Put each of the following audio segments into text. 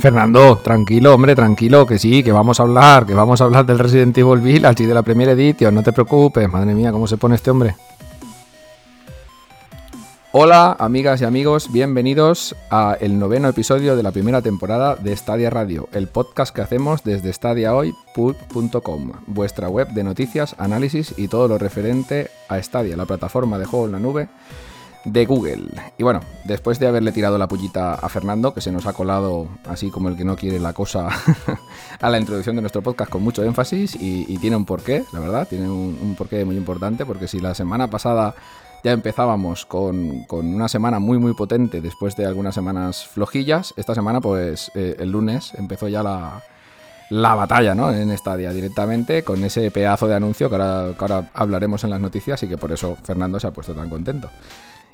Fernando, tranquilo, hombre, tranquilo, que sí, que vamos a hablar, que vamos a hablar del Resident Evil Village y de la Premier Edition, no te preocupes, madre mía, cómo se pone este hombre. Hola, amigas y amigos, bienvenidos a el noveno episodio de la primera temporada de Stadia Radio, el podcast que hacemos desde stadiahoy.com, vuestra web de noticias, análisis y todo lo referente a Stadia, la plataforma de juego en la nube de Google. Y bueno, después de haberle tirado la pullita a Fernando, que se nos ha colado así como el que no quiere la cosa a la introducción de nuestro podcast con mucho énfasis y, tiene un porqué, la verdad, tiene un porqué muy importante, porque si la semana pasada ya empezábamos con, una semana muy muy potente después de algunas semanas flojillas. Esta semana, pues eh, el lunes empezó ya la, la batalla, ¿no? En Stadia directamente con ese pedazo de anuncio que ahora, hablaremos en las noticias y que por eso Fernando se ha puesto tan contento.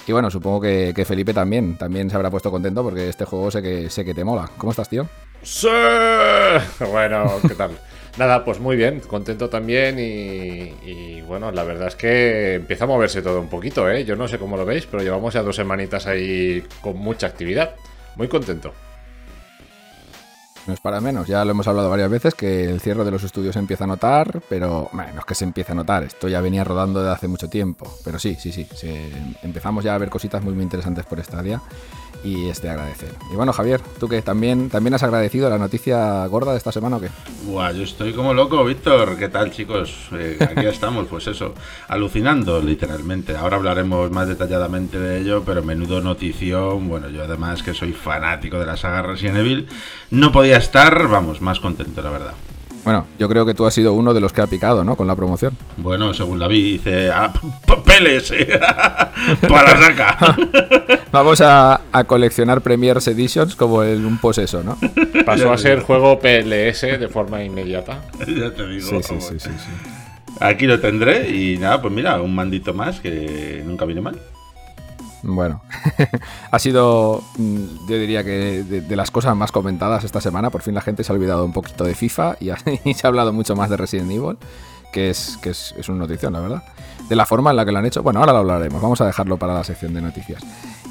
Y bueno, supongo que, Felipe también, también se habrá puesto contento porque este juego sé que, sé que te mola. ¿Cómo estás, tío? ¡Sí! Bueno, ¿qué tal? Nada, pues muy bien, contento también y, bueno, la verdad es que empieza a moverse todo un poquito, ¿eh? Yo no sé cómo lo veis, pero llevamos ya dos semanitas ahí con mucha actividad. Muy contento. No es para menos, ya lo hemos hablado varias veces que el cierre de los estudios se empieza a notar, pero bueno, no es que se empiece a notar, esto ya venía rodando desde hace mucho tiempo, pero sí, sí, sí, empezamos ya a ver cositas muy, muy interesantes por esta día y este agradecer. Y bueno, Javier, tú que también, también has agradecido la noticia gorda de esta semana o qué? Buah, yo estoy como loco, Víctor. ¿Qué tal, chicos? Eh, aquí estamos, pues eso, alucinando literalmente. Ahora hablaremos más detalladamente de ello, pero menudo notición. Bueno, yo además que soy fanático de la saga Resident Evil, no podía estar, vamos, más contento, la verdad. Bueno, yo creo que tú has sido uno de los que ha picado, ¿no? Con la promoción. Bueno, según la vi, dice, ah, papeles para saca. Vamos a, coleccionar Premiers Editions como el, un poseso, ¿no? Pasó a ser juego PLS de forma inmediata. ya te digo. Sí, sí, sí, sí, Aquí lo tendré y nada, pues mira, un mandito más que nunca viene mal. Bueno, ha sido, mm, yo diría que de, las cosas más comentadas esta semana. Por fin la gente se ha olvidado un poquito de FIFA y, se ha hablado mucho más de Resident Evil, que es, que es, una notición, la verdad. De la forma en la que lo han hecho, bueno, ahora lo hablaremos. Vamos a dejarlo para la sección de noticias.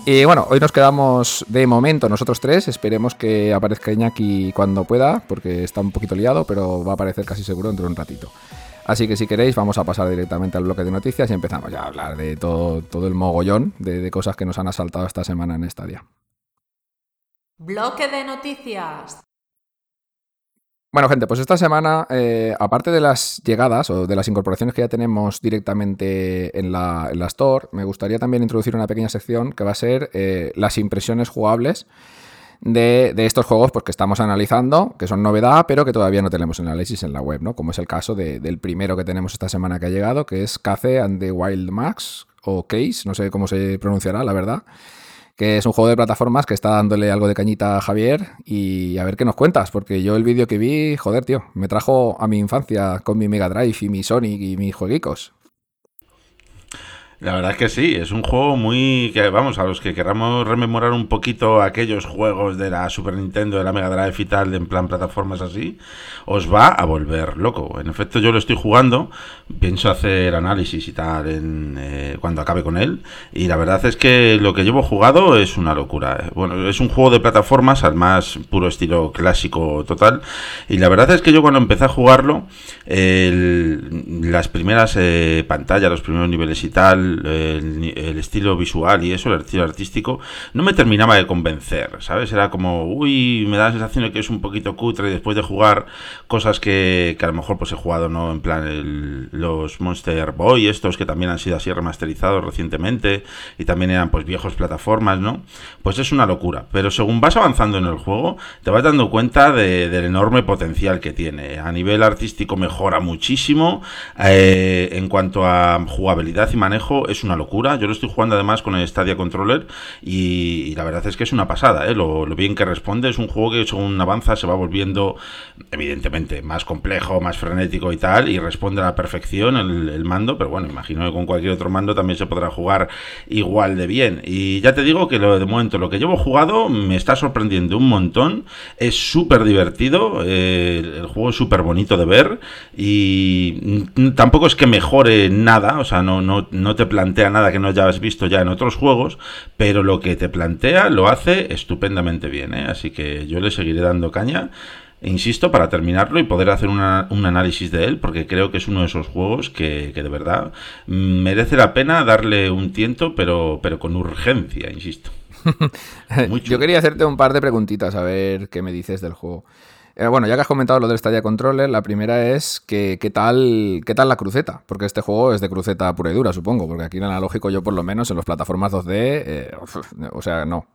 Y bueno, hoy nos quedamos de momento nosotros tres. Esperemos que aparezca Iñaki cuando pueda, porque está un poquito liado, pero va a aparecer casi seguro dentro de un ratito. Así que si queréis vamos a pasar directamente al bloque de noticias y empezamos ya a hablar de todo, todo el mogollón de, cosas que nos han asaltado esta semana en Stadia. Bloque de noticias. Bueno, gente, pues esta semana, eh, aparte de las llegadas o de las incorporaciones que ya tenemos directamente en la, Store, me gustaría también introducir una pequeña sección que va a ser eh, las impresiones jugables de, estos juegos pues, que estamos analizando, que son novedad, pero que todavía no tenemos en análisis en la web, ¿no? Como es el caso del primero que tenemos esta semana que ha llegado, que es Cace and the Wild Max, o Case, no sé cómo se pronunciará, la verdad. Que es un juego de plataformas que está dándole algo de cañita a Javier. Y a ver qué nos cuentas, porque yo el vídeo que vi, joder, tío, me trajo a mi infancia con mi Mega Drive y mi Sonic y mis jueguicos. La verdad es que sí, es un juego muy que vamos a los que queramos rememorar un poquito aquellos juegos de la Super Nintendo, de la Mega Drive y tal, en plan plataformas así, os va a volver loco. En efecto, yo lo estoy jugando, pienso hacer análisis y tal en, eh, cuando acabe con él, y la verdad es que lo que llevo jugado es una locura. Bueno, es un juego de plataformas al más puro estilo clásico total, y la verdad es que yo cuando empecé a jugarlo, las primeras eh, pantallas, los primeros niveles y tal el, estilo visual y eso, el estilo artístico, no me terminaba de convencer, ¿sabes? Era como, uy, me da la sensación de que es un poquito cutre después de jugar cosas que, a lo mejor pues he jugado, ¿no? En plan, los Monster Boy, estos que también han sido así remasterizados recientemente y también eran pues viejos plataformas, ¿no? Pues es una locura, pero según vas avanzando en el juego, te vas dando cuenta del enorme potencial que tiene. A nivel artístico mejora muchísimo, eh, en cuanto a jugabilidad y manejo, es una locura. Yo lo estoy jugando además con el Stadia Controller y, la verdad es que es una pasada, ¿eh? lo, bien que responde. Es un juego que según avanza se va volviendo evidentemente más complejo, más frenético y tal, y responde a la perfección el, mando, pero bueno, imagino que con cualquier otro mando también se podrá jugar igual de bien. Y ya te digo que lo de momento lo que llevo jugado me está sorprendiendo un montón. Es súper divertido, eh, el juego es súper bonito de ver y tampoco es que mejore nada, o sea, no, no, no te te plantea nada que no hayas visto ya en otros juegos, pero lo que te plantea lo hace estupendamente bien, ¿eh? así que yo le seguiré dando caña. Insisto, para terminarlo y poder hacer un análisis de él, porque creo que es uno de esos juegos que, que de verdad merece la pena darle un tiento, pero, pero con urgencia, insisto. Yo quería hacerte un par de preguntitas a ver qué me dices del juego. Eh, bueno, ya que has comentado lo del Stadia Controller, la primera es que qué tal, qué tal la cruceta, porque este juego es de cruceta pura y dura, supongo, porque aquí en analógico yo por lo menos en las plataformas 2D, eh, o sea, no.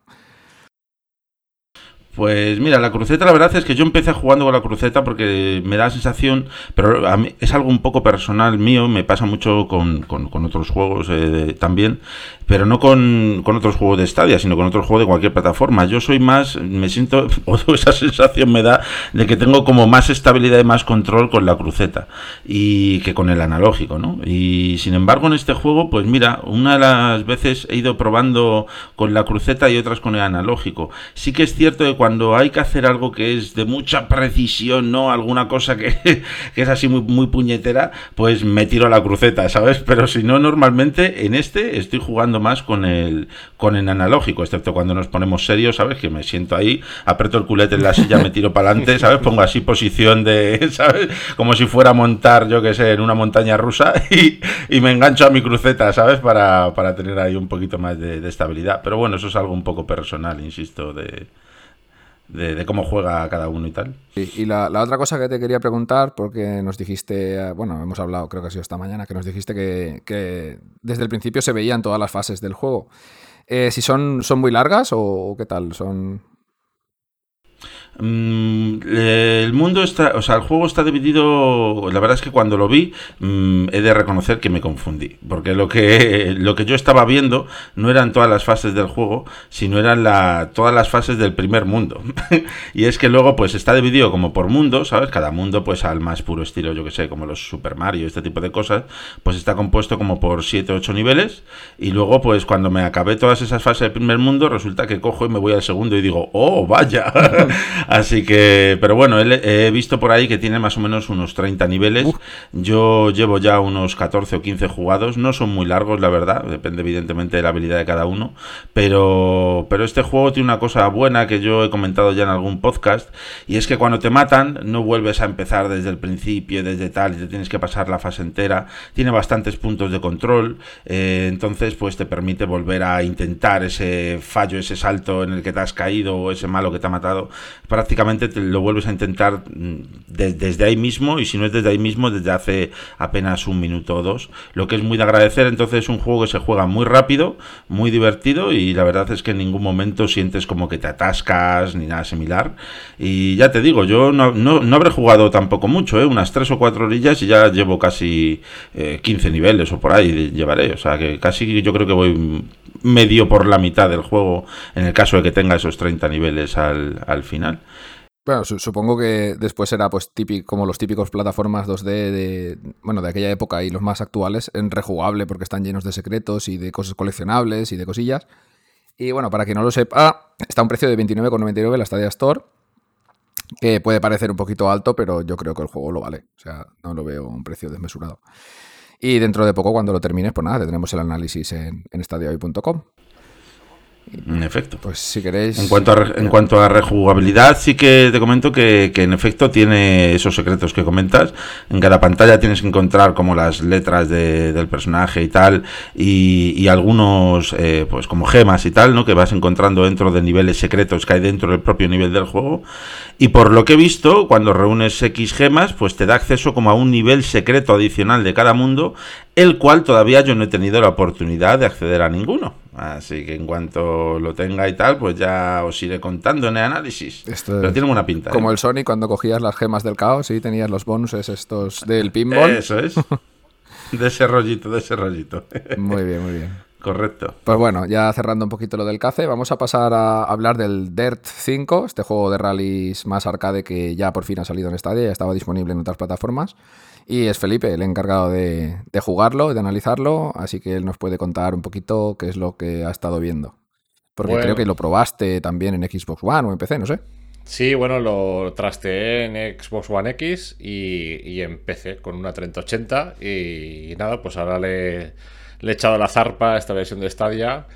Pues mira, la cruceta, la verdad es que yo empecé jugando con la cruceta porque me da la sensación, pero a mí es algo un poco personal mío, me pasa mucho con, otros juegos eh, también, pero no con, otros juegos de Stadia, sino con otros juegos de cualquier plataforma. Yo soy más, me siento, o esa sensación me da de que tengo como más estabilidad y más control con la cruceta y que con el analógico, ¿no? Y sin embargo en este juego, pues mira, una de las veces he ido probando con la cruceta y otras con el analógico. Sí que es cierto que cuando hay que hacer algo que es de mucha precisión, ¿no? Alguna cosa que, que es así muy, muy puñetera, pues me tiro a la cruceta, ¿sabes? Pero si no, normalmente en este estoy jugando más con el, con el analógico, excepto cuando nos ponemos serios, ¿sabes? Que me siento ahí, aprieto el culete en la silla, me tiro para adelante, ¿sabes? Pongo así posición de, ¿sabes? Como si fuera a montar, yo que sé, en una montaña rusa y, y me engancho a mi cruceta, ¿sabes? Para, para tener ahí un poquito más de, de estabilidad. Pero bueno, eso es algo un poco personal, insisto, de, de, cómo juega cada uno y tal. y la, otra cosa que te quería preguntar, porque nos dijiste, eh, bueno, hemos hablado, creo que ha sido esta mañana, que nos dijiste que, desde el principio se veían todas las fases del juego. Eh, si son, son muy largas o qué tal, son Mm, el mundo está, o sea, el juego está dividido. La verdad es que cuando lo vi, mm, he de reconocer que me confundí. Porque lo que, lo que yo estaba viendo no eran todas las fases del juego, sino eran la, todas las fases del primer mundo. y es que luego, pues está dividido como por mundos, ¿sabes? Cada mundo, pues al más puro estilo, yo que sé, como los Super Mario, este tipo de cosas, pues está compuesto como por 7 o 8 niveles. Y luego, pues cuando me acabé todas esas fases del primer mundo, resulta que cojo y me voy al segundo y digo, ¡oh, vaya! Así que, pero bueno, he, visto por ahí que tiene más o menos unos 30 niveles. Yo llevo ya unos 14 o 15 jugados. No son muy largos, la verdad. Depende evidentemente de la habilidad de cada uno. Pero, pero este juego tiene una cosa buena que yo he comentado ya en algún podcast. Y es que cuando te matan, no vuelves a empezar desde el principio, desde tal, y te tienes que pasar la fase entera. Tiene bastantes puntos de control. Eh, entonces, pues te permite volver a intentar ese fallo, ese salto en el que te has caído o ese malo que te ha matado prácticamente te lo vuelves a intentar mm, desde ahí mismo y si no es desde ahí mismo desde hace apenas un minuto o dos lo que es muy de agradecer entonces es un juego que se juega muy rápido muy divertido y la verdad es que en ningún momento sientes como que te atascas ni nada similar y ya te digo yo no, no, habré jugado tampoco mucho ¿eh? unas tres o cuatro orillas y ya llevo casi 15 eh, niveles o por ahí llevaré o sea que casi yo creo que voy medio por la mitad del juego en el caso de que tenga esos 30 niveles al, al final. Bueno, supongo que después será pues típico, como los típicos plataformas 2D de, bueno, de aquella época y los más actuales, en rejugable porque están llenos de secretos y de cosas coleccionables y de cosillas. Y bueno, para quien no lo sepa, está a un precio de 29,99 la Stadia Store, que puede parecer un poquito alto, pero yo creo que el juego lo vale. O sea, no lo veo un precio desmesurado. Y dentro de poco, cuando lo termines, pues nada, tendremos el análisis en, en. En efecto. Pues si queréis. En cuanto a, en cuanto a rejugabilidad, sí que te comento que, en efecto tiene esos secretos que comentas. En cada pantalla tienes que encontrar como las letras del personaje y tal, y, algunos, eh, pues como gemas y tal, ¿no? Que vas encontrando dentro de niveles secretos que hay dentro del propio nivel del juego. Y por lo que he visto, cuando reúnes X gemas, pues te da acceso como a un nivel secreto adicional de cada mundo, el cual todavía yo no he tenido la oportunidad de acceder a ninguno. Así que en cuanto lo tenga y tal, pues ya os iré contando en el análisis. Pero tiene una pinta. Como ¿eh? el Sony cuando cogías las gemas del caos y tenías los bonuses estos del pinball. Eso es. De ese rollito, de ese rollito. Muy bien, muy bien. Correcto. Pues bueno, ya cerrando un poquito lo del CACE, vamos a pasar a hablar del Dirt 5, este juego de rallies más arcade que ya por fin ha salido en Stadia, ya estaba disponible en otras plataformas. Y es Felipe el encargado de, jugarlo, de analizarlo, así que él nos puede contar un poquito qué es lo que ha estado viendo. Porque creo que lo probaste también en Xbox One o en PC, no sé. Sí, bueno, lo trasteé en Xbox One X y, y en PC con una 3080 y, nada, pues ahora le, le he echado la zarpa a esta versión de Stadia.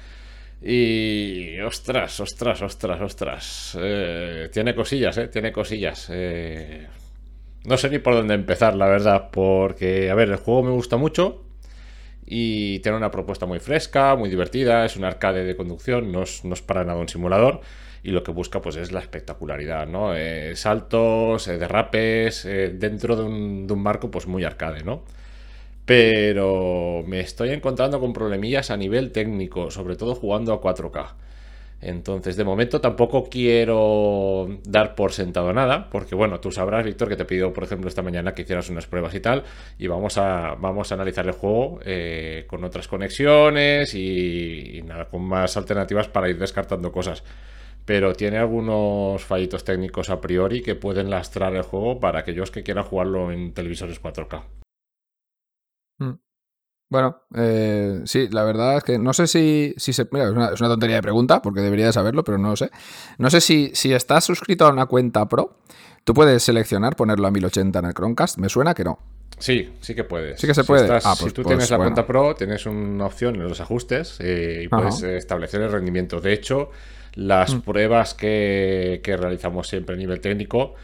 Y ostras, ostras, ostras, ostras. Eh, tiene cosillas, ¿eh? Tiene cosillas. Eh, no sé ni por dónde empezar, la verdad, porque, a ver, el juego me gusta mucho y tiene una propuesta muy fresca, muy divertida, es un arcade de conducción, no es, no es para nada un simulador y lo que busca pues es la espectacularidad, ¿no? Eh, saltos, eh, derrapes, dentro de un, de un marco pues muy arcade, ¿no? Pero me estoy encontrando con problemillas a nivel técnico, sobre todo jugando a 4K. Entonces, de momento tampoco quiero dar por sentado nada, porque bueno, tú sabrás, Víctor, que te pido, por ejemplo, esta mañana que hicieras unas pruebas y tal, y vamos a, vamos a analizar el juego eh, con otras conexiones y, nada, con más alternativas para ir descartando cosas. Pero tiene algunos fallitos técnicos a priori que pueden lastrar el juego para aquellos que quieran jugarlo en televisores 4K. Bueno, eh, sí, la verdad es que no sé si, si se. Mira, es, una, es una tontería de pregunta, porque debería de saberlo, pero no lo sé. No sé si, si estás suscrito a una cuenta Pro, tú puedes seleccionar ponerlo a 1080 en el Chromecast. Me suena que no. Sí, sí que puedes. Sí que se Si puede. estás- Ah, pues- si tú pues tienes la bueno. cuenta Pro, tienes una opción en los ajustes eh, y puedes Ajá. eh, establecer el rendimiento. De hecho, las Mm. pruebas que, que realizamos siempre a nivel técnico,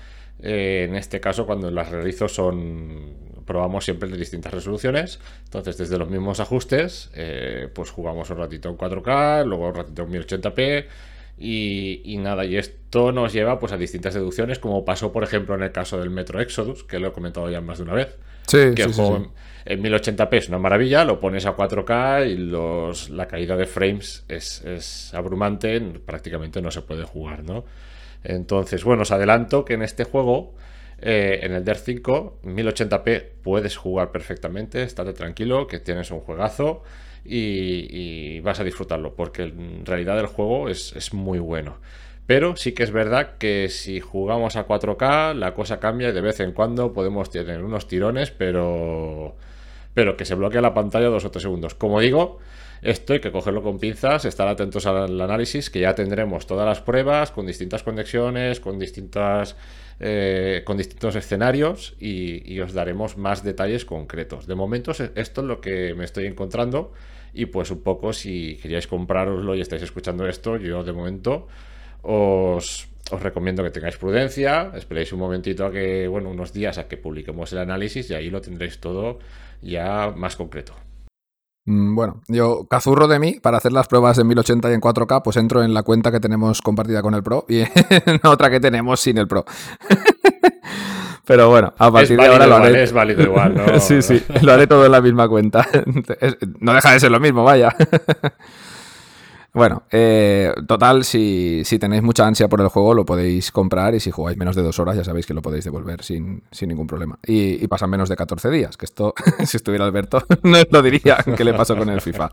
eh, en este caso, cuando las realizo, son probamos siempre de distintas resoluciones. Entonces, desde los mismos ajustes, eh, pues jugamos un ratito en 4K, luego un ratito en 1080p. Y, y nada, y esto nos lleva pues a distintas deducciones, como pasó por ejemplo en el caso del Metro Exodus, que lo he comentado ya más de una vez Sí, que sí, el juego sí. en 1080p es una maravilla, lo pones a 4K y los, la caída de frames es, es abrumante, prácticamente no se puede jugar, ¿no? Entonces, bueno, os adelanto que en este juego, eh, en el DER 5, 1080p puedes jugar perfectamente, estate tranquilo, que tienes un juegazo y, vas a disfrutarlo, porque en realidad el juego es, es muy bueno. Pero sí que es verdad que si jugamos a 4K, la cosa cambia y de vez en cuando podemos tener unos tirones, pero, pero que se bloquea la pantalla dos o tres segundos. Como digo, esto hay que cogerlo con pinzas, estar atentos al análisis, que ya tendremos todas las pruebas con distintas conexiones, con distintas. Eh, con distintos escenarios y, os daremos más detalles concretos. De momento, esto es lo que me estoy encontrando. Y pues un poco, si queríais comprároslo y estáis escuchando esto, yo de momento os, os recomiendo que tengáis prudencia, esperéis un momentito a que, bueno, unos días a que publiquemos el análisis y ahí lo tendréis todo ya más concreto. Mm, Bueno, yo cazurro de mí para hacer las pruebas en 1080 y en 4K, pues entro en la cuenta que tenemos compartida con el Pro y en otra que tenemos sin el Pro. Pero bueno, a partir de ahora lo igual, haré. es válido igual, ¿no? sí, sí, lo haré todo en la misma cuenta. No deja de ser lo mismo, vaya. Bueno, eh, total, si, si tenéis mucha ansia por el juego, lo podéis comprar y si jugáis menos de dos horas, ya sabéis que lo podéis devolver sin, sin ningún problema. Y, pasan menos de 14 días, que esto, si estuviera Alberto, no lo diría que le pasó con el FIFA.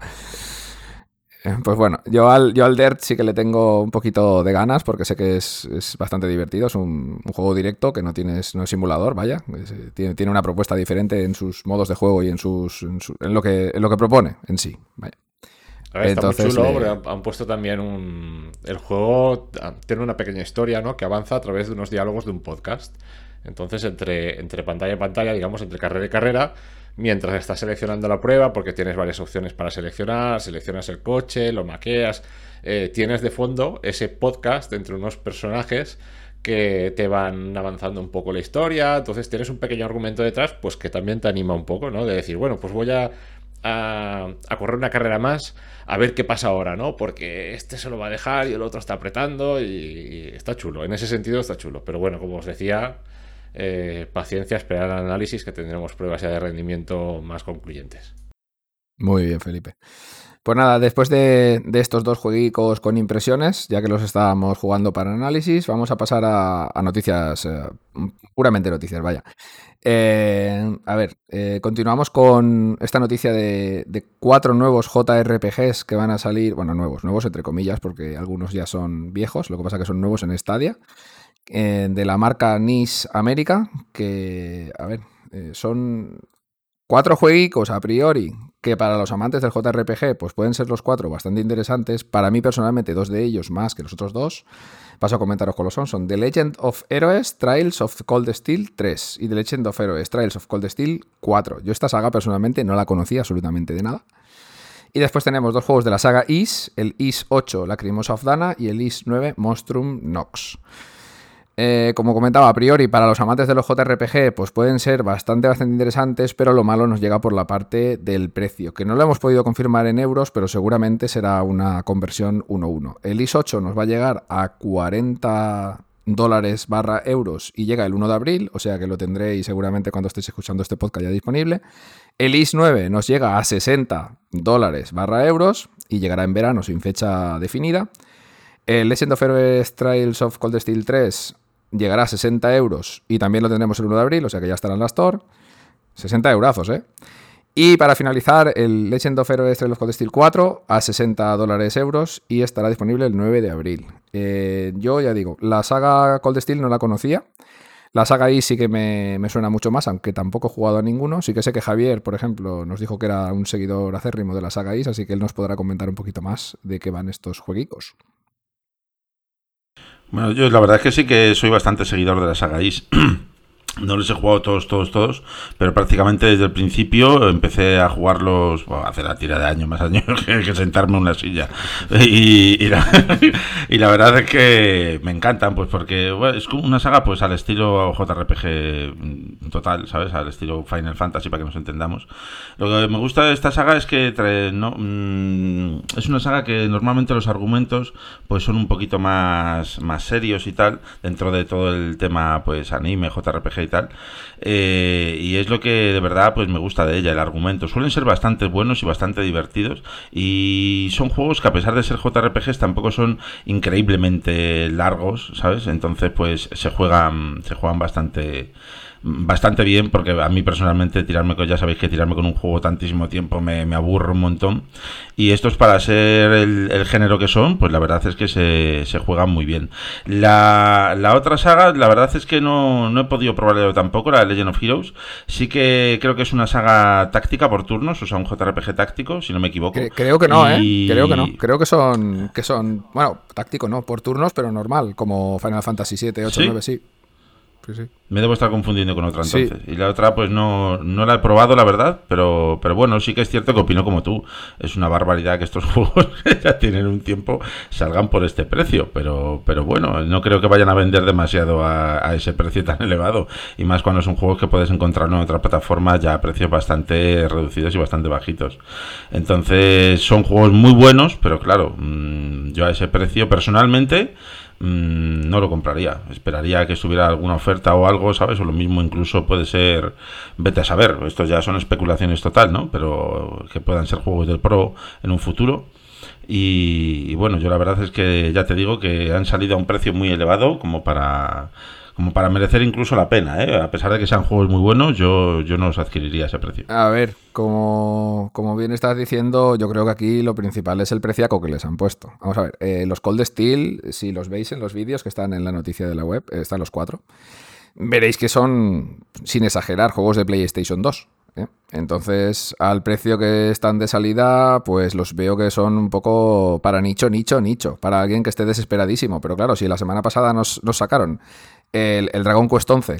Eh, Pues bueno, yo al, yo al Dirt sí que le tengo un poquito de ganas porque sé que es, es bastante divertido. Es un, juego directo que no, tienes, no es simulador, vaya. Eh, tiene, tiene una propuesta diferente en sus modos de juego y en, sus, en, su- en lo, que, en lo que propone en sí. Vaya. A ver, está muy chulo, le- han, han puesto también un... El juego ah, tiene una pequeña historia, ¿no? Que avanza a través de unos diálogos de un podcast. Entonces, entre, entre pantalla y pantalla, digamos, entre carrera y carrera, mientras estás seleccionando la prueba, porque tienes varias opciones para seleccionar, seleccionas el coche, lo maqueas, eh, tienes de fondo ese podcast entre unos personajes que te van avanzando un poco la historia, entonces tienes un pequeño argumento detrás, pues que también te anima un poco, ¿no? De decir, bueno, pues voy a, a, correr una carrera más, a ver qué pasa ahora, ¿no? Porque este se lo va a dejar y el otro está apretando y, y está chulo, en ese sentido está chulo, pero bueno, como os decía, eh, paciencia, esperar al análisis que tendremos pruebas ya de rendimiento más concluyentes. Muy bien, Felipe. Pues nada, después de, estos dos jueguicos con impresiones, ya que los estábamos jugando para análisis, vamos a pasar a, noticias, eh, puramente noticias, vaya. Eh, a ver, eh, continuamos con esta noticia de, de cuatro nuevos JRPGs que van a salir, bueno, nuevos, nuevos entre comillas, porque algunos ya son viejos, lo que pasa que son nuevos en Stadia, de la marca Nice América, que, a ver, son cuatro jueguicos a priori que para los amantes del JRPG pues pueden ser los cuatro bastante interesantes. Para mí personalmente dos de ellos más que los otros dos. Paso a comentaros cuáles son. Son The Legend of Heroes, Trials of Cold Steel 3 y The Legend of Heroes, Trials of Cold Steel 4. Yo esta saga personalmente no la conocía absolutamente de nada. Y después tenemos dos juegos de la saga Is, el Is 8 Lacrimosa of Dana y el Is 9 Monstrum Nox. Eh, como comentaba, a priori, para los amantes de los JRPG, pues pueden ser bastante, bastante interesantes, pero lo malo nos llega por la parte del precio, que no lo hemos podido confirmar en euros, pero seguramente será una conversión 1-1. El IS 8 nos va a llegar a 40 dólares barra euros y llega el 1 de abril, o sea que lo tendréis seguramente cuando estéis escuchando este podcast ya disponible. El IS 9 nos llega a 60 dólares barra euros y llegará en verano sin fecha definida. El Legend of Heroes Trials of Cold Steel 3 llegará a 60 euros y también lo tendremos el 1 de abril, o sea que ya estará en la Store. 60 eurazos, ¿eh? Y para finalizar, el Legend of Heroes Trail of Cold Steel 4 a 60 dólares euros y estará disponible el 9 de abril. Eh, yo ya digo, la saga Cold Steel no la conocía. La saga ahí sí que me, me, suena mucho más, aunque tampoco he jugado a ninguno. Sí que sé que Javier, por ejemplo, nos dijo que era un seguidor acérrimo de la saga Is, así que él nos podrá comentar un poquito más de qué van estos jueguicos. Bueno, yo la verdad es que sí que soy bastante seguidor de la saga. No les he jugado todos, todos, todos, pero prácticamente desde el principio empecé a jugarlos, bueno, hace la tira de años, más años que, sentarme en una silla. Y, y, la, y, la, verdad es que me encantan, pues porque bueno, es una saga pues al estilo JRPG total, ¿sabes? Al estilo Final Fantasy, para que nos entendamos. Lo que me gusta de esta saga es que trae, no, mmm, es una saga que normalmente los argumentos pues son un poquito más, más serios y tal, dentro de todo el tema pues anime, JRPG y tal. Eh, y es lo que de verdad pues me gusta de ella, el argumento. Suelen ser bastante buenos y bastante divertidos. Y son juegos que a pesar de ser JRPGs tampoco son increíblemente largos, ¿sabes? Entonces pues se juegan, se juegan bastante bastante bien porque a mí personalmente tirarme con, ya sabéis que tirarme con un juego tantísimo tiempo me, me aburre un montón. Y estos para ser el, el, género que son pues la verdad es que se, se juegan muy bien. La, la, otra saga la verdad es que no, no he podido probarlo tampoco la de Legend of Heroes. Sí que creo que es una saga táctica por turnos o sea un JRPG táctico si no me equivoco. Creo que no y... eh creo que no. Creo que son que son bueno táctico no por turnos pero normal como Final Fantasy 7 8 ¿Sí? 9 sí Sí, sí. Me debo estar confundiendo con otra entonces. Sí. Y la otra, pues no, no la he probado, la verdad. Pero, pero bueno, sí que es cierto que opino como tú. Es una barbaridad que estos juegos ya tienen un tiempo salgan por este precio. Pero, pero bueno, no creo que vayan a vender demasiado a, a ese precio tan elevado. Y más cuando son juegos que puedes encontrar en otra plataforma ya a precios bastante reducidos y bastante bajitos. Entonces, son juegos muy buenos, pero claro, mmm, yo a ese precio personalmente mmm, no lo compraría. Esperaría que estuviera alguna oferta o algo, ¿sabes? O lo mismo incluso puede ser, vete a saber, esto ya son especulaciones total, ¿no? Pero que puedan ser juegos del Pro en un futuro. Y, bueno, yo la verdad es que ya te digo que han salido a un precio muy elevado como para como para merecer incluso la pena, ¿eh? A pesar de que sean juegos muy buenos, yo, yo no los adquiriría a ese precio. A ver, como, como bien estás diciendo, yo creo que aquí lo principal es el preciaco que les han puesto. Vamos a ver, eh, los Cold Steel, si los veis en los vídeos que están en la noticia de la web, eh, están los cuatro, veréis que son, sin exagerar, juegos de PlayStation 2. ¿Eh? Entonces, al precio que están de salida, pues los veo que son un poco para nicho, nicho, nicho, para alguien que esté desesperadísimo. Pero claro, si la semana pasada nos, sacaron el, el, Dragon Quest 11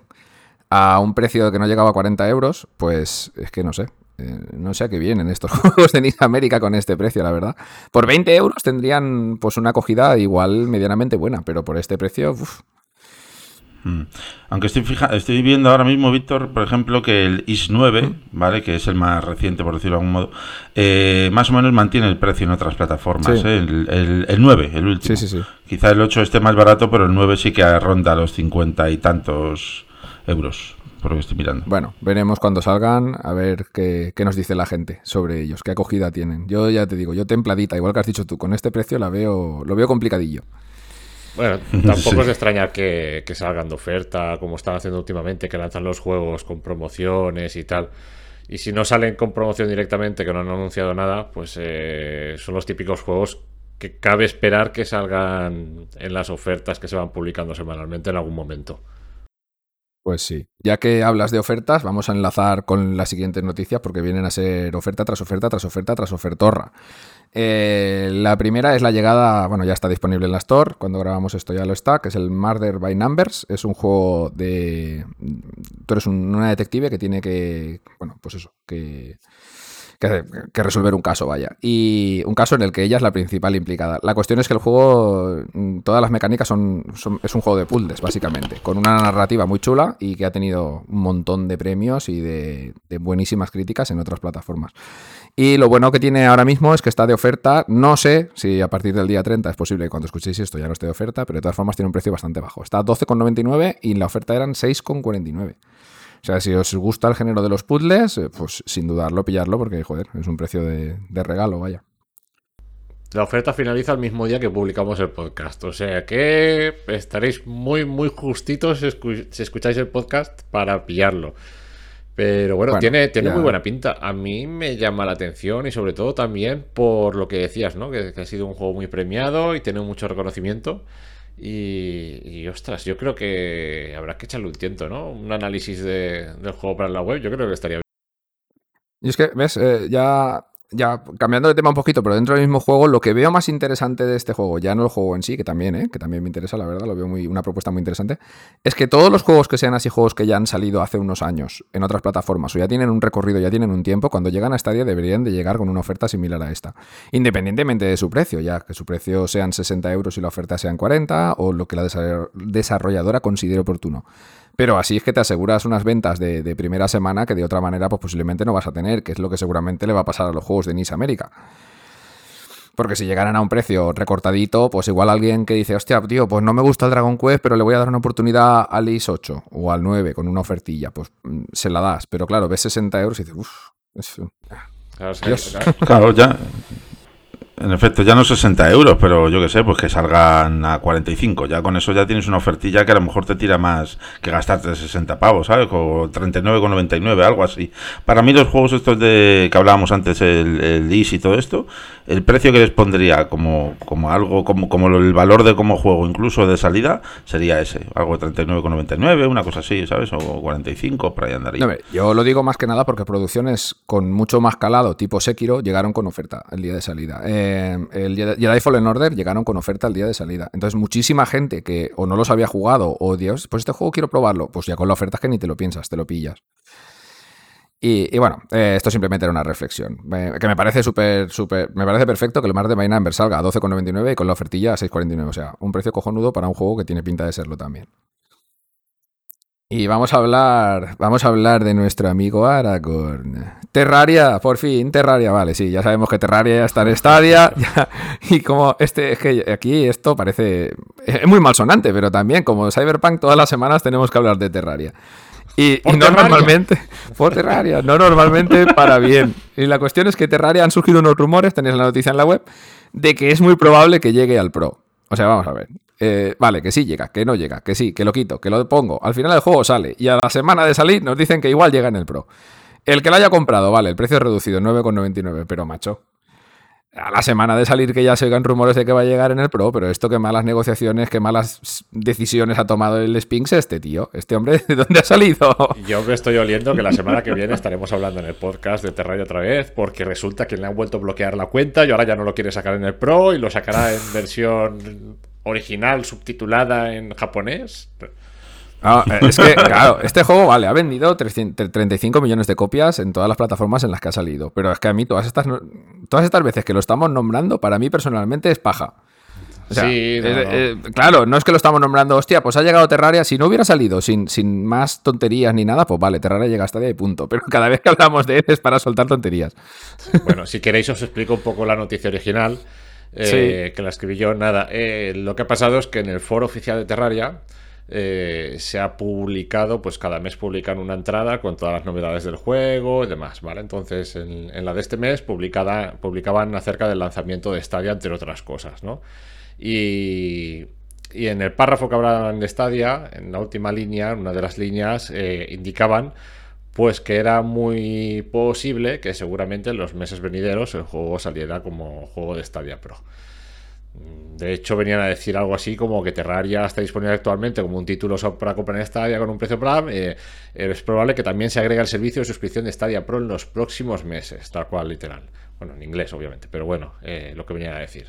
a un precio que no llegaba a 40 euros, pues es que no sé. Eh, no sé a qué vienen estos juegos de Nick América con este precio, la verdad. Por 20 euros tendrían pues una acogida igual medianamente buena, pero por este precio, uf. Aunque estoy, fija, estoy viendo ahora mismo, Víctor, por ejemplo, que el IS 9, ¿vale? Que es el más reciente, por decirlo de algún modo, eh, más o menos mantiene el precio en otras plataformas. Sí. ¿eh? El, el, el, 9, el último. Sí, sí, sí. Quizá el 8 esté más barato, pero el 9 sí que ronda los 50 y tantos euros. Por lo que estoy mirando. Bueno, veremos cuando salgan, a ver qué, qué, nos dice la gente sobre ellos, qué acogida tienen. Yo ya te digo, yo templadita, igual que has dicho tú, con este precio la veo, lo veo complicadillo. Bueno, tampoco sí. es de extrañar que, que, salgan de oferta, como están haciendo últimamente, que lanzan los juegos con promociones y tal. Y si no salen con promoción directamente, que no han anunciado nada, pues eh, son los típicos juegos que cabe esperar que salgan en las ofertas que se van publicando semanalmente en algún momento. Pues sí. Ya que hablas de ofertas, vamos a enlazar con las siguientes noticias porque vienen a ser oferta tras oferta tras oferta tras ofertorra. Eh, la primera es la llegada, bueno, ya está disponible en la Store, cuando grabamos esto ya lo está, que es el Murder by Numbers. Es un juego de... Tú eres un, una detective que tiene que, bueno, pues eso, que, que, resolver un caso, vaya. Y un caso en el que ella es la principal implicada. La cuestión es que el juego, mm, todas las mecánicas son, es un juego de puzzles, básicamente, con una narrativa muy chula y que ha tenido un montón de premios y de, buenísimas críticas en otras plataformas. Y lo bueno que tiene ahora mismo es que está de oferta. No sé si a partir del día 30 es posible que cuando escuchéis esto ya no esté de oferta, pero de todas formas tiene un precio bastante bajo. Está a 12,99 y la oferta eran 6,49. O sea, si os gusta el género de los puzzles, eh, pues sin dudarlo, pillarlo, porque, joder, es un precio de, regalo, vaya. La oferta finaliza el mismo día que publicamos el podcast. O sea que estaréis muy, muy justitos si escucháis el podcast para pillarlo. Pero bueno, tiene, tiene muy buena pinta. A mí me llama la atención y sobre todo también por lo que decías, ¿no? Que, que ha sido un juego muy premiado y tiene mucho reconocimiento. Y, ostras, yo creo que habrá que echarle un tiento, ¿no? Un análisis de, del juego para la web, yo creo que estaría bien. Y es que, ¿ves? Eh, ya ya cambiando de tema un poquito, pero dentro del mismo juego, lo que veo más interesante de este juego, ya no el juego en sí, que también, ¿eh? que también me interesa, la verdad, lo veo muy, una propuesta muy interesante, es que todos los juegos que sean así, juegos que ya han salido hace unos años en otras plataformas o ya tienen un recorrido, ya tienen un tiempo, cuando llegan a Stadia deberían de llegar con una oferta similar a esta, independientemente de su precio, ya que su precio sean 60 euros y la oferta sean 40 o lo que la desarrolladora considere oportuno. Pero así es que te aseguras unas ventas de, primera semana que de otra manera pues posiblemente no vas a tener, que es lo que seguramente le va a pasar a los juegos de Nice América. Porque si llegaran a un precio recortadito, pues igual alguien que dice, hostia, tío, pues no me gusta el Dragon Quest, pero le voy a dar una oportunidad al IS 8 o al 9 con una ofertilla, pues mm, se la das. Pero claro, ves 60 euros y dices, uff, claro, ya, en efecto, ya no 60 euros, pero yo que sé, pues que salgan a 45. Ya con eso ya tienes una ofertilla que a lo mejor te tira más que gastarte 60 pavos, ¿sabes? O 39,99, algo así. Para mí los juegos estos de que hablábamos antes, el, el y todo esto, el precio que les pondría como, como algo, como, como el valor de como juego, incluso de salida, sería ese. Algo de 39,99, una cosa así, ¿sabes? O 45, por ahí andaría. yo lo digo más que nada porque producciones con mucho más calado, tipo Sekiro, llegaron con oferta el día de salida. Eh, el Jedi Fallen Order llegaron con oferta el día de salida. Entonces, muchísima gente que o no los había jugado o, Dios, pues este juego quiero probarlo, pues ya con la oferta es que ni te lo piensas, te lo pillas. Y, bueno, eh, esto simplemente era una reflexión. que me parece súper, súper. Me parece perfecto que el Mar de Main salga a 12,99 y con la ofertilla a 6,49. O sea, un precio cojonudo para un juego que tiene pinta de serlo también. Y vamos a hablar, vamos a hablar de nuestro amigo Aragorn. Terraria, por fin, Terraria, vale, sí, ya sabemos que Terraria ya está en Stadia. y como este, es que aquí esto parece es muy malsonante, pero también como Cyberpunk todas las semanas tenemos que hablar de Terraria. Y, no normalmente, por Terraria, no normalmente para bien. Y la cuestión es que Terraria han surgido unos rumores, tenéis la noticia en la web, de que es muy probable que llegue al Pro. O sea, vamos a ver. Eh, vale, que sí llega, que no llega, que sí, que lo quito, que lo pongo. Al final el juego sale y a la semana de salir nos dicen que igual llega en el Pro. El que lo haya comprado, vale, el precio es reducido, 9,99, pero macho. A la semana de salir que ya se oigan rumores de que va a llegar en el Pro, pero esto qué malas negociaciones, qué malas decisiones ha tomado el Spinks este tío. Este hombre, ¿de dónde ha salido? Yo me estoy oliendo que la semana que viene estaremos hablando en el podcast de Terraria otra vez, porque resulta que le han vuelto a bloquear la cuenta y ahora ya no lo quiere sacar en el Pro y lo sacará en versión original subtitulada en japonés. Ah, eh, es que, claro, este juego, vale, ha vendido 35 millones de copias en todas las plataformas en las que ha salido. Pero es que a mí todas estas, todas estas veces que lo estamos nombrando, para mí personalmente es paja. sí, eh, eh, claro, no es que lo estamos nombrando, hostia, pues ha llegado Terraria. Si no hubiera salido sin, sin más tonterías ni nada, pues vale, Terraria llega hasta ahí y punto. Pero cada vez que hablamos de él es para soltar tonterías. Bueno, si queréis os explico un poco la noticia original. Eh, que la escribí yo. Nada, lo que ha pasado es que en el foro oficial de Terraria eh, se ha publicado, pues cada mes publican una entrada con todas las novedades del juego y demás, ¿vale? Entonces, en, la de este mes publicada, publicaban acerca del lanzamiento de Stadia, entre otras cosas, ¿no? Y, y en el párrafo que hablaban de Stadia, en la última línea, una de las líneas, indicaban pues que era muy posible que seguramente en los meses venideros el juego saliera como juego de Stadia Pro. De hecho, venían a decir algo así como que Terraria está disponible actualmente como un título para comprar en Stadia con un precio plan. Eh, es probable que también se agregue el servicio de suscripción de Stadia Pro en los próximos meses, tal cual, literal. Bueno, en inglés, obviamente, pero bueno, eh, lo que venían a decir.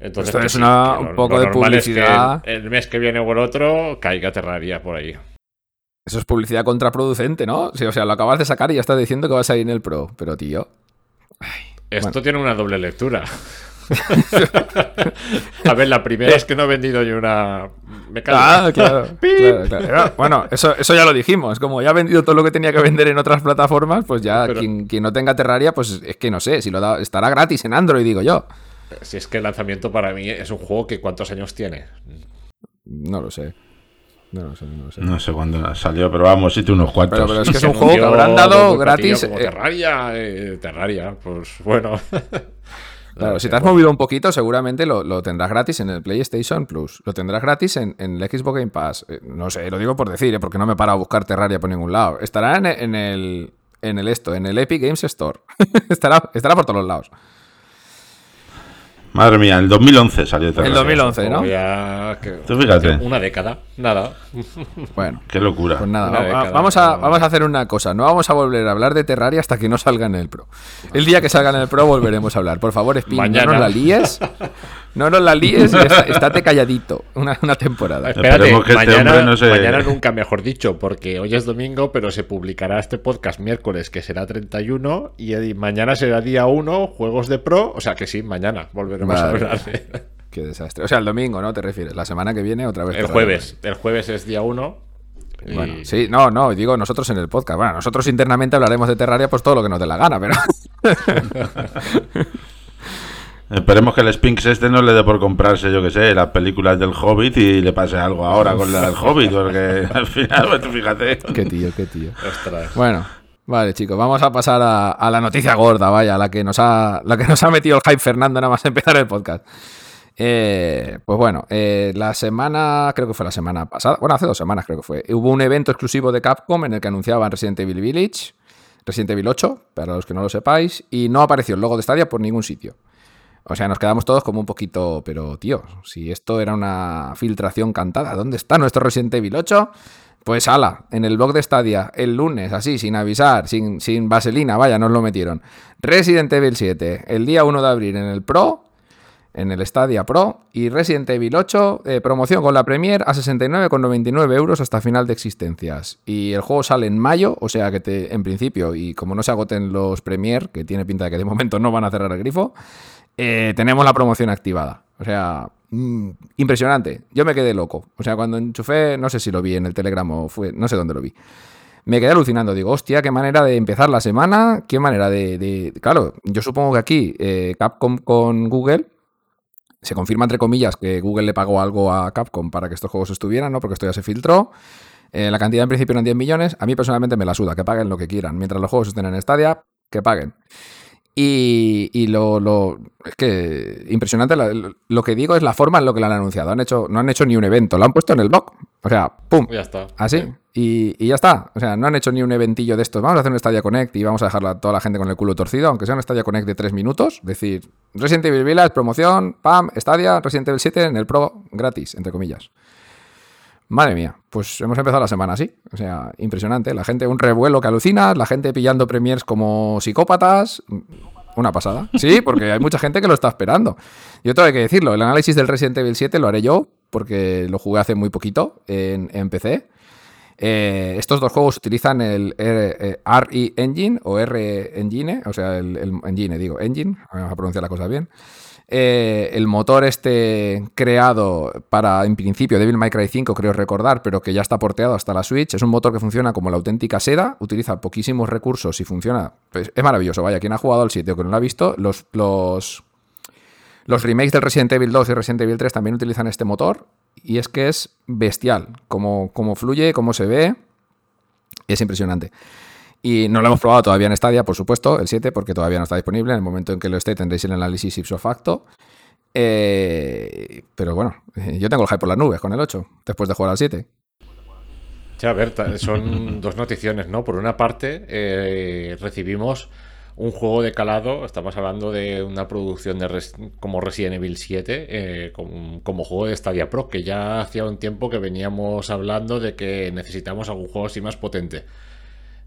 Entonces, Esto es un poco de publicidad. el mes que viene o el otro caiga Terraria por ahí. Eso es publicidad contraproducente, ¿no? Sí, o sea, lo acabas de sacar y ya estás diciendo que va a salir en el Pro. Pero, tío. Esto tiene una doble lectura. a ver, la primera es que no he vendido yo una. Me. Ah, claro, claro, claro. Bueno, eso, eso ya lo dijimos. Como ya ha vendido todo lo que tenía que vender en otras plataformas, pues ya Pero- quien, quien no tenga Terraria, pues es que no sé, si lo da, estará gratis en Android, digo yo. Si es que el lanzamiento para mí es un juego que ¿cuántos años tiene? No lo sé. No lo sé, no lo sé. No sé cuándo salió, pero vamos, sí, unos cuantos. Pero- pero es que es un juego que habrán dado gratis. Como eh, Terraria, eh, Terraria, pues bueno. Claro, No si te has movido un poquito, seguramente lo, lo tendrás gratis en el PlayStation Plus. Lo tendrás gratis en, en el Xbox Game Pass. Eh, No sé, lo digo por decir, eh, porque no me para a buscar Terraria por ningún lado. Estará en, en el. En el esto, en el Epic Games Store. estará, estará por todos los lados. Madre mía, el 2011 salió Terraria. El 2011, ¿no? Como ya que- Tú fíjate. Una década, nada. Bueno, Qué locura. pues nada, Una va- década, vamos, a, no. vamos a hacer una cosa. No vamos a volver a hablar de Terraria hasta que no salga en el Pro. El día que salga en el Pro volveremos a hablar. Por favor, Spin, no nos la líes. No nos la líes y está- estate calladito. Una, una temporada. Espérate, que este mañana, no se- mañana nunca mejor dicho, porque hoy es domingo, pero se publicará este podcast miércoles, que será 31, y mañana será día 1, juegos de pro, o sea que sí, mañana volveremos a Vale. hablar. de- Qué desastre. O sea, el domingo, ¿no? ¿Te refieres? La semana que viene otra vez. El jueves, el jueves es día 1. y- Bueno, sí, no, no, digo nosotros en el podcast. Bueno, nosotros internamente hablaremos de Terraria, pues todo lo que nos dé la gana, pero. Esperemos que el Spinks este no le dé por comprarse, yo que sé, las películas del Hobbit y le pase algo ahora con la del Hobbit, porque al final, pues, tú fíjate. qué tío, qué tío. Ostras. Bueno, vale, chicos, vamos a pasar a, la noticia gorda, vaya, la que nos ha, la que nos ha metido el hype Fernando nada más empezar el podcast. Eh, pues bueno, eh, la semana, creo que fue la semana pasada, bueno, hace dos semanas creo que fue, hubo un evento exclusivo de Capcom en el que anunciaban Resident Evil Village, Resident Evil 8, para los que no lo sepáis, y no apareció el logo de Stadia por ningún sitio. O sea, nos quedamos todos como un poquito, pero tío, si esto era una filtración cantada, ¿dónde está nuestro Resident Evil 8? Pues ala, en el blog de Stadia, el lunes, así, sin avisar, sin, sin vaselina, vaya, nos lo metieron. Resident Evil 7, el día 1 de abril en el Pro, en el Stadia Pro, y Resident Evil 8, eh, promoción con la Premier a 69,99 euros hasta final de existencias. Y el juego sale en mayo, o sea que te, en principio, y como no se agoten los Premier, que tiene pinta de que de momento no van a cerrar el grifo, eh, tenemos la promoción activada. O sea, mm, impresionante. Yo me quedé loco. O sea, cuando enchufé, no sé si lo vi en el Telegram o fue, no sé dónde lo vi. Me quedé alucinando. Digo, hostia, qué manera de empezar la semana, qué manera de. de- Claro, yo supongo que aquí eh, Capcom con Google. Se confirma, entre comillas, que Google le pagó algo a Capcom para que estos juegos estuvieran, ¿no? Porque esto ya se filtró. Eh, la cantidad en principio eran 10 millones. A mí personalmente me la suda, que paguen lo que quieran. Mientras los juegos estén en Stadia, que paguen. Y, y lo, lo- es que impresionante la- lo que digo es la forma en lo que lo han anunciado. Han hecho, no han hecho ni un evento, lo han puesto en el blog. O sea, ¡pum! Ya está. Así. Y, y ya está. O sea, no han hecho ni un eventillo de estos. Vamos a hacer un Stadia Connect y vamos a dejar a toda la gente con el culo torcido, aunque sea un Stadia Connect de 3 minutos. Decir, Resident Evil Village, promoción, pam, Stadia, Resident Evil 7 en el Pro gratis, entre comillas. Madre mía, pues hemos empezado la semana así. O sea, impresionante. La gente, un revuelo que alucina, la gente pillando premiers como psicópatas. Una pasada. Sí, porque hay mucha gente que lo está esperando. Yo tengo que decirlo, el análisis del Resident Evil 7 lo haré yo, porque lo jugué hace muy poquito en, PC. Eh, estos dos juegos utilizan el R- eh, RE Engine o R Engine, o sea, el, el Engine, digo, Engine, vamos a pronunciar la cosa bien. Eh, el motor este creado para, en principio, Devil May Cry 5, creo recordar, pero que ya está porteado hasta la Switch. Es un motor que funciona como la auténtica seda, utiliza poquísimos recursos y funciona. pues, es maravilloso, vaya, quien ha jugado al 7 o que no lo ha visto, los, los, los remakes del Resident Evil 2 y Resident Evil 3 también utilizan este motor y es que es bestial, como, como fluye, cómo se ve, es impresionante. Y no lo hemos probado todavía en Stadia, por supuesto, el 7, porque todavía no está disponible. En el momento en que lo esté tendréis el análisis ipso facto. Eh, pero bueno, eh, yo tengo el hype por las nubes con el 8, después de jugar al 7. Sí, a ver, son dos noticiones, ¿no? Por una parte, eh, recibimos un juego de calado, estamos hablando de una producción de res- como Resident Evil 7, eh, como, como juego de Stadia Pro, que ya hacía un tiempo que veníamos hablando de que necesitamos algún juego así más potente.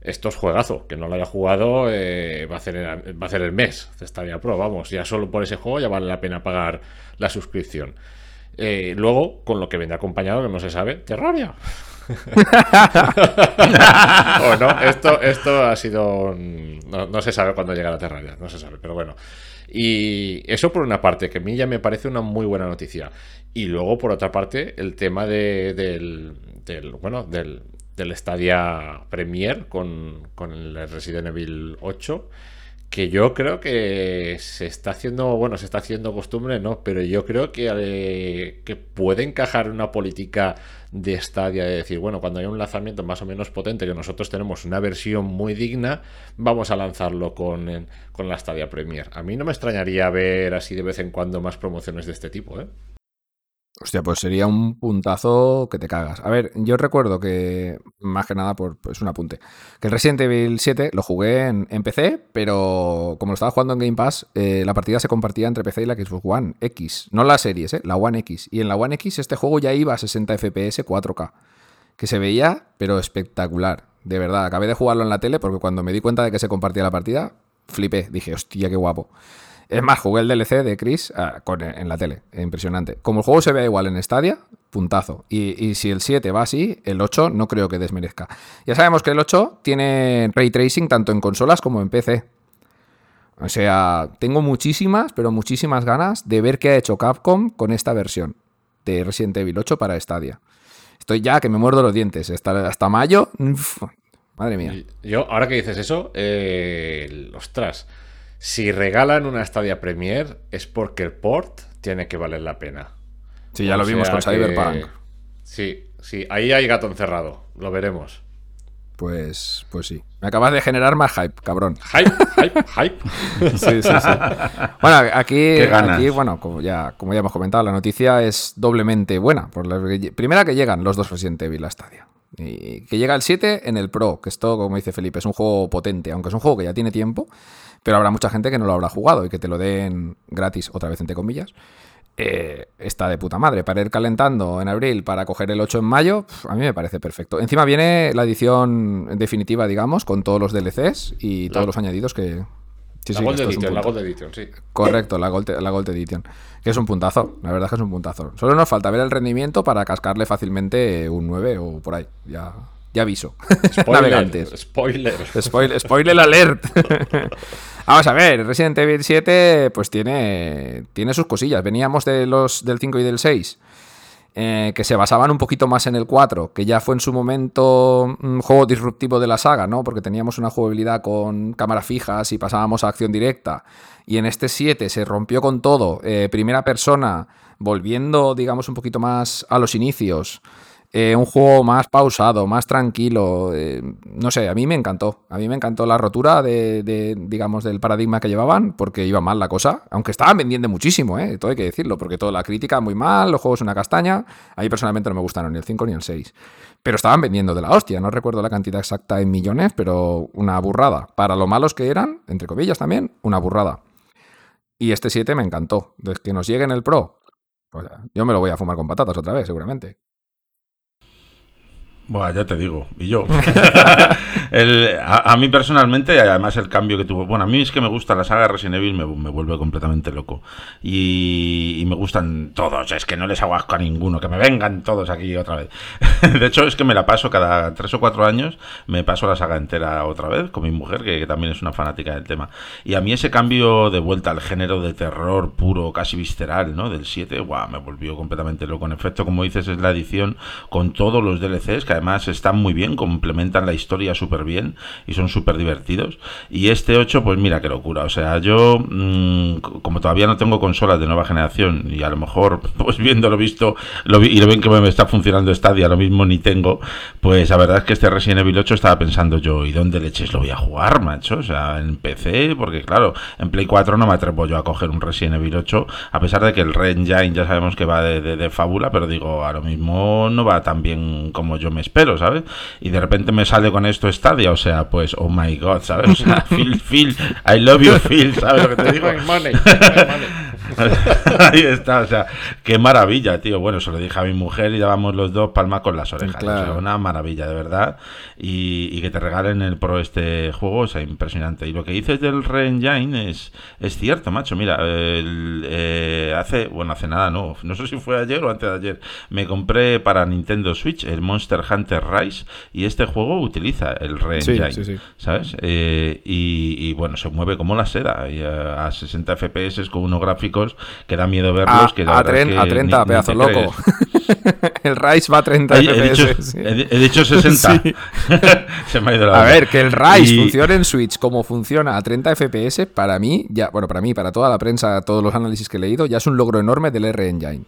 Esto es juegazo, que no lo haya jugado eh, va, a hacer el, va a hacer el mes de Stadia Pro, vamos, ya solo por ese juego ya vale la pena pagar la suscripción. Eh, luego, con lo que vendrá acompañado, que no se sabe, Terraria. o no, esto, esto ha sido. No, no se sabe cuándo llegará Terraria, no se sabe, pero bueno. Y eso por una parte, que a mí ya me parece una muy buena noticia. Y luego, por otra parte, el tema de, del, bueno, del, del Stadia Premier con, con el Resident Evil 8 que yo creo que se está haciendo, bueno, se está haciendo costumbre, no, pero yo creo que, eh, que puede encajar una política de Stadia de decir, bueno, cuando hay un lanzamiento más o menos potente, que nosotros tenemos una versión muy digna, vamos a lanzarlo con, con la Stadia Premier. A mí no me extrañaría ver así de vez en cuando más promociones de este tipo, ¿eh? Hostia, pues sería un puntazo que te cagas. A ver, yo recuerdo que, más que nada, por pues un apunte, que el Resident Evil 7 lo jugué en, PC, pero como lo estaba jugando en Game Pass, eh, la partida se compartía entre PC y la Xbox One X. No la series, ¿eh? la One X. Y en la One X este juego ya iba a 60 FPS 4K, que se veía, pero espectacular. De verdad, acabé de jugarlo en la tele porque cuando me di cuenta de que se compartía la partida, flipé. Dije, hostia, qué guapo. Es más, jugué el DLC de Chris ah, en la tele, impresionante. Como el juego se ve igual en Stadia, puntazo. Y, si el 7 va así, el 8 no creo que desmerezca. Ya sabemos que el 8 tiene ray tracing tanto en consolas como en PC. O sea, tengo muchísimas, pero muchísimas ganas de ver qué ha hecho Capcom con esta versión de Resident Evil 8 para Stadia. Estoy ya que me muerdo los dientes. Hasta, hasta mayo. madre mía. Yo, ahora que dices eso, eh, ostras. Si regalan una Stadia Premier es porque el port tiene que valer la pena. Sí, ya lo vimos con Cyberpunk. Sí, sí, ahí hay gato encerrado, lo veremos. Pues, pues sí. Me acabas de generar más hype, cabrón. Hype, hype, hype. sí, sí, sí. Bueno, aquí, aquí, bueno, como ya, como ya hemos comentado, la noticia es doblemente buena. Por la, primera que llegan los dos Resident Evil a Stadia. Y que llega el 7 en el Pro, que esto, como dice Felipe, es un juego potente, aunque es un juego que ya tiene tiempo, pero habrá mucha gente que no lo habrá jugado y que te lo den gratis, otra vez entre comillas. Eh, está de puta madre. Para ir calentando en abril, para coger el 8 en mayo, a mí me parece perfecto. Encima viene la edición definitiva, digamos, con todos los DLCs y todos los añadidos que... la, Gold Edition, la Gold Edition, sí. Correcto, la Gold, la Gold Edition. Que es un puntazo, la verdad es que es un puntazo. Solo nos falta ver el rendimiento para cascarle fácilmente un 9 o por ahí. Ya, ya aviso. Spoiler, spoiler. spoiler. Spoiler alert. Vamos a ver, Resident Evil 7 pues tiene, tiene sus cosillas. Veníamos de los, del 5 y del 6. Eh, que se basaban un poquito más en el 4, que ya fue en su momento un juego disruptivo de la saga, ¿no? Porque teníamos una jugabilidad con cámaras fijas y pasábamos a acción directa. Y en este 7 se rompió con todo, eh, primera persona, volviendo, digamos, un poquito más a los inicios. Eh, un juego más pausado, más tranquilo. Eh, no sé, a mí me encantó. A mí me encantó la rotura de, digamos, del paradigma que llevaban, porque iba mal la cosa. Aunque estaban vendiendo muchísimo, ¿eh? Todo hay que decirlo, porque toda la crítica muy mal, los juegos una castaña. A mí personalmente no me gustaron ni el 5 ni el 6. Pero estaban vendiendo de la hostia. No recuerdo la cantidad exacta en millones, pero una burrada. Para lo malos que eran, entre comillas también, una burrada. Y este 7 me encantó. Desde que nos llegue en el Pro, yo me lo voy a fumar con patatas otra vez, seguramente. Bueno, ya te digo, y yo. a, mí personalmente, además el cambio que tuvo. Bueno, a mí es que me gusta la saga Resident Evil, me, me vuelve completamente loco. Y, me gustan todos, es que no les hago asco a ninguno, que me vengan todos aquí otra vez. de hecho, es que me la paso cada tres o cuatro años, me paso la saga entera otra vez con mi mujer, que, también es una fanática del tema. Y a mí ese cambio de vuelta al género de terror puro, casi visceral, ¿no? Del 7, guau, me volvió completamente loco. En efecto, como dices, es la edición con todos los DLCs además están muy bien, complementan la historia súper bien y son súper divertidos. Y este 8, pues mira qué locura. O sea, yo, mm, como todavía no tengo consolas de nueva generación y a lo mejor, pues viéndolo visto lo y lo ven que me está funcionando Stadia, lo mismo ni tengo, pues la verdad es que este Resident Evil 8 estaba pensando yo, ¿y dónde leches lo voy a jugar, macho? O sea, en PC, porque claro, en Play 4 no me atrevo yo a coger un Resident Evil 8, a pesar de que el Red Engine ya sabemos que va de, de fábula, pero digo, a lo mismo no va tan bien como yo me espero, ¿sabes? Y de repente me sale con esto Stadia, o sea, pues, oh my god, ¿sabes? O sea, Phil, Phil, I love you, Phil, ¿sabes lo que te digo? Ahí está, o sea, qué maravilla, tío. Bueno, se lo dije a mi mujer y dábamos los dos palmas con las orejas. Claro. O sea, una maravilla, de verdad. Y, y que te regalen el pro este juego, o sea, impresionante. Y lo que dices del Re-Engine es, es cierto, macho. Mira, el, eh, hace, bueno, hace nada, no. No sé si fue ayer o antes de ayer. Me compré para Nintendo Switch el Monster Hunter Rise y este juego utiliza el Re-Engine. Sí, sí, sí. ¿Sabes? Eh, y, y, bueno, se mueve como la seda. Y a, a 60 FPS con unos gráficos que da miedo verlos. A, que la a, tren- que a 30, ni- ni pedazo te loco. el Rise va a 30 Ay, he, dicho, FPS. sí. he- he dicho 60. Sí. se me ha ido la A ver, que el Rise Y- funcione en Switch como funciona a 30 FPS, para mí, ya, bueno, para mí, para toda la prensa, todos los análisis que he leído, ya es un logro enorme del R-Engine.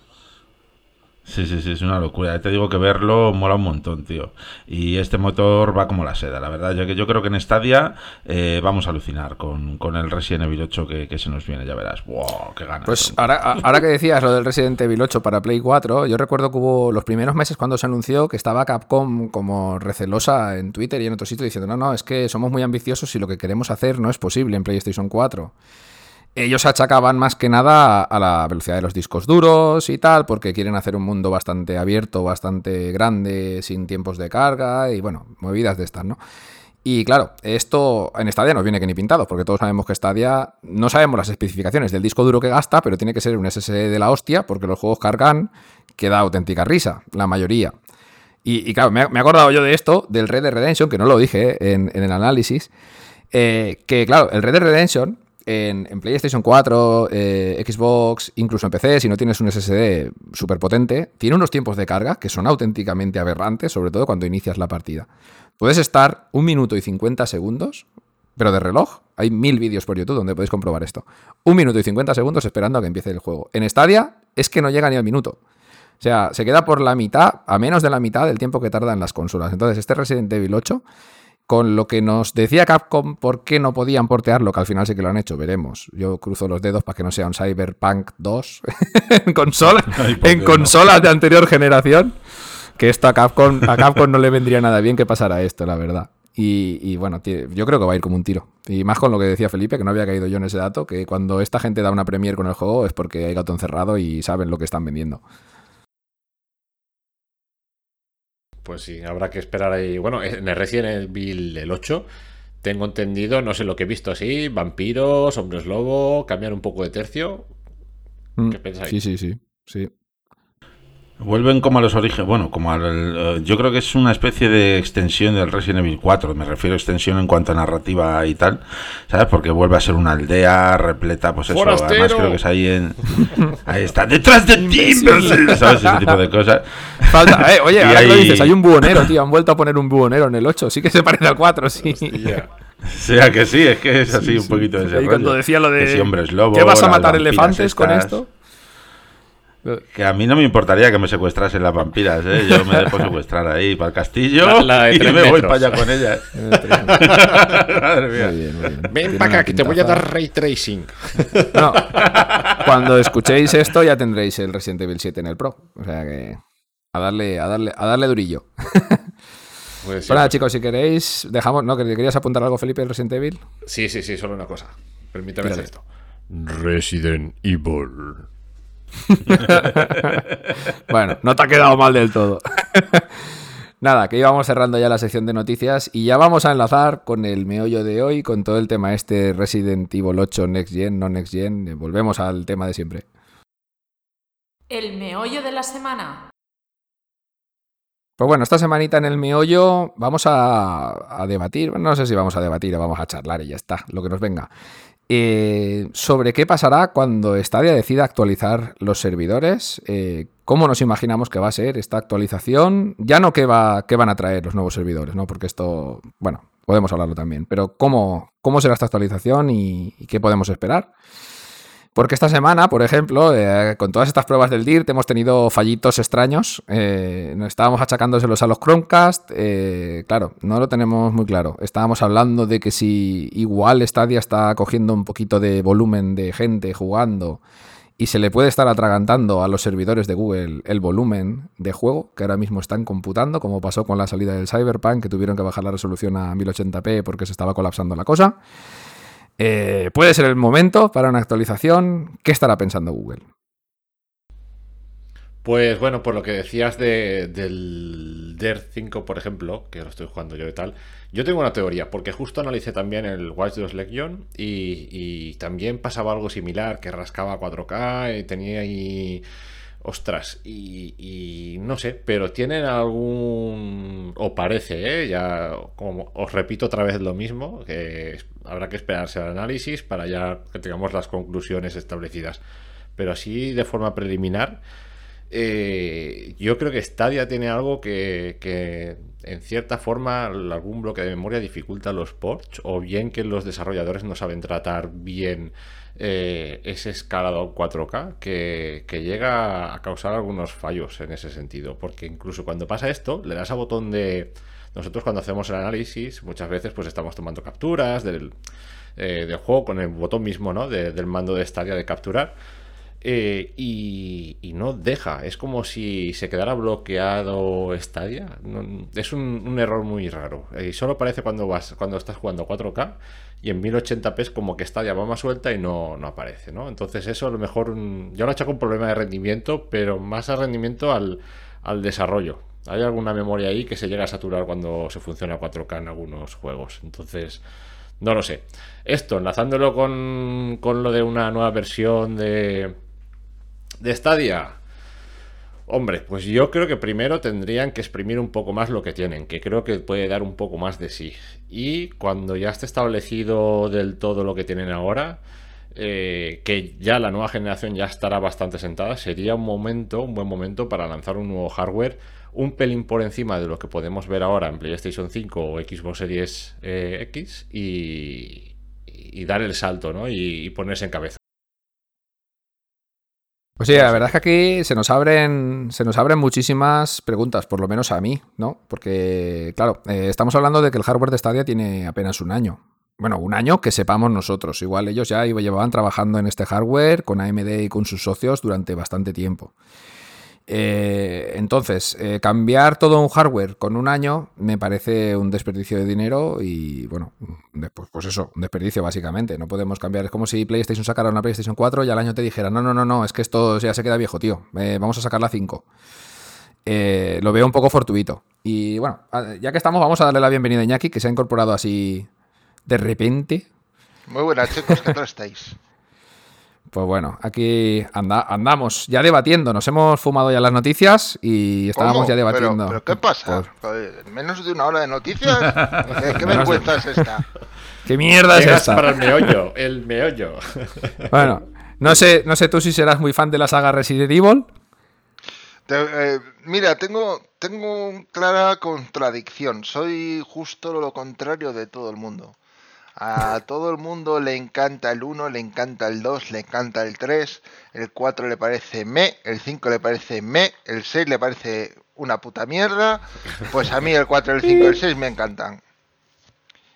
Sí, sí, sí, es una locura. Ya Te digo que verlo mola un montón, tío. Y este motor va como la seda, la verdad. Yo, que- yo creo que en Stadia eh, vamos a alucinar con, con el Resident Evil 8 que, que se nos viene, ya verás. ¡Wow! ¡Qué ganas! Pues ahora, ahora que decías lo del Resident Evil 8 para Play 4, yo recuerdo que hubo los primeros meses cuando se anunció que estaba Capcom como recelosa en Twitter y en otro sitio diciendo, no, no, es que somos muy ambiciosos y lo que queremos hacer no es posible en PlayStation 4. Ellos achacaban más que nada a la velocidad de los discos duros y tal, porque quieren hacer un mundo bastante abierto, bastante grande, sin tiempos de carga y bueno, movidas de estas, ¿no? Y claro, esto en Stadia no viene que ni pintado, porque todos sabemos que Stadia no sabemos las especificaciones del disco duro que gasta, pero tiene que ser un SSD de la hostia, porque los juegos cargan, que da auténtica risa, la mayoría. Y, y claro, me, he- acordado yo de esto, del Red Dead Redemption, que no lo dije eh, en, en el análisis, eh, que claro, el Red Dead Redemption en, en PlayStation 4, eh, Xbox, incluso en PC, si no tienes un SSD súper potente, tiene unos tiempos de carga que son auténticamente aberrantes, sobre todo cuando inicias la partida. Puedes estar un minuto y 50 segundos, pero de reloj. Hay mil vídeos por YouTube donde podéis comprobar esto. Un minuto y 50 segundos esperando a que empiece el juego. En Stadia es que no llega ni al minuto. O sea, se queda por la mitad, a menos de la mitad del tiempo que tardan las consolas. Entonces, este Resident Evil 8, con lo que nos decía Capcom por qué no podían portearlo, que al final sí que lo han hecho, veremos. Yo cruzo los dedos para que no sea un Cyberpunk 2 en, consola, Ay, en no. consolas de anterior generación. Que esto a Capcom, a Capcom no le vendría nada bien que pasara esto, la verdad. Y, y bueno, yo creo que va a ir como un tiro. Y más con lo que decía Felipe, que no había caído yo en ese dato, que cuando esta gente da una premiere con el juego es porque hay gato encerrado y saben lo que están vendiendo. Pues sí, habrá que esperar ahí. Bueno, en el Resident Evil el 8 tengo entendido, no sé lo que he visto así, vampiros, hombres lobo, cambiar un poco de tercio. Mm, ¿Qué pensáis? Sí, sí, sí. sí. Vuelven como a los orígenes, bueno, como al... eh, yo creo que es una especie de extensión del Resident Evil 4, me refiero a extensión en cuanto a narrativa y tal, ¿sabes? Porque vuelve a ser una aldea repleta, pues eso, además ¡Forastero! creo que es ahí en... Ahí está, detrás de ti, ¿sabes? Ese tipo de cosas. Falta, eh, oye, Y ahora que lo ahí- dices, hay un buhonero, tío. Han vuelto a poner un buhonero en el 8. Sí que se parece al 4, sí. Hostia. O sea que sí, es que es así Sí, un sí. poquito de ese Ahí cuando rollo. decía lo de. Que si hombres lobo, ¿Qué vas a matar elefantes con estas. esto? Que a mí no me importaría que me secuestrasen las vampiras, ¿eh? Yo me dejo secuestrar ahí para el castillo La- la y me voy para allá con ellas. Madre mía. Muy bien, muy bien. Ven para acá, que te voy a dar ray tracing. No, cuando escuchéis esto ya tendréis el Resident Evil 7 en el Pro. O sea que. A darle, a darle, a darle durillo. Pues. Bueno, chicos, si queréis, dejamos. ¿No? ¿Que ¿Querías apuntar algo, Felipe, del Resident Evil? sí, sí, sí, solo una cosa. Permítame hacer esto. Resident Evil. Bueno, no te ha quedado mal del todo. Nada, que íbamos cerrando ya la sección de noticias y ya vamos a enlazar con el meollo de hoy, con todo el tema este Resident Evil 8 Next Gen, no Next Gen. Eh, Volvemos al tema de siempre. El meollo de la semana. Pues bueno, esta semanita en el meollo vamos a, a debatir, bueno, no sé si vamos a debatir o vamos a charlar y ya está, lo que nos venga. Eh, sobre qué pasará cuando Stadia decida actualizar los servidores, eh, cómo nos imaginamos que va a ser esta actualización, ya no qué, va, qué van a traer los nuevos servidores, ¿no? Porque esto, bueno, podemos hablarlo también, pero cómo, cómo será esta actualización y, y qué podemos esperar. Porque esta semana, por ejemplo, eh, con todas estas pruebas del DIRT hemos tenido fallitos extraños. Eh, nos estábamos achacándoselos a los Chromecast. eh, claro, no lo tenemos muy claro. Estábamos hablando de que si igual Stadia está cogiendo un poquito de volumen de gente jugando y se le puede estar atragantando a los servidores de Google el volumen de juego que ahora mismo están computando, como pasó con la salida del Cyberpunk, que tuvieron que bajar la resolución a 1080p porque se estaba colapsando la cosa. Eh, ¿Puede ser el momento para una actualización? ¿Qué estará pensando Google? Pues bueno, por lo que decías de, del DER 5, por ejemplo, que lo estoy jugando yo y tal, yo tengo una teoría, porque justo analicé también el Watch Dogs Legion y, y también pasaba algo similar, que rascaba 4K y tenía ahí... Ostras, y, y, no sé, pero tienen algún... o parece, ¿eh? ya como os repito otra vez lo mismo, que habrá que esperarse al análisis para ya que tengamos las conclusiones establecidas. Pero así de forma preliminar, eh, yo creo que Stadia tiene algo que, que, en cierta forma algún bloque de memoria dificulta los ports o bien que los desarrolladores no saben tratar bien eh, ese escalado 4K que, que, llega a causar algunos fallos en ese sentido porque incluso cuando pasa esto le das a botón de nosotros cuando hacemos el análisis muchas veces pues estamos tomando capturas del, eh, del juego con el botón mismo ¿no? De, del mando de Stadia de capturar eh, y, no deja. Es como si se quedara bloqueado Stadia. Es un, error muy raro. Y solo aparece cuando vas, cuando estás jugando 4K y en 1080p es como que Stadia va más suelta y no, no aparece, ¿no? Entonces eso a lo mejor yo lo he hecho con problema de rendimiento, pero más a rendimiento al, al desarrollo. Hay alguna memoria ahí que se llega a saturar cuando se funciona 4K en algunos juegos. Entonces, no lo sé. Esto, enlazándolo con, con lo de una nueva versión de, de Stadia. Hombre, pues yo creo que primero tendrían que exprimir un poco más lo que tienen, que creo que puede dar un poco más de sí. Y cuando ya esté establecido del todo lo que tienen ahora, eh, que ya la nueva generación ya estará bastante sentada, sería un momento, un buen momento para lanzar un nuevo hardware un pelín por encima de lo que podemos ver ahora en PlayStation 5 o Xbox Series eh, X y, y, dar el salto, ¿no? Y, y ponerse en cabeza. Pues sí, la verdad es que aquí se nos abren, se nos abren muchísimas preguntas, por lo menos a mí, ¿no? Porque, claro, eh, estamos hablando de que el hardware de Stadia tiene apenas un año. Bueno, un año que sepamos nosotros. Igual ellos ya llevaban trabajando en este hardware con AMD y con sus socios durante bastante tiempo. Eh, entonces, eh, cambiar todo un hardware con un año me parece un desperdicio de dinero y, bueno, pues, pues, eso, un desperdicio básicamente. No podemos cambiar. Es como si PlayStation sacara una PlayStation 4 y al año te dijera, no, no, no, no, es que esto ya se queda viejo, tío. Eh, vamos a sacar la 5. Eh, lo veo un poco fortuito. Y bueno, ya que estamos, vamos a darle la bienvenida a Iñaki, que se ha incorporado así de repente. Muy buenas, chicos, ¿qué estáis? Pues bueno, aquí anda, andamos ya debatiendo. Nos hemos fumado ya las noticias y estábamos ¿Cómo? ya debatiendo. ¿Pero, pero qué pasa? ¿Menos de una hora de noticias? ¿Qué, vergüenza es esta? ¿Qué mierda es esta? para el meollo, el meollo. Bueno, no sé, no sé tú si serás muy fan de la saga Resident Evil. Te, eh, mira, tengo, tengo clara contradicción. Soy justo lo contrario de todo el mundo. A todo el mundo le encanta el 1, le encanta el 2, le encanta el 3, el 4 le parece me, el 5 le parece me, el 6 le parece una puta mierda. Pues a mí el 4, el 5 y el 6 me encantan.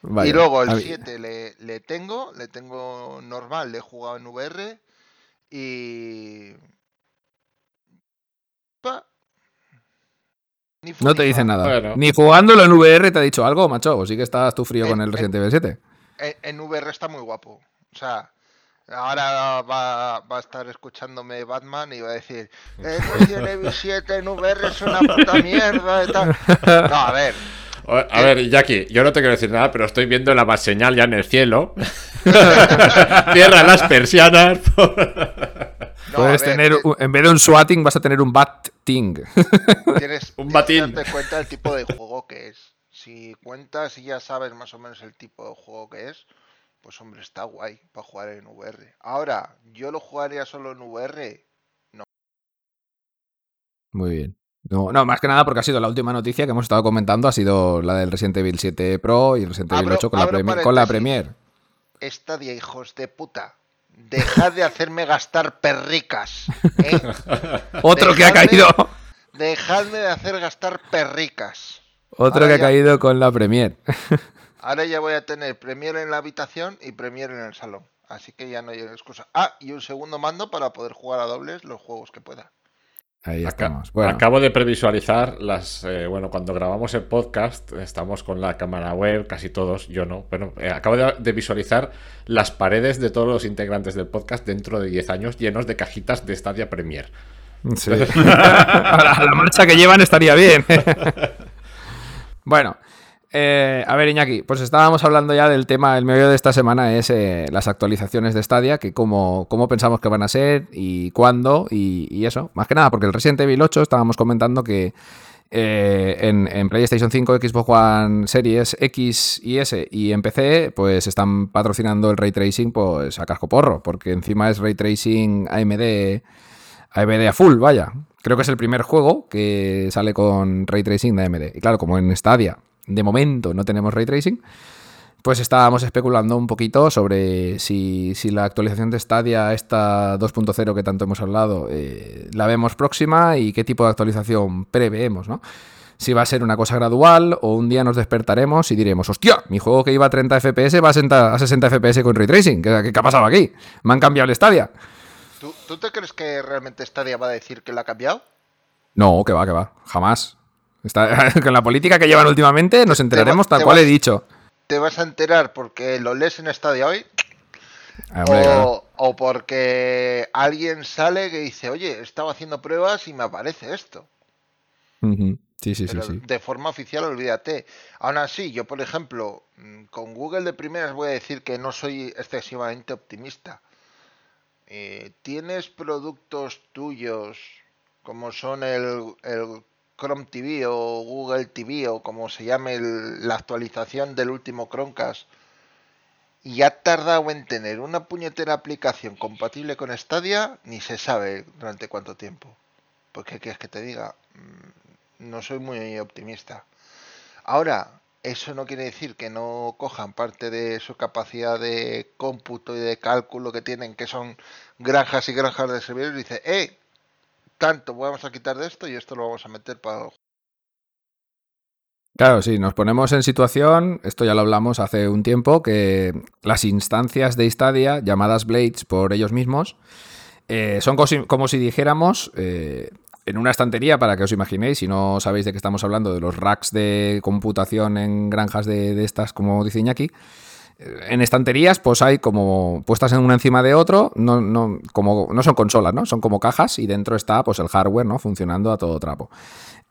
Vaya, y luego el 7 le, le, tengo, le tengo normal, le he jugado en VR y... Pa. No te dice nada. Bueno. Ni jugándolo en VR te ha dicho algo, macho. O sí que estás tú frío en, con el Resident Evil 7 en, en, VR está muy guapo. O sea, ahora va, va, a estar escuchándome Batman y va a decir, eh, Resident Evil 7 en VR es una puta mierda y tal. No, a ver. A ver, Jackie, yo no te quiero decir nada, pero estoy viendo la más señal ya en el cielo. Cierra las persianas. No, Puedes ver, tener, que... en vez de un swatting, vas a tener un batting. Tienes, un batín. Tienes que darte cuenta del tipo de juego que es si cuentas y ya sabes más o menos el tipo de juego que es, pues hombre, está guay para jugar en VR. Ahora, ¿yo lo jugaría solo en VR? No. Muy bien. No, no, más que nada porque ha sido la última noticia que hemos estado comentando, ha sido la del Resident Evil 7 Pro y el Resident Evil 8 con, la, Premier, con la Premier. Estadia, hijos de puta. Dejad de hacerme gastar perricas. ¿eh? Otro dejadme, que ha caído. Dejadme de hacer gastar perricas. Otro Ahora que ha ya... caído con la Premier. Ahora ya voy a tener Premier en la habitación y Premier en el salón. Así que ya no hay excusa. Ah, y un segundo mando para poder jugar a dobles los juegos que pueda. Ahí estamos. Bueno, Acabo de previsualizar las. eh, bueno, cuando grabamos el podcast, estamos con la cámara web, casi todos, yo no. Bueno, eh, acabo de, de visualizar las paredes de todos los integrantes del podcast dentro de 10 años llenos de cajitas de Stadia Premier. Sí. la marcha que llevan estaría bien. bueno, eh, a ver, Iñaki, pues estábamos hablando ya del tema, el meollo de esta semana es eh, las actualizaciones de Stadia, que cómo, cómo pensamos que van a ser y cuándo y, eso. Más que nada, porque el Resident Evil 8 estábamos comentando que eh, en, en PlayStation 5, Xbox One Series X y S y en PC, pues están patrocinando el Ray Tracing pues a casco porro, porque encima es Ray Tracing AMD AMD a full, vaya. Creo que es el primer juego que sale con ray tracing de AMD. Y claro, como en Stadia de momento no tenemos ray tracing, pues estábamos especulando un poquito sobre si, si la actualización de Stadia, esta 2.0 que tanto hemos hablado, eh, la vemos próxima y qué tipo de actualización preveemos, ¿no? Si va a ser una cosa gradual o un día nos despertaremos y diremos, hostia, mi juego que iba a 30 FPS va a 60, a 60 FPS con ray tracing. ¿Qué, ¿Qué ha pasado aquí? Me han cambiado el Stadia. ¿Tú, tú te crees que realmente Stadia va a decir que la ha cambiado? No, que va, que va. Jamás. Está, con la política que llevan últimamente nos enteraremos te tal cual vas- he dicho. Te vas a enterar porque lo lees en Stadia hoy Ah, hombre, claro. o, o porque alguien sale que dice, oye, estaba haciendo pruebas y me aparece esto. Ujú. Sí, sí, sí, Pero sí. de forma oficial, olvídate. Aún así, yo, por ejemplo, mm, con Google de primeras voy a decir que no soy excesivamente optimista. Eh, ¿Tienes productos tuyos como son el, Chrome TV o Google TV o como se llame la actualización del último Chromecast y ha tardado en tener una puñetera aplicación compatible con Stadia? Ni se sabe durante cuánto tiempo. Pues, ¿qué quieres que te diga? Mm, no soy muy optimista. Ahora, eso no quiere decir que no cojan parte de su capacidad de cómputo y de cálculo que tienen, que son granjas y granjas de servidores, y dice, eh, tanto vamos a quitar de esto y esto lo vamos a meter para Claro, sí, nos ponemos en situación, esto ya lo hablamos hace un tiempo, que las instancias de Stadia, llamadas Blades por ellos mismos, eh, son como si dijéramos eh, en una estantería, para que os imaginéis, si no sabéis de qué estamos hablando, de los racks de computación en granjas de, de estas, como dice Iñaki, eh, en estanterías, pues hay como puestas en una encima de otro, no, no, como, no son consolas, ¿no? Son como cajas y dentro está pues el hardware, ¿no? Funcionando a todo trapo.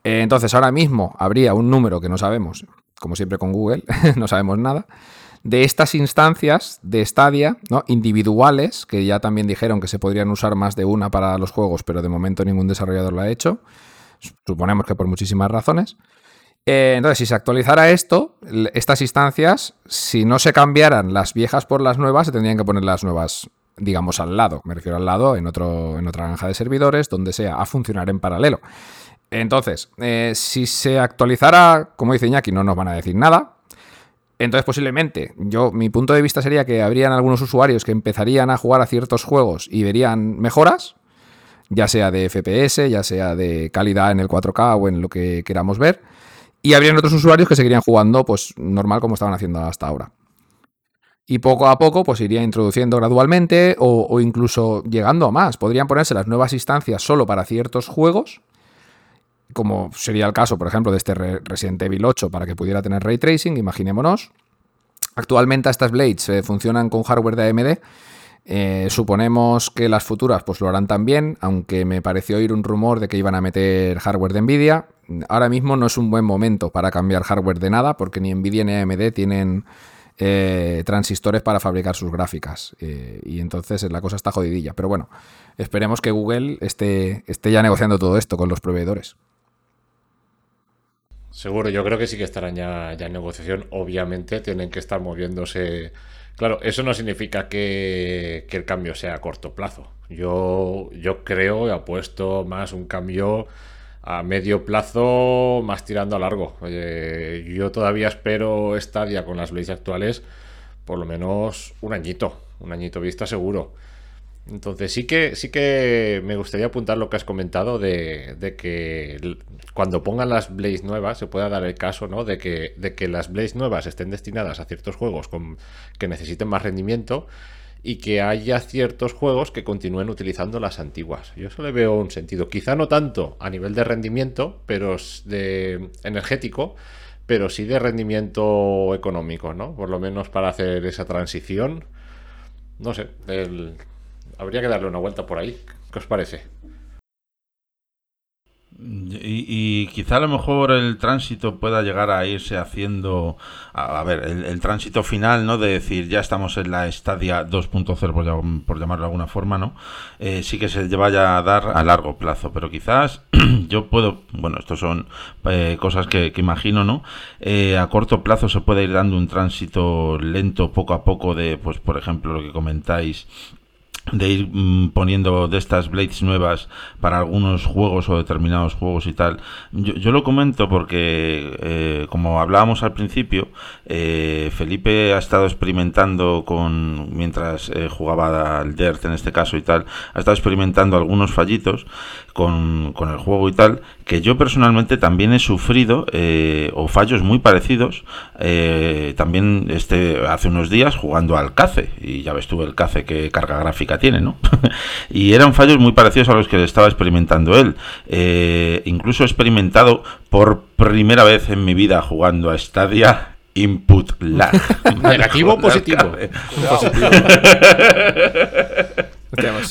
Eh, entonces, ahora mismo habría un número que no sabemos, como siempre con Google, no sabemos nada, de estas instancias de Stadia, ¿no? individuales, que ya también dijeron que se podrían usar más de una para los juegos, pero de momento ningún desarrollador lo ha hecho. Suponemos que por muchísimas razones. Eh, entonces, si se actualizara esto, estas instancias, si no se cambiaran las viejas por las nuevas, se tendrían que poner las nuevas, digamos, al lado. Me refiero al lado, en, otro, en otra granja de servidores, donde sea, a funcionar en paralelo. Entonces, eh, si se actualizara, como dice Iñaki, no nos van a decir nada. Entonces, posiblemente, yo, mi punto de vista sería que habrían algunos usuarios que empezarían a jugar a ciertos juegos y verían mejoras, ya sea de FPS, ya sea de calidad en el 4K o en lo que queramos ver. Y habrían otros usuarios que seguirían jugando, pues, normal como estaban haciendo hasta ahora. Y poco a poco, pues iría introduciendo gradualmente o, o incluso llegando a más. Podrían ponerse las nuevas instancias solo para ciertos juegos como sería el caso, por ejemplo, de este Re- Resident Evil 8 para que pudiera tener ray tracing, imaginémonos. Actualmente estas Blades eh, funcionan con hardware de AMD. Eh, suponemos que las futuras pues lo harán también, aunque me pareció oír un rumor de que iban a meter hardware de Nvidia. Ahora mismo no es un buen momento para cambiar hardware de nada, porque ni Nvidia ni AMD tienen eh, transistores para fabricar sus gráficas. Y entonces la cosa está jodidilla. Pero bueno, esperemos que Google esté, esté ya negociando todo esto con los proveedores. Seguro, yo creo que sí que estarán ya, ya en negociación. Obviamente tienen que estar moviéndose. Claro, eso no significa que, que el cambio sea a corto plazo. Yo, yo creo y apuesto más un cambio a medio plazo, más tirando a largo. Oye, yo todavía espero Stadia con las Blades actuales por lo menos un añito, un añito vista seguro. Entonces sí que sí que me gustaría apuntar lo que has comentado de, de que cuando pongan las Blaze nuevas se pueda dar el caso ¿no? de, que, de que las Blaze nuevas estén destinadas a ciertos juegos con, que necesiten más rendimiento y que haya ciertos juegos que continúen utilizando las antiguas. Yo eso le veo un sentido. Quizá no tanto a nivel de rendimiento, pero de energético, pero sí de rendimiento económico, ¿no? Por lo menos para hacer esa transición. No sé, habría que darle una vuelta por ahí. ¿Qué os parece? Y, quizá a lo mejor el tránsito pueda llegar a irse haciendo, a, ver, el, tránsito final, ¿no? De decir, ya estamos en la estadia 2.0, por, por, llamarlo de alguna forma, ¿no? Eh, sí que se vaya a dar a largo plazo, pero quizás yo puedo, bueno, esto son eh, cosas que, imagino, ¿no? Eh, a corto plazo se puede ir dando un tránsito lento, poco a poco, de, pues, por ejemplo, lo que comentáis, de ir mm, poniendo de estas blades nuevas para algunos juegos o determinados juegos y tal. Yo, lo comento porque, eh, como hablábamos al principio, eh, Felipe ha estado experimentando con, mientras eh, jugaba al Dirt en este caso y tal, ha estado experimentando algunos fallitos con, con el juego y tal, que yo personalmente también he sufrido o fallos muy parecidos también este hace unos días jugando al CACE y ya ves tú el CACE que carga gráfica tiene, ¿no? y eran fallos muy parecidos a los que estaba experimentando él. Eh, incluso he experimentado por primera vez en mi vida jugando a Stadia input lag. ¿Negativo o positivo?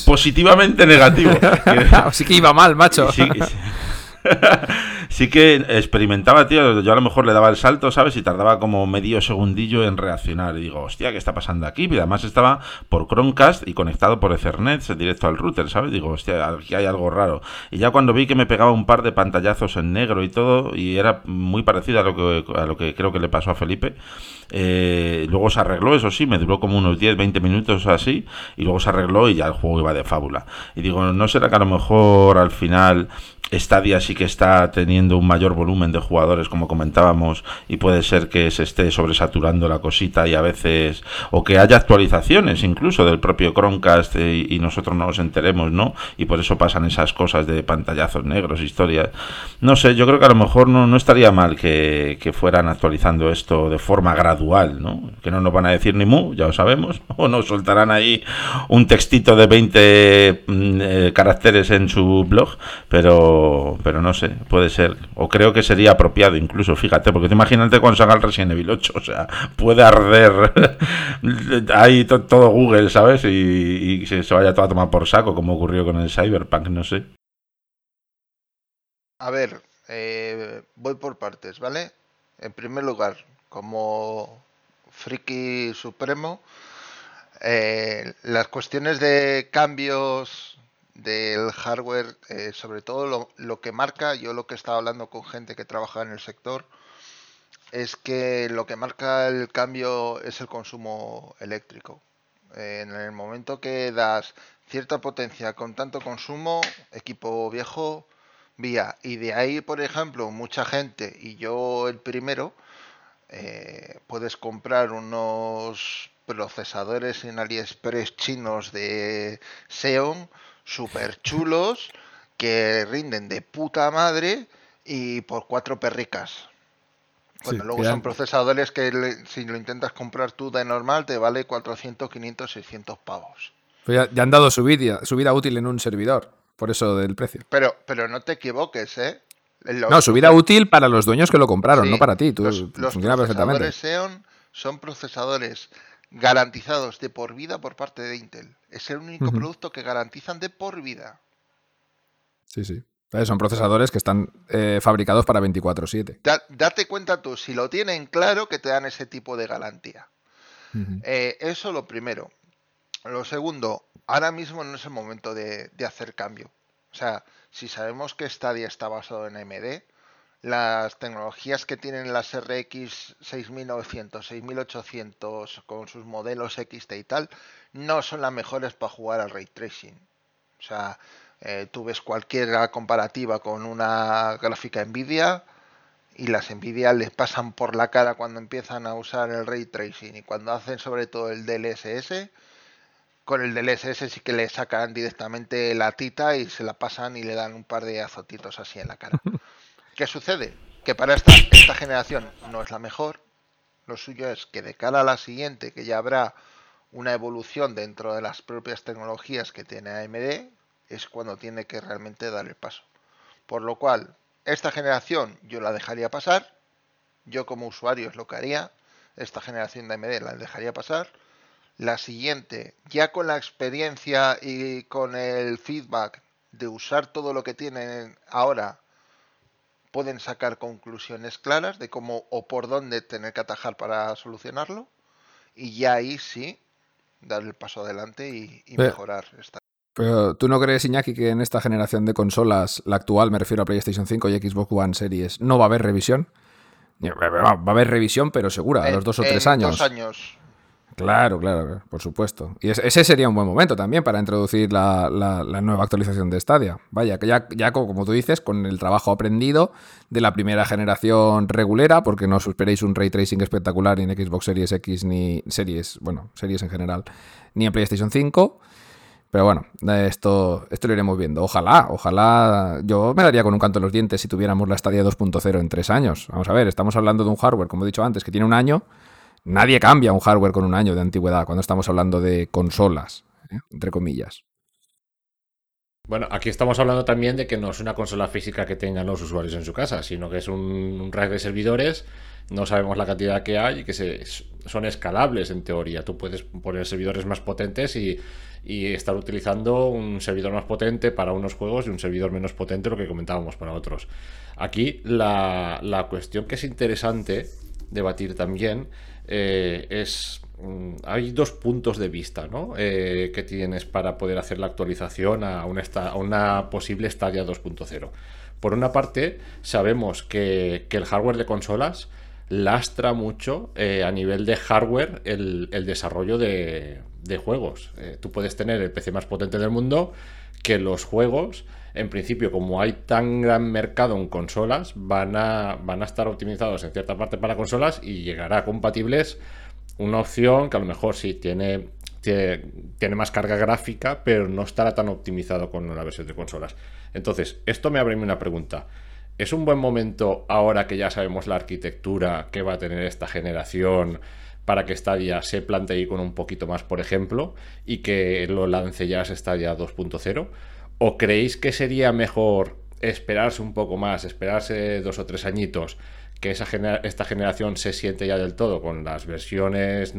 Positivamente negativo. Así que iba mal, macho. Sí, sí que experimentaba, tío. Yo a lo mejor le daba el salto, ¿sabes? Y tardaba como medio segundillo en reaccionar. Y digo, hostia, ¿qué está pasando aquí? Y además estaba por Chromecast y conectado por Ethernet directo al router, ¿sabes? Digo, hostia, aquí hay algo raro. Y ya cuando vi que me pegaba un par de pantallazos en negro y todo, y era muy parecido a lo que, a lo que creo que le pasó a Felipe. Eh, luego se arregló, eso sí, me duró como unos 10, 20 minutos así, y luego se arregló y ya el juego iba de fábula. Y digo, ¿no será que a lo mejor al final Stadia sí que está teniendo un mayor volumen de jugadores, como comentábamos, y puede ser que se esté sobresaturando la cosita y a veces, o que haya actualizaciones incluso del propio Chromecast eh, y, nosotros no nos enteremos, ¿no? Y por eso pasan esas cosas de pantallazos negros, historias. No sé, yo creo que a lo mejor no, no estaría mal que, que fueran actualizando esto de forma gradual, ¿no? Que no nos van a decir ni mu, ya lo sabemos, o nos soltarán ahí un textito de 20 mm, eh, caracteres en su blog, pero pero, no sé, puede ser. O creo que sería apropiado incluso, fíjate, porque te imagínate cuando salga el Resident Evil 8, o sea, puede arder ahí todo Google, ¿sabes? Y, se, vaya todo a tomar por saco, como ocurrió con el Cyberpunk, no sé. A ver, eh, voy por partes, ¿vale? En primer lugar, como friki supremo, eh, las cuestiones de cambios del hardware, eh, sobre todo lo, que marca, yo lo que he estado hablando con gente que trabaja en el sector, es que lo que marca el cambio es el consumo eléctrico. en el momento que das cierta potencia con tanto consumo, equipo viejo, vía. Y de ahí, por ejemplo, mucha gente, y yo el primero, eh, puedes comprar unos procesadores en AliExpress chinos de Xeon súper chulos que rinden de puta madre y por cuatro perricas. Bueno, luego son procesadores que si lo intentas comprar tú de normal te vale 400, 500, 600 pavos. Ya, han dado su vida, su vida útil en un servidor, por eso del precio. Pero, pero no te equivoques, ¿eh? no, su vida útil para los dueños que lo compraron, no para ti. Tú, los, funciona procesadores Xeon son procesadores garantizados de por vida por parte de Intel. Es el único producto que garantizan de por vida. Sí, sí. Eh, son procesadores que están eh, fabricados para 24/7. date cuenta tú, si lo tienen claro, que te dan ese tipo de garantía. Eh, eso lo primero. Lo segundo, ahora mismo no es el momento de, de hacer cambio. O sea, si sabemos que Stadia está basado en AMD, las tecnologías que tienen las RX 6900, 6800 con sus modelos XT y tal, no son las mejores para jugar al ray tracing. O sea, eh, tú ves cualquier comparativa con una gráfica Nvidia y las Nvidia les pasan por la cara cuando empiezan a usar el ray tracing y cuando hacen sobre todo el DLSS, con el DLSS sí que le sacan directamente la tita y se la pasan y le dan un par de azotitos así en la cara. ¿Qué sucede? Que para esta, generación no es la mejor. Lo suyo es que de cara a la siguiente, que ya habrá una evolución dentro de las propias tecnologías que tiene AMD, es cuando tiene que realmente dar el paso. Por lo cual, esta generación yo la dejaría pasar, yo como usuario es lo que haría, esta generación de AMD la dejaría pasar. La siguiente, ya con la experiencia y con el feedback de usar todo lo que tienen ahora, pueden sacar conclusiones claras de cómo o por dónde tener que atajar para solucionarlo. Y ya ahí sí, dar el paso adelante y, mejorar esta. Pero tú no crees, Iñaki, que en esta generación de consolas, la actual, me refiero a PlayStation 5 y Xbox One Series, no va a haber revisión? Va a haber revisión, pero segura, a los dos o tres años. Dos años. Claro, claro, por supuesto. Y ese sería un buen momento también para introducir la, nueva actualización de Stadia. Vaya, que ya, como tú dices, con el trabajo aprendido de la primera generación regulera, porque no os esperéis un ray tracing espectacular ni en Xbox Series X ni series, bueno, series en general, ni en PlayStation 5. Pero bueno, esto, esto lo iremos viendo. Ojalá, ojalá. Yo me daría con un canto en los dientes si tuviéramos la Stadia 2.0 en tres años. Vamos a ver, estamos hablando de un hardware, como he dicho antes, que tiene un año Nadie cambia un hardware con un año de antigüedad cuando estamos hablando de consolas, ¿eh? entre comillas. Bueno, aquí estamos hablando también de que no es una consola física que tengan los usuarios en su casa, sino que es un rack de servidores, no sabemos la cantidad que hay y que son escalables en teoría. Tú puedes poner servidores más potentes y, estar utilizando un servidor más potente para unos juegos y un servidor menos potente, lo que comentábamos para otros. Aquí la cuestión que es interesante debatir también eh, es mm, hay dos puntos de vista ¿no? Eh, que tienes para poder hacer la actualización a una, posible Stadia 2.0. Por una parte, sabemos que, el hardware de consolas lastra mucho eh, a nivel de hardware el, desarrollo de, juegos. tú puedes tener el PC más potente del mundo, que los juegos, en principio, como hay tan gran mercado en consolas, van a, estar optimizados en cierta parte para consolas y llegará a compatibles una opción que a lo mejor sí tiene, más carga gráfica, pero no estará tan optimizado con la versión de consolas. Entonces, esto me abre una pregunta. ¿Es un buen momento ahora que ya sabemos la arquitectura que va a tener esta generación? para que Stadia se plantee con un poquito más, por ejemplo, y que lo lance ya Stadia 2.0? ¿O creéis que sería mejor esperarse un poco más, esperarse dos o tres añitos, que esa esta generación se siente ya del todo con las versiones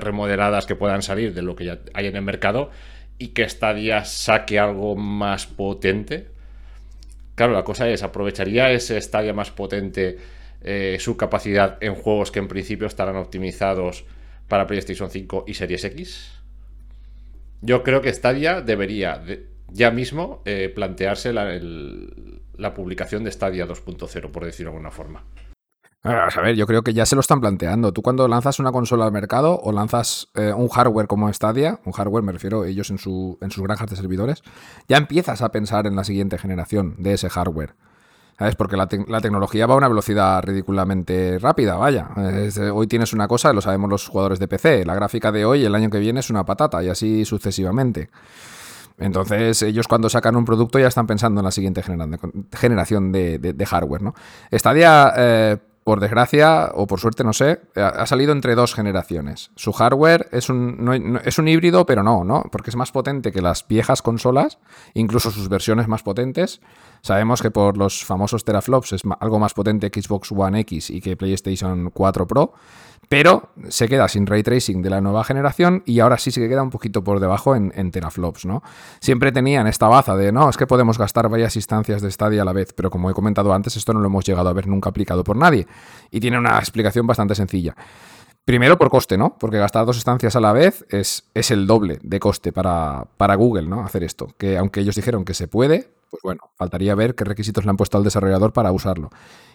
remodeladas que puedan salir de lo que ya hay en el mercado y que Stadia saque algo más potente? Claro, la cosa es, ¿aprovecharía ese Stadia más potente? Eh, su capacidad en juegos que en principio estarán optimizados para PlayStation 5 y Series X? Yo creo que Stadia debería ya mismo eh, plantearse la, publicación de Stadia 2.0, por decirlo de alguna forma. A ver, yo creo que ya se lo están planteando. Tú cuando lanzas una consola al mercado o lanzas eh, un hardware como Stadia, un hardware me refiero ellos en, su, en sus granjas de servidores, ya empiezas a pensar en la siguiente generación de ese hardware. ¿Sabes? Porque la, tecnología va a una velocidad ridículamente rápida, vaya. hoy tienes una cosa, lo sabemos los jugadores de PC, la gráfica de hoy, el año que viene es una patata y así sucesivamente. Entonces, ellos cuando sacan un producto ya están pensando en la siguiente generación de, hardware, ¿no? Stadia, eh, por desgracia o por suerte, no sé, ha salido entre dos generaciones. Su hardware es un, híbrido, pero no, ¿no? Porque es más potente que las viejas consolas, incluso sus versiones más potentes. Sabemos que por los famosos teraflops es algo más potente Xbox One X y que PlayStation 4 Pro, pero se queda sin ray tracing de la nueva generación y ahora sí se queda un poquito por debajo en, teraflops, ¿no? Siempre tenían esta baza de, no, es que podemos gastar varias instancias de Stadia a la vez, pero como he comentado antes, esto no lo hemos llegado a ver nunca aplicado por nadie y tiene una explicación bastante sencilla. Primero por coste, ¿no? Porque gastar dos instancias a la vez es, es el doble de coste para, para Google, ¿no? Hacer esto. Que aunque ellos dijeron que se puede, pues bueno, faltaría ver qué requisitos le han puesto al desarrollador para usarlo.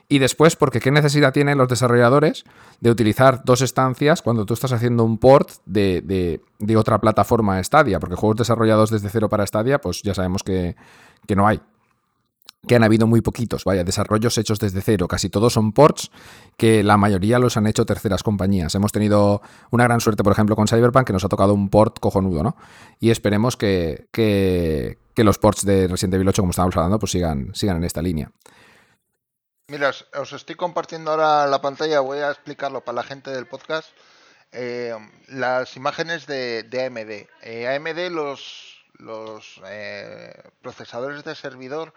Y después, porque qué necesidad tienen los desarrolladores de utilizar dos estancias cuando tú estás haciendo un port de, otra plataforma a Stadia, porque juegos desarrollados desde cero para Stadia, pues ya sabemos que, que no hay que han habido muy poquitos, vaya, desarrollos hechos desde cero. Casi todos son ports que la mayoría los han hecho terceras compañías. Hemos tenido una gran suerte, por ejemplo, con Cyberpunk, que nos ha tocado un port cojonudo, ¿no? Y esperemos que, que, los ports de Resident Evil 8, como estábamos hablando, pues sigan, sigan en esta línea. Mira, os estoy compartiendo ahora la pantalla, voy a explicarlo para la gente del podcast. eh, las imágenes de, de AMD. Eh, AMD, los, los eh, procesadores de servidor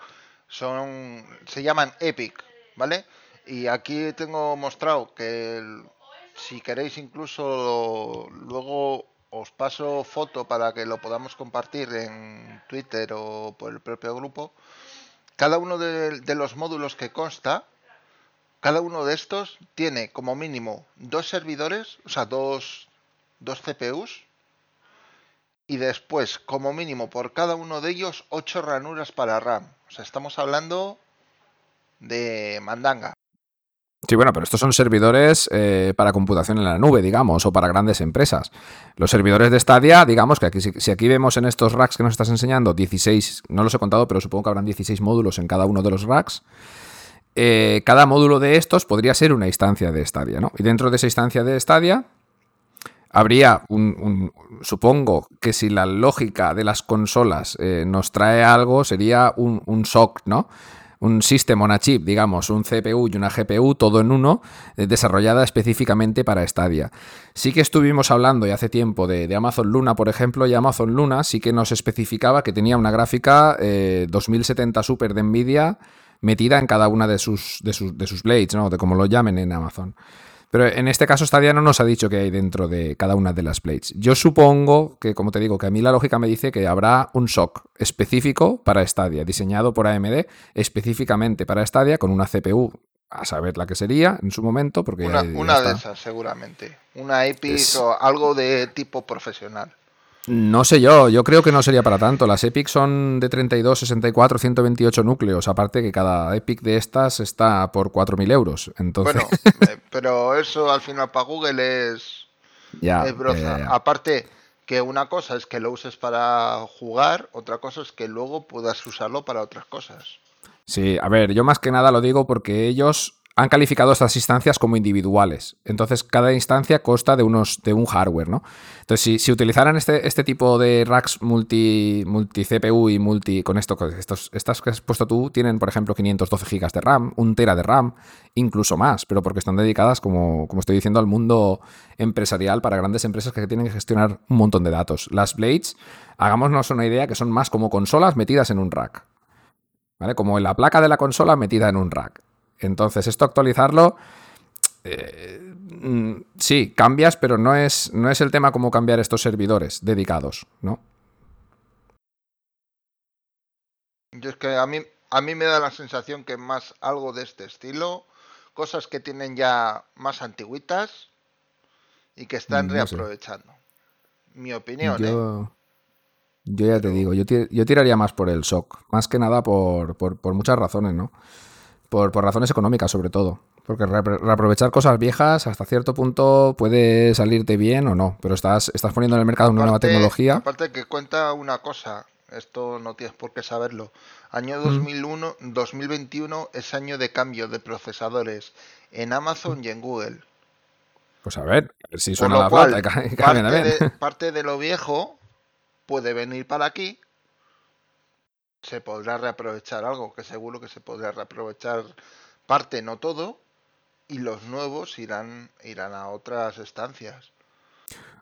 son se llaman EPIC, ¿vale? Y aquí tengo mostrado que si queréis incluso luego os paso foto para que lo podamos compartir en Twitter o por el propio grupo. Cada uno de, los módulos que consta, cada uno de estos tiene como mínimo dos servidores, o sea, dos, dos CPUs. Y después, como mínimo, por cada uno de ellos, ocho ranuras para RAM. O sea, estamos hablando de mandanga. Sí, bueno, pero estos son servidores eh, para computación en la nube, digamos, o para grandes empresas. Los servidores de Stadia, digamos que aquí, si, aquí vemos en estos racks que nos estás enseñando 16, no los he contado, pero supongo que habrán 16 módulos en cada uno de los racks. eh, cada módulo de estos podría ser una instancia de Stadia, ¿no? Y dentro de esa instancia de Stadia habría un, supongo que si la lógica de las consolas eh, nos trae algo, sería un SOC, ¿no? Un System on a Chip, digamos, un CPU y una GPU, todo en uno, eh, desarrollada específicamente para Stadia. Sí que estuvimos hablando ya hace tiempo de, Amazon Luna, por ejemplo, y Amazon Luna sí que nos especificaba que tenía una gráfica eh, 2070 Super de Nvidia metida en cada una de sus, de sus, de sus blades, ¿no? De como lo llamen en Amazon. Pero en este caso Stadia no nos ha dicho que hay dentro de cada una de las blades. Yo supongo que, como te digo, que a mí la lógica me dice que habrá un SOC específico para Stadia, diseñado por AMD específicamente para Stadia, con una CPU, a saber la que sería en su momento, porque Una, ya una de esas, seguramente. Una EPIC Es- o algo de tipo profesional. No sé yo, yo creo que no sería para tanto. Las EPIC son de 32, 64, 128 núcleos. Aparte que cada EPIC de estas está por 4.000 euros. Entonces, Bueno, eh, pero eso al final para Google es, ya, es broza. Aparte que una cosa es que lo uses para jugar, otra cosa es que luego puedas usarlo para otras cosas. Sí, a ver, yo más que nada lo digo porque ellos han calificado estas instancias como individuales. Entonces, cada instancia consta de unos de un hardware, ¿no? Entonces, si, si utilizaran este, este tipo de racks multi, multi CPU y multi con esto, estos, estas que has puesto tú, tienen, por ejemplo, 512 GB de RAM, un tera de RAM, incluso más, pero porque están dedicadas, como, como estoy diciendo, al mundo empresarial para grandes empresas que tienen que gestionar un montón de datos. Las Blades, hagámonos una idea que son más como consolas metidas en un rack. ¿Vale? Como en la placa de la consola metida en un rack. Entonces, esto actualizarlo. eh, mm, sí, cambias, pero no es, no es el tema como cambiar estos servidores dedicados, ¿no? Yo es que a mí, a mí me da la sensación que más algo de este estilo, cosas que tienen ya más antiguitas y que están Mm, no sé. reaprovechando. Mi opinión, ¿eh? Yo, yo ya te digo, yo, yo tiraría más por el SOC, más que nada por, por- por muchas razones, ¿no? Por, por razones económicas, sobre todo. Porque reapro- reaprovechar cosas viejas hasta cierto punto puede salirte bien o no, pero estás, estás poniendo en el mercado una nueva tecnología. Aparte que cuenta una cosa, esto no tienes por qué saberlo. Año Mm. 2001, 2021 es año de cambio de procesadores en Amazon y en Google. Pues a ver, a ver si suena la cual, y parte, de, parte de lo viejo puede venir para aquí. Se podrá reaprovechar algo, que seguro que se podrá reaprovechar parte, no todo. Y los nuevos irán, irán a otras estancias.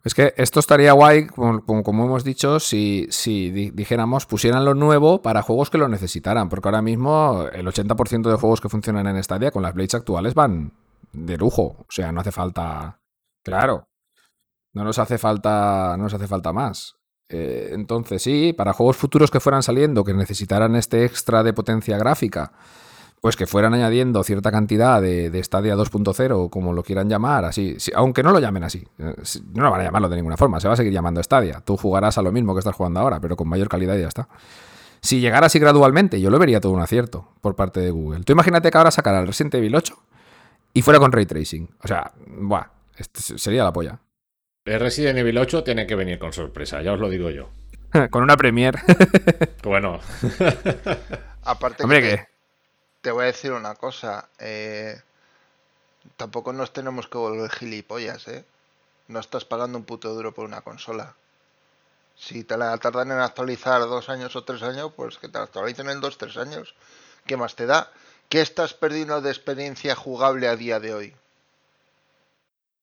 Es que esto estaría guay, como, hemos dicho, si, si di- dijéramos, pusieran lo nuevo para juegos que lo necesitaran, porque ahora mismo el 80% de juegos que funcionan en Stadia con las Blades actuales van de lujo, o sea, no hace falta, claro, no nos hace falta, no nos hace falta más. Eh, entonces sí, para juegos futuros que fueran saliendo, que necesitaran este extra de potencia gráfica, pues que fueran añadiendo cierta cantidad de, de Stadia 2.0, o como lo quieran llamar, así, sí, aunque no lo llamen así. eh, No lo van a llamarlo de ninguna forma, se va a seguir llamando Stadia. Tú jugarás a lo mismo que estás jugando ahora, pero con mayor calidad y ya está. Si llegara así gradualmente, yo lo vería todo un acierto por parte de Google. Tú imagínate que ahora sacara el Resident Evil 8 y fuera con Ray Tracing. O sea, buah, esto sería la polla. El Resident Evil 8 tiene que venir con sorpresa, ya os lo digo yo. con una Premiere. Bueno, Aparte Hombre, que te, que... te voy a decir una cosa. eh, tampoco nos tenemos que volver gilipollas, ¿eh? No estás pagando un puto duro por una consola. Si te la tardan en actualizar dos años o tres años, pues que te la actualicen en dos, tres años. ¿Qué más te da? ¿Qué estás perdiendo de experiencia jugable a día de hoy?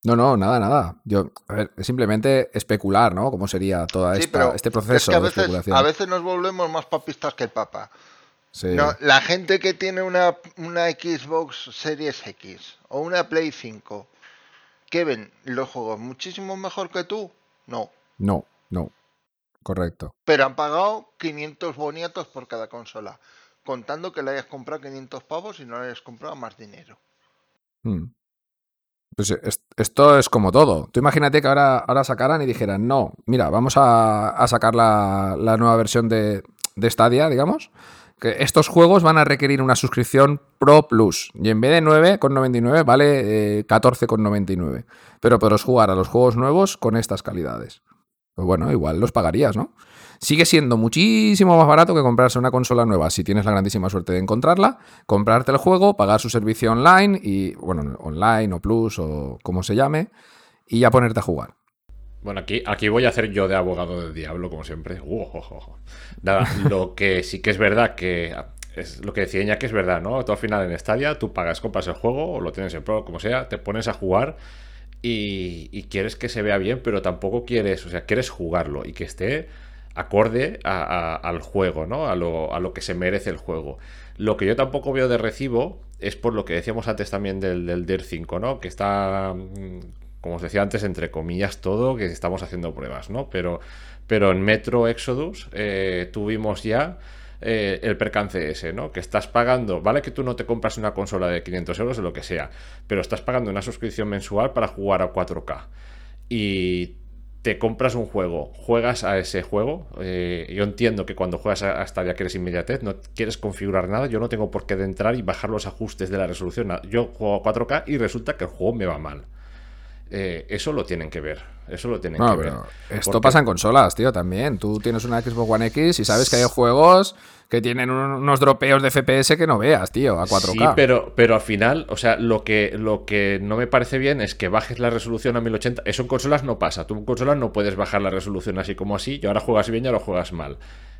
No, no, nada, nada. Yo, a ver, es simplemente especular, ¿no? ¿Cómo sería todo Sí, este es proceso que a de veces, especulación? a veces nos volvemos más papistas que el Papa. Sí. No, la gente que tiene una, una Xbox Series X o una Play 5, ¿qué ven los juegos muchísimo mejor que tú? No. No, no. Correcto. Pero han pagado 500 boniatos por cada consola, contando que le hayas comprado 500 pavos y no le hayas comprado más dinero. Mm. Pues es- esto es como todo. Tú imagínate que ahora, ahora sacaran y dijeran, no, mira, vamos a, a sacar la, la nueva versión de, de Stadia, digamos, que estos juegos van a requerir una suscripción Pro Plus. Y en vez de 9,99 vale eh, 14,99. Pero podrás jugar a los juegos nuevos con estas calidades. Pues bueno, igual los pagarías, ¿no? Sigue siendo muchísimo más barato que comprarse una consola nueva si tienes la grandísima suerte de encontrarla, comprarte el juego, pagar su servicio online y, bueno, online o plus o como se llame, y ya ponerte a jugar. Bueno, aquí, aquí voy a hacer yo de abogado del diablo, como siempre. Nada, lo que sí que es verdad que. Es lo que decía Iñaki es verdad, ¿no? Tú al final en Stadia, tú pagas, compras el juego, o lo tienes en Pro, como sea, te pones a jugar y quieres que se vea bien, pero tampoco quieres, o sea, quieres jugarlo y que esté acorde al juego, ¿no? A lo, a lo que se merece el juego. Lo que yo tampoco veo de recibo es por lo que decíamos antes también del, del DIR 5, ¿no? Que está, mm, como os decía antes, entre comillas todo, que estamos haciendo pruebas, ¿no? Pero, pero en Metro Exodus eh, tuvimos ya eh, el percance ese, ¿no? Que estás pagando, vale que tú no te compras una consola de 500 euros o lo que sea, pero estás pagando una suscripción mensual para jugar a 4K. Y te compras un juego, juegas a ese juego. eh, yo entiendo que cuando juegas a, a Stadia quieres inmediatez, no quieres configurar nada. Yo no tengo por qué entrar y bajar los ajustes de la resolución. Yo juego a 4K y resulta que el juego me va mal. Eh, eso lo tienen que ver. Eso lo tienen No, que ver. esto Porque- pasa en consolas, tío, también. Tú tienes una Xbox One X y sabes que hay juegos que tienen un- unos dropeos de FPS que no veas, tío, a 4K. Sí, pero, pero al final, o sea, lo que, lo que no me parece bien es que bajes la resolución a 1080. Eso en consolas no pasa. Tú en consolas no puedes bajar la resolución así como así. Y ahora juegas bien y ahora juegas mal.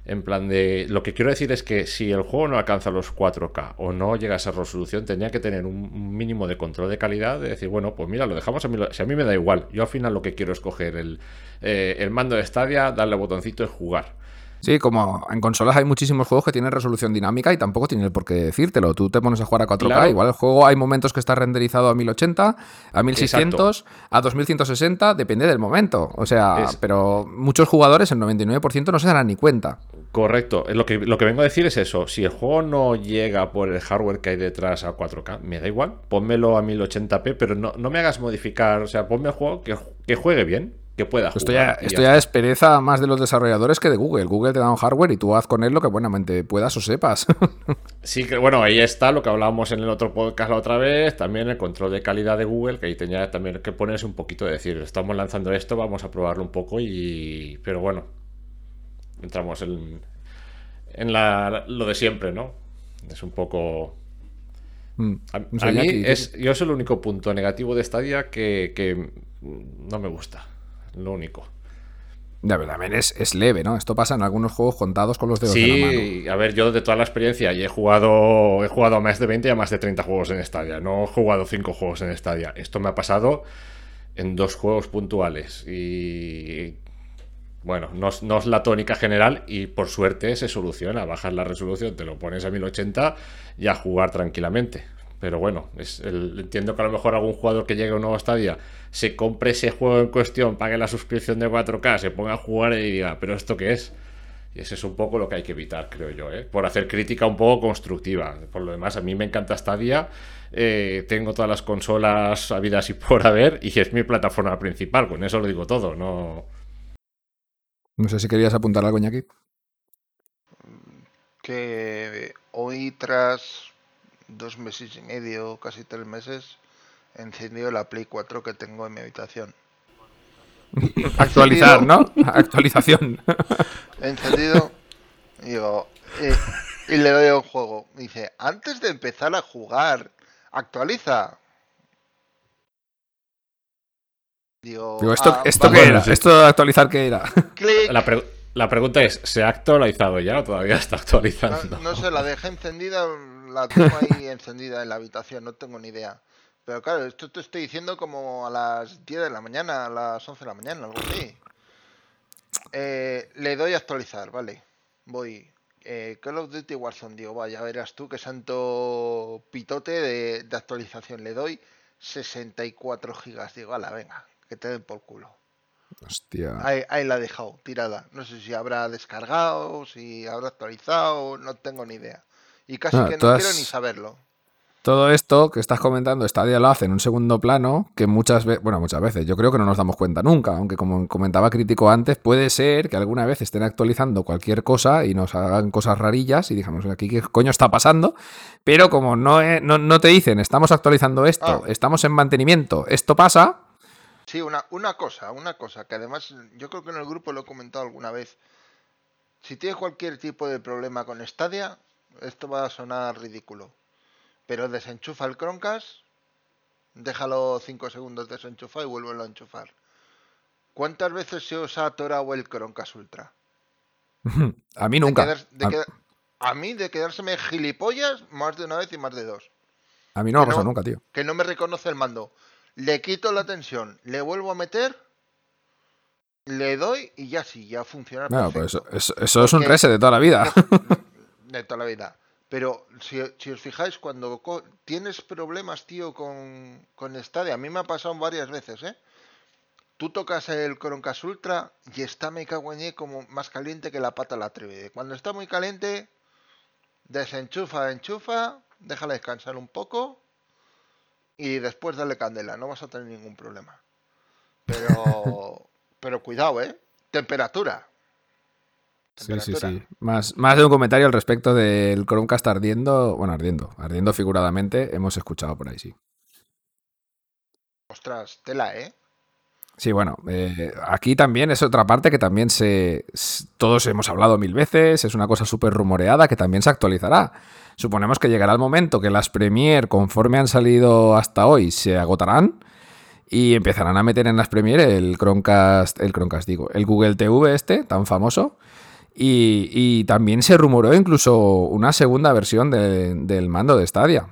En plan de. Lo que quiero decir es que si el juego no alcanza los 4K o no llega a esa resolución, tenía que tener un, mínimo de control de calidad. De decir, bueno, pues mira, lo dejamos a mí. Si a mí me da igual. Yo al final lo que quiero es coger el, eh, el mando de Stadia, darle botoncito y jugar. Sí, como en consolas hay muchísimos juegos que tienen resolución dinámica y tampoco tienen por qué decírtelo. Tú te pones a jugar a 4K, Claro. igual el juego hay momentos que está renderizado a 1080, a 1600, a 2160, depende del momento. O sea, Es- pero muchos jugadores, el 99%, no se darán ni cuenta. Correcto. Lo que, lo que vengo a decir es eso. Si el juego no llega por el hardware que hay detrás a 4K, me da igual. Pónmelo a 1080p, pero no, no me hagas modificar. O sea, ponme el juego que, que juegue bien, que pueda jugar. Esto ya, esto ya ya es pereza más de los desarrolladores que de Google. Google te da un hardware y tú haz con él lo que buenamente puedas o sepas. Sí, que bueno, ahí está lo que hablábamos en el otro podcast la otra vez, también el control de calidad de Google, que ahí tenía también que ponerse un poquito de decir, estamos lanzando esto, vamos a probarlo un poco y... Pero bueno, entramos en, en la, lo de siempre, ¿no? Es un poco... Mm. A, mí es, yo es el único punto negativo de Stadia que, que no me gusta, lo único. Ya, pero también es, es leve, ¿no? Esto pasa en algunos juegos contados con los dedos de la mano. Sí, a ver, yo de toda la experiencia y he jugado he jugado a más de 20 y a más de 30 juegos en Stadia. No he jugado 5 juegos en Stadia. Esto me ha pasado en dos juegos puntuales y bueno, no, es- no es la tónica general y por suerte se soluciona. Bajas la resolución, te lo pones a 1080 y a jugar tranquilamente. Pero bueno, es el- entiendo que a lo mejor algún jugador que llegue a un nuevo Stadia se compre ese juego en cuestión, pague la suscripción de 4K, se ponga a jugar y diga, ¿pero esto qué es? Y ese es un poco lo que hay que evitar, creo yo, ¿eh? por hacer crítica un poco constructiva. Por lo demás, a mí me encanta Stadia. eh, tengo todas las consolas habidas y por haber y es mi plataforma principal. Con eso lo digo todo. No, No sé si querías apuntar algo, Iñaki. Que hoy tras dos meses y medio, casi tres meses, he encendido la Play 4 que tengo en mi habitación. Actualizar, ¿no? Actualización. He encendido y digo, eh, y le doy un juego. Me dice, antes de empezar a jugar, actualiza. Digo, Digo, ¿esto, "Ah, ¿esto vale". qué era? ¿Esto de actualizar qué era? La, pre- la pregunta es: ¿se ha actualizado ya o todavía está actualizando? No, no sé, la dejé encendida, la tengo ahí encendida en la habitación, no tengo ni idea. Pero claro, esto te estoy diciendo como a las 10 de la mañana, a las 11 de la mañana, algo así. Eh, le doy a actualizar, vale. Voy. Eh, Call of Duty Warzone, digo, vaya, verás tú qué santo pitote de, de actualización. Le doy 64 gigas. Digo, ala, venga, que te den por culo. Hostia. Ahí, ahí la he dejado, tirada. No sé si habrá descargado, si habrá actualizado, no tengo ni idea. Y casi Ah, que no quiero ni saberlo. Todo esto que estás comentando, Stadia lo hace en un segundo plano, que muchas veces, bueno, muchas veces, yo creo que no nos damos cuenta nunca, aunque como comentaba Crítico antes, puede ser que alguna vez estén actualizando cualquier cosa y nos hagan cosas rarillas y digamos, aquí qué coño está pasando, pero como no, eh, no, no te dicen, estamos actualizando esto, Ah. estamos en mantenimiento, esto pasa, Sí, una, una cosa, una cosa, que además yo creo que en el grupo lo he comentado alguna vez. Si tienes cualquier tipo de problema con Stadia, esto va a sonar ridículo. Pero desenchufa el Chromecast, déjalo 5 segundos desenchufado y vuélvelo a enchufar. ¿Cuántas veces se os ha atorado el Chromecast Ultra? a mí De nunca. quedar- de A, quedar- a mí de quedárseme gilipollas más de una vez y más de dos. a mí no me ha pasado no- nunca, tío. que no me reconoce el mando. Le quito la tensión, le vuelvo a meter, le doy y ya sí, ya funciona. Bueno, pues eso, eso- eso es un reset de toda la vida. de toda la vida. Pero si, si os fijáis, cuando co- tienes problemas, tío, con, con Stadia, a mí me ha pasado varias veces, ¿eh? Tú tocas el Chromecast Ultra y está, me cago en él, como más caliente que la pata la atrevida. Cuando está muy caliente, desenchufa, enchufa, déjala descansar un poco y después dale candela, no vas a tener ningún problema. Pero, pero cuidado, ¿eh? Temperatura. Sí, sí, sí. Más, más de un comentario al respecto del Chromecast ardiendo, bueno, ardiendo, ardiendo figuradamente, hemos escuchado por ahí, sí. Ostras, tela, ¿eh? Sí, bueno, eh, aquí también es otra parte que también se. Todos hemos hablado mil veces, es una cosa súper rumoreada que también se actualizará. Suponemos que llegará el momento que las Premiere, conforme han salido hasta hoy, se agotarán y empezarán a meter en las Premiere el Chromecast, el Chromecast digo, el Google TV este, tan famoso. Y, también se rumoró incluso una segunda versión de- del mando de Stadia.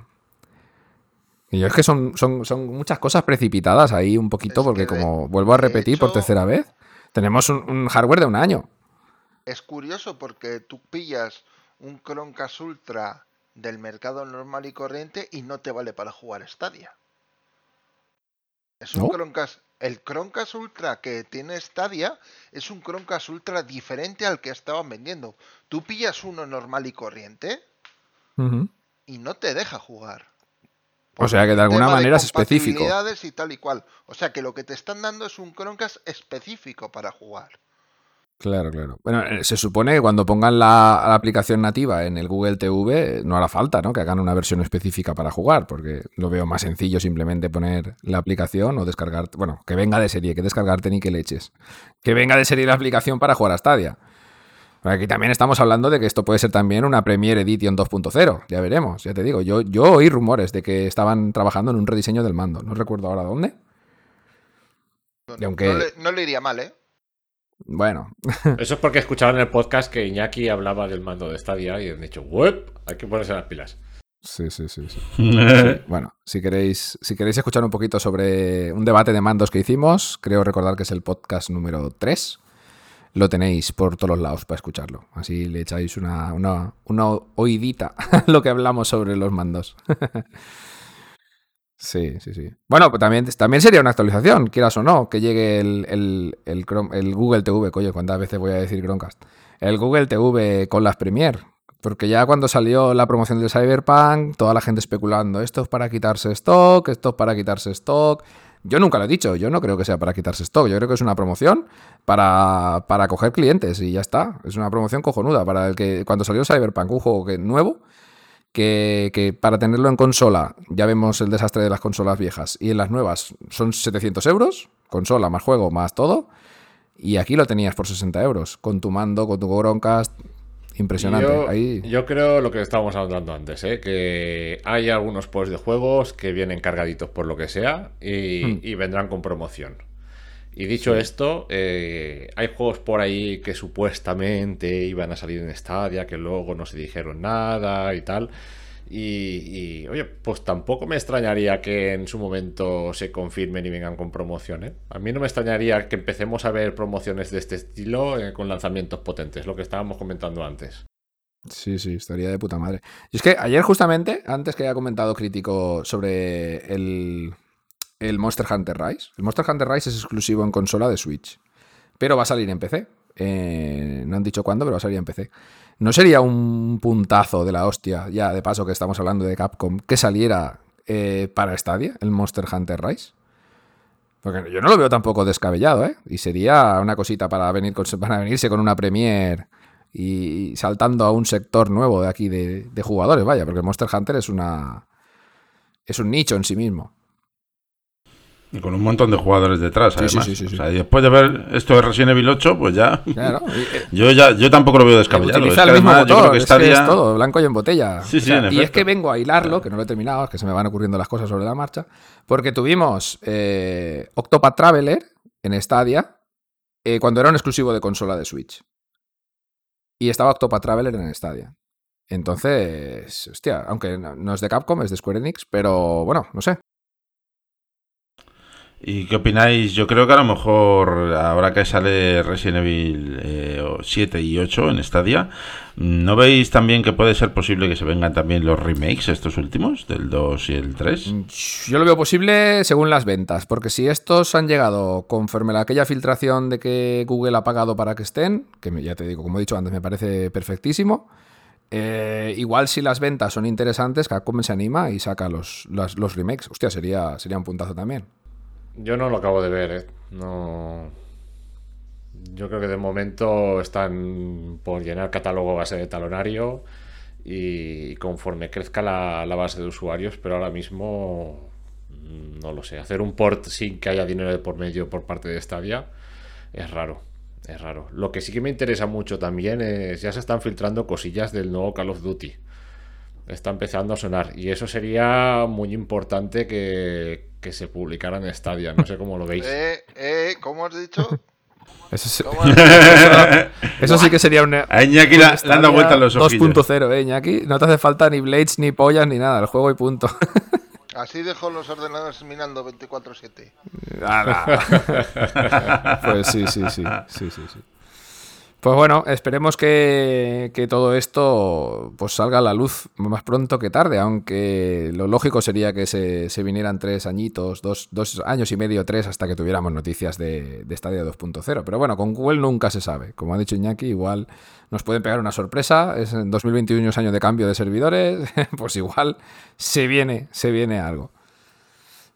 Y yo es que son, son, son muchas cosas precipitadas ahí un poquito, Es porque de- como vuelvo a repetir por tercera vez, tenemos un, un hardware de un año. Es curioso porque tú pillas un Chromecast Ultra del mercado normal y corriente y no te vale para jugar Stadia. Es un ¿No? Chromecast, el Chromecast Ultra que tiene Stadia es un Chromecast Ultra diferente al que estaban vendiendo. Tú pillas uno normal y corriente y no te deja jugar. O sea que de alguna Tema de manera es específico. y tal y cual. O sea que lo que te están dando es un Chromecast específico para jugar. Claro, claro. Bueno, eh, se supone que cuando pongan la, la aplicación nativa en el Google TV, no hará falta, ¿no? Que hagan una versión específica para jugar, porque lo veo más sencillo simplemente poner la aplicación o descargar. Bueno, que venga de serie, que descargarte ni que leches. Que venga de serie la aplicación para jugar a Stadia. Pero aquí también estamos hablando de que esto puede ser también una Premiere Edition 2.0. Ya veremos, ya te digo. Yo, yo oí rumores de que estaban trabajando en un rediseño del mando. No recuerdo ahora dónde. No, Y aunque- no le, no le iría mal, ¿eh? Bueno, Eso es porque escuchaban en el podcast que Iñaki hablaba del mando de Stadia y han dicho, ¡Web! Hay que ponerse las pilas. sí, sí, sí. sí. Sí, bueno, si queréis, si queréis escuchar un poquito sobre un debate de mandos que hicimos, creo recordar que es el podcast número 3. Lo tenéis por todos lados para escucharlo. Así le echáis una, una, una a lo que hablamos sobre los mandos. Sí, sí, sí. Bueno, pues también, también sería una actualización, quieras o no, que llegue el, el, el Chrome- el Google TV, coño, ¿cuántas veces voy a decir Chromecast? El Google TV con las Premiere. Porque ya cuando salió la promoción del Cyberpunk, toda la gente especulando, esto es para quitarse stock, esto es para quitarse stock. Yo nunca lo he dicho, yo no creo que sea para quitarse stock, yo creo que es una promoción para, para coger clientes y ya está. Es una promoción cojonuda para el que cuando salió Cyberpunk, un juego que, nuevo, que, que para tenerlo en consola, ya vemos el desastre de las consolas viejas, y en las nuevas son 700 euros, consola más juego más todo, y aquí lo tenías por 60 euros, con tu mando, con tu Chromecast, impresionante. Yo, Ahí, yo creo lo que estábamos hablando antes, ¿eh? que hay algunos posts de juegos que vienen cargaditos por lo que sea y, Hmm. y vendrán con promoción. Y dicho esto, eh, hay juegos por ahí que supuestamente iban a salir en Stadia, que luego no se dijeron nada y tal. Y, oye, pues tampoco me extrañaría que en su momento se confirmen y vengan con promociones. A mí no me extrañaría que empecemos a ver promociones de este estilo eh, con lanzamientos potentes, lo que estábamos comentando antes. Sí, sí, estaría de puta madre. Y es que ayer justamente, antes que haya comentado crítico sobre el, el Monster Hunter Rise, el Monster Hunter Rise es exclusivo en consola de Switch, pero va a salir en PC. Eh, no han dicho cuándo, pero va a salir en PC. ¿No sería un puntazo de la hostia, ya de paso que estamos hablando de Capcom, que saliera eh, para Stadia el Monster Hunter Rise? Porque yo no lo veo tampoco descabellado, ¿eh? Y sería una cosita para, venir con, para venirse con una Premiere y saltando a un sector nuevo de aquí de, de jugadores, vaya, porque Monster Hunter es una. es un nicho en sí mismo. Y con un montón de jugadores detrás, Sí, además. sí, sí, sí. O sea, y después de ver esto de Resident Evil 8, pues ya. Claro, eh, Yo ya yo tampoco lo veo descabellado. Es que además yo creo que es, todo, blanco y en botella. Sí, O sea, en y es que vengo a hilarlo, que no lo he terminado, es que se me van ocurriendo las cosas sobre la marcha, porque tuvimos eh, Octopath Traveler en Stadia eh, cuando era un exclusivo de consola de Switch. Y estaba Octopath Traveler en Stadia. Entonces, hostia, aunque no es de Capcom, es de Square Enix, pero bueno, no sé. ¿Y qué opináis? Yo creo que a lo mejor ahora que sale Resident Evil eh, 7 y 8 en Stadia, ¿no veis también que puede ser posible que se vengan también los remakes estos últimos, del 2 y el 3? Yo lo veo posible según las ventas, porque si estos han llegado conforme a aquella filtración de que Google ha pagado para que estén, que ya te digo, como he dicho antes, me parece perfectísimo, eh, igual si las ventas son interesantes, Capcom se anima y saca los, las- los remakes. Hostia, sería, sería un puntazo también. Yo no lo acabo de ver, ¿eh? No. Yo creo que de momento están por llenar catálogo base de talonario y conforme crezca la, la base de usuarios, pero ahora mismo mm, no lo sé. Hacer un port sin que haya dinero de por medio por parte de Stadia es raro. Es raro. Lo que sí que me interesa mucho también es ya se están filtrando cosillas del nuevo Call of Duty. Está empezando a sonar. Y eso sería muy importante que, que se publicara en Stadia. No sé cómo lo veis. Eh, eh, ¿cómo has dicho? Eso, sí- eso sí que sería un... A Iñaki la- le han dado vueltas los ojillos. 2.0, eh, Iñaki. No te hace falta ni blades, ni pollas, ni nada. El juego y punto. Así dejo los ordenadores mirando 24-7. Ala. pues sí, sí, sí, sí, sí, sí. Pues bueno, esperemos que, que todo esto pues salga a la luz más pronto que tarde, aunque lo lógico sería que se, se vinieran tres añitos, dos, dos años y medio, tres, hasta que tuviéramos noticias de, de Stadia 2.0. Pero bueno, con Google nunca se sabe. Como ha dicho Iñaki, igual nos pueden pegar una sorpresa. Es en 2021 es año de cambio de servidores, pues igual se viene, se viene algo.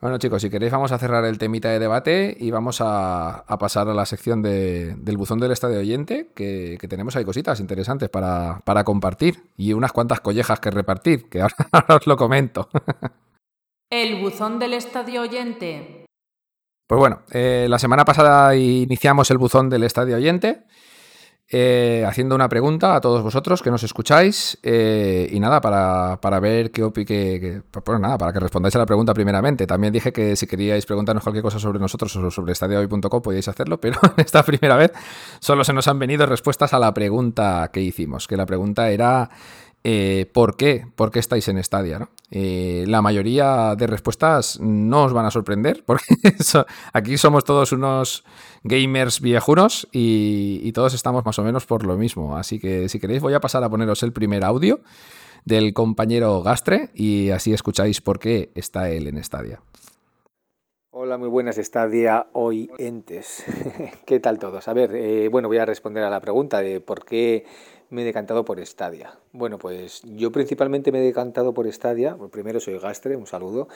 Bueno, chicos, si queréis vamos a cerrar el temita de debate y vamos a, a pasar a la sección de- del buzón del estadio oyente, que, que tenemos ahí cositas interesantes para, para compartir y unas cuantas collejas que repartir, que ahora, ahora os lo comento. El buzón del estadio oyente. Pues bueno, eh, la semana pasada iniciamos el buzón del estadio oyente, eh, haciendo una pregunta a todos vosotros que nos escucháis. eh, y nada, para, para ver qué opi que, nada, para que respondáis a la pregunta primeramente. También dije que si queríais preguntarnos cualquier cosa sobre nosotros o sobre estadiohoy.com podíais hacerlo, pero esta primera vez solo se nos han venido respuestas a la pregunta que hicimos, que la pregunta era eh, ¿por qué? ¿Por qué estáis en Stadia? ¿no? Eh, la mayoría de respuestas no os van a sorprender, porque aquí somos todos unos gamers viejunos y, y todos estamos más o menos por lo mismo. Así que si queréis voy a pasar a poneros el primer audio del compañero Gastre y así escucháis por qué está él en Stadia. Hola, muy buenas, Estadia hoy entes. ¿Qué tal todos? A ver, eh, bueno, voy a responder a la pregunta de por qué me he decantado por Stadia. Bueno, pues yo principalmente me he decantado por Stadia. Bueno, primero soy Gastre, un saludo.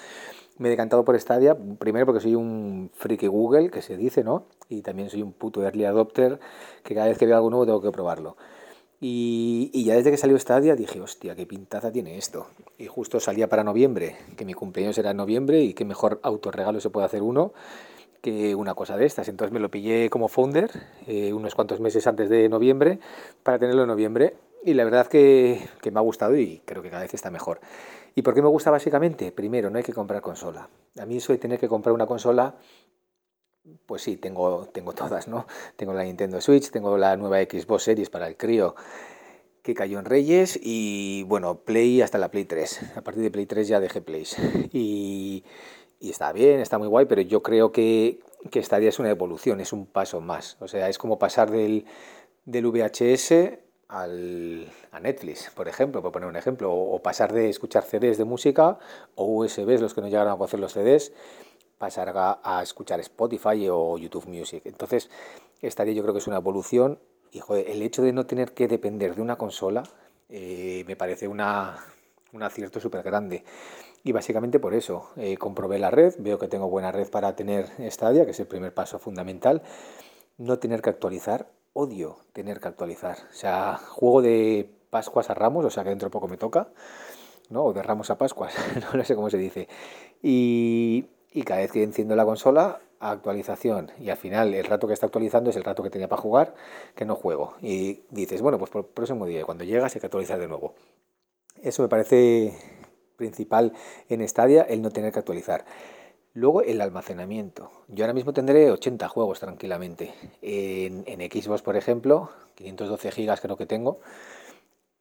Me he decantado por Stadia, primero porque soy un friki Google, que se dice, ¿no? Y también soy un puto early adopter, que cada vez que veo algo nuevo tengo que probarlo. Y, y ya desde que salió Stadia dije, hostia, qué pintaza tiene esto. Y justo salía para noviembre, que mi cumpleaños era en noviembre y qué mejor autorregalo se puede hacer uno que una cosa de estas. Entonces me lo pillé como founder eh, unos cuantos meses antes de noviembre para tenerlo en noviembre. Y la verdad que, que me ha gustado y creo que cada vez está mejor. ¿Y por qué me gusta básicamente? Primero, no hay que comprar consola. A mí eso de tener que comprar una consola pues sí, tengo, tengo todas, ¿no? Tengo la Nintendo Switch, tengo la nueva Xbox Series para el crío, que cayó en Reyes y bueno, Play hasta la Play 3. A partir de Play 3 ya dejé Plays. Y, y está bien, está muy guay, pero yo creo que, que Stadia es una evolución, es un paso más. O sea, es como pasar del, del VHS al, a Netflix, por ejemplo, por poner un ejemplo, o, pasar de escuchar CDs de música o USBs, los que no llegaron a conocer los CDs, pasar a, escuchar Spotify o YouTube Music. Entonces, Stadia yo creo que es una evolución y joder, el hecho de no tener que depender de una consola eh, me parece una, un acierto súper grande. Y básicamente por eso, eh, comprobé la red, veo que tengo buena red para tener Stadia, que es el primer paso fundamental. No tener que actualizar, odio tener que actualizar. O sea, juego de Pascuas a Ramos, o sea que dentro de poco me toca, ¿no? O de Ramos a Pascuas, no sé cómo se dice. Y, y cada vez que enciendo la consola, actualización. Y al final, el rato que está actualizando es el rato que tenía para jugar, que no juego. Y dices, bueno, pues por el próximo día, cuando llegas hay que actualizar de nuevo. Eso me parece principal en Stadia el no tener que actualizar. Luego el almacenamiento. Yo ahora mismo tendré 80 juegos tranquilamente. En, en Xbox, por ejemplo, 512 gigas creo que tengo.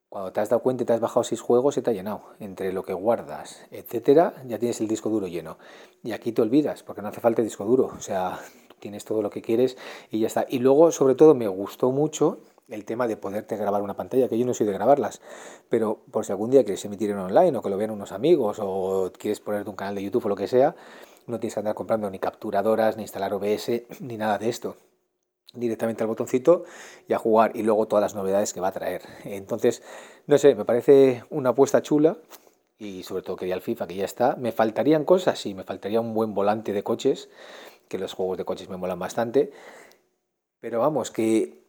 Cuando te has dado cuenta y te has bajado 6 juegos, se te ha llenado. Entre lo que guardas, etcétera, ya tienes el disco duro lleno. Y aquí te olvidas, porque no hace falta el disco duro. O sea, tienes todo lo que quieres y ya está. Y luego, sobre todo, me gustó mucho el tema de poderte grabar una pantalla, que yo no soy de grabarlas, pero por si algún día quieres emitir en online o que lo vean unos amigos o quieres ponerte un canal de YouTube o lo que sea, no tienes que andar comprando ni capturadoras, ni instalar OBS, ni nada de esto. Directamente al botoncito y a jugar y luego todas las novedades que va a traer. Entonces, no sé, me parece una apuesta chula y sobre todo quería el FIFA que ya está. Me faltarían cosas, sí, me faltaría un buen volante de coches, que los juegos de coches me molan bastante. Pero vamos, que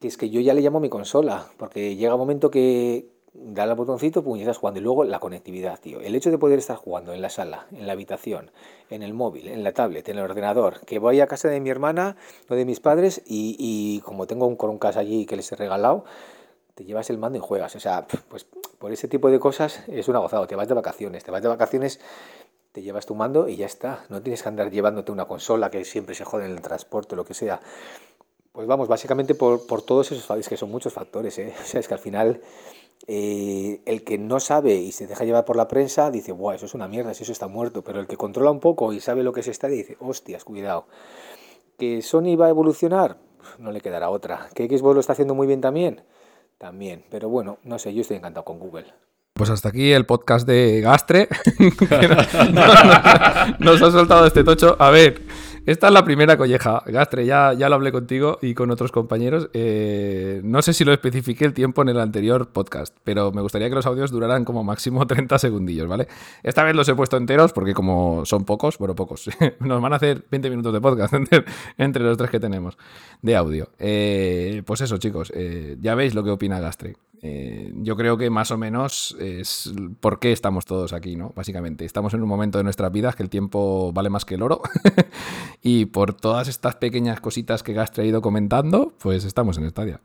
que es que yo ya le llamo mi consola, porque llega un momento que da el botoncito, pum, y estás jugando. Y luego la conectividad, tío. El hecho de poder estar jugando en la sala, en la habitación, en el móvil, en la tablet, en el ordenador, que voy a casa de mi hermana o de mis padres y, y como tengo un Chromecast allí que les he regalado, te llevas el mando y juegas. O sea, pues por ese tipo de cosas es una gozada. Te vas de vacaciones, te vas de vacaciones, te llevas tu mando y ya está. No tienes que andar llevándote una consola que siempre se jode en el transporte lo que sea. Pues vamos, básicamente por, todos esos factores, que son muchos factores, ¿eh? O sea, es que al final eh, el que no sabe y se deja llevar por la prensa dice, guau, eso es una mierda, eso está muerto. Pero el que controla un poco y sabe lo que es está dice, hostias, cuidado. ¿Que Sony va a evolucionar? No le quedará otra. ¿Que Xbox lo está haciendo muy bien también? También. Pero bueno, no sé, yo estoy encantado con Google. Pues hasta aquí el podcast de Gastre. nos ha soltado este tocho. A ver, esta es la primera colleja. Gastre, ya, ya lo hablé contigo y con otros compañeros. Eh, no sé si lo especifiqué el tiempo en el anterior podcast, pero me gustaría que los audios duraran como máximo 30 segundillos, ¿vale? Esta vez los he puesto enteros porque como son pocos, bueno, pocos, nos van a hacer 20 minutos de podcast entre, los tres que tenemos de audio. Eh, pues eso, chicos, eh, ya veis lo que opina Gastre. Yo creo que más o menos es por qué estamos todos aquí, ¿no? Básicamente, estamos en un momento de nuestras vidas que el tiempo vale más que el oro Y por todas estas pequeñas cositas que has traído comentando, pues estamos en Stadia.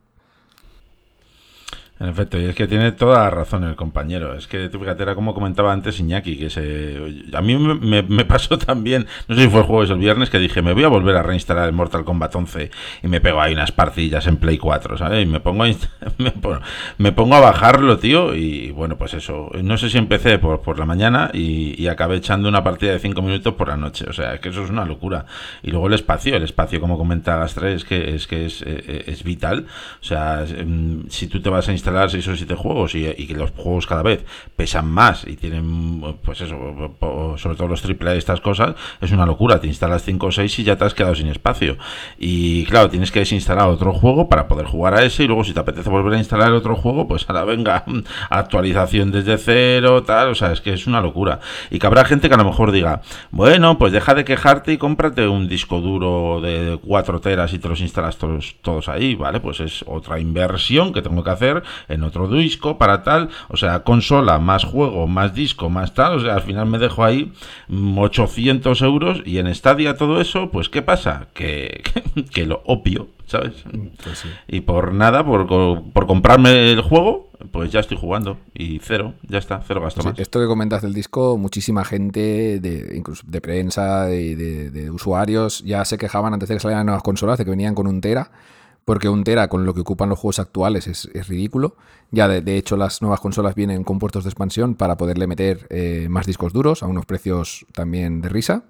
En efecto, y es que tiene toda la razón el compañero. Es que, tú fíjate, era como comentaba antes Iñaki, que se... A mí me, pasó también, no sé si fue el jueves o el viernes, que dije, me voy a volver a reinstalar el Mortal Kombat 11 y me pego ahí unas partillas en Play 4, ¿sabes? Y me pongo a, me, pongo a bajarlo, tío, y bueno, pues eso. No sé si empecé por, por la mañana y, acabé echando una partida de 5 minutos por la noche. O sea, es que eso es una locura. Y luego el espacio, el espacio, como comenta Gastre, es que es, que es, eh, eh, es vital. O sea, mm, si tú te vas a instalar 6 o 7 juegos y, que los juegos cada vez pesan más y tienen, pues eso, sobre todo los AAA y estas cosas, es una locura. Te instalas 5 o 6 y ya te has quedado sin espacio. Y claro, tienes que desinstalar otro juego para poder jugar a ese y luego si te apetece volver a instalar otro juego, pues ahora venga, actualización desde cero, tal, o sea, es que es una locura. Y que habrá gente que a lo mejor diga, bueno, pues deja de quejarte y cómprate un disco duro de 4 teras y te los instalas todos, todos ahí, ¿vale? Pues es otra inversión que tengo que hacer en otro disco para tal, o sea, consola, más juego, más disco, más tal, o sea, al final me dejo ahí 800 euros y en Stadia todo eso, pues ¿qué pasa? Que, que, lo opio, ¿sabes? Pues y por nada, por, por comprarme el juego, pues ya estoy jugando y cero, ya está, cero gasto más. Esto que comentas del disco, muchísima gente, de, incluso de prensa y de, de, usuarios, ya se quejaban antes de que salieran nuevas consolas de que venían con un tera porque un tera con lo que ocupan los juegos actuales es, ridículo. Ya de, hecho las nuevas consolas vienen con puertos de expansión para poderle meter eh, más discos duros a unos precios también de risa.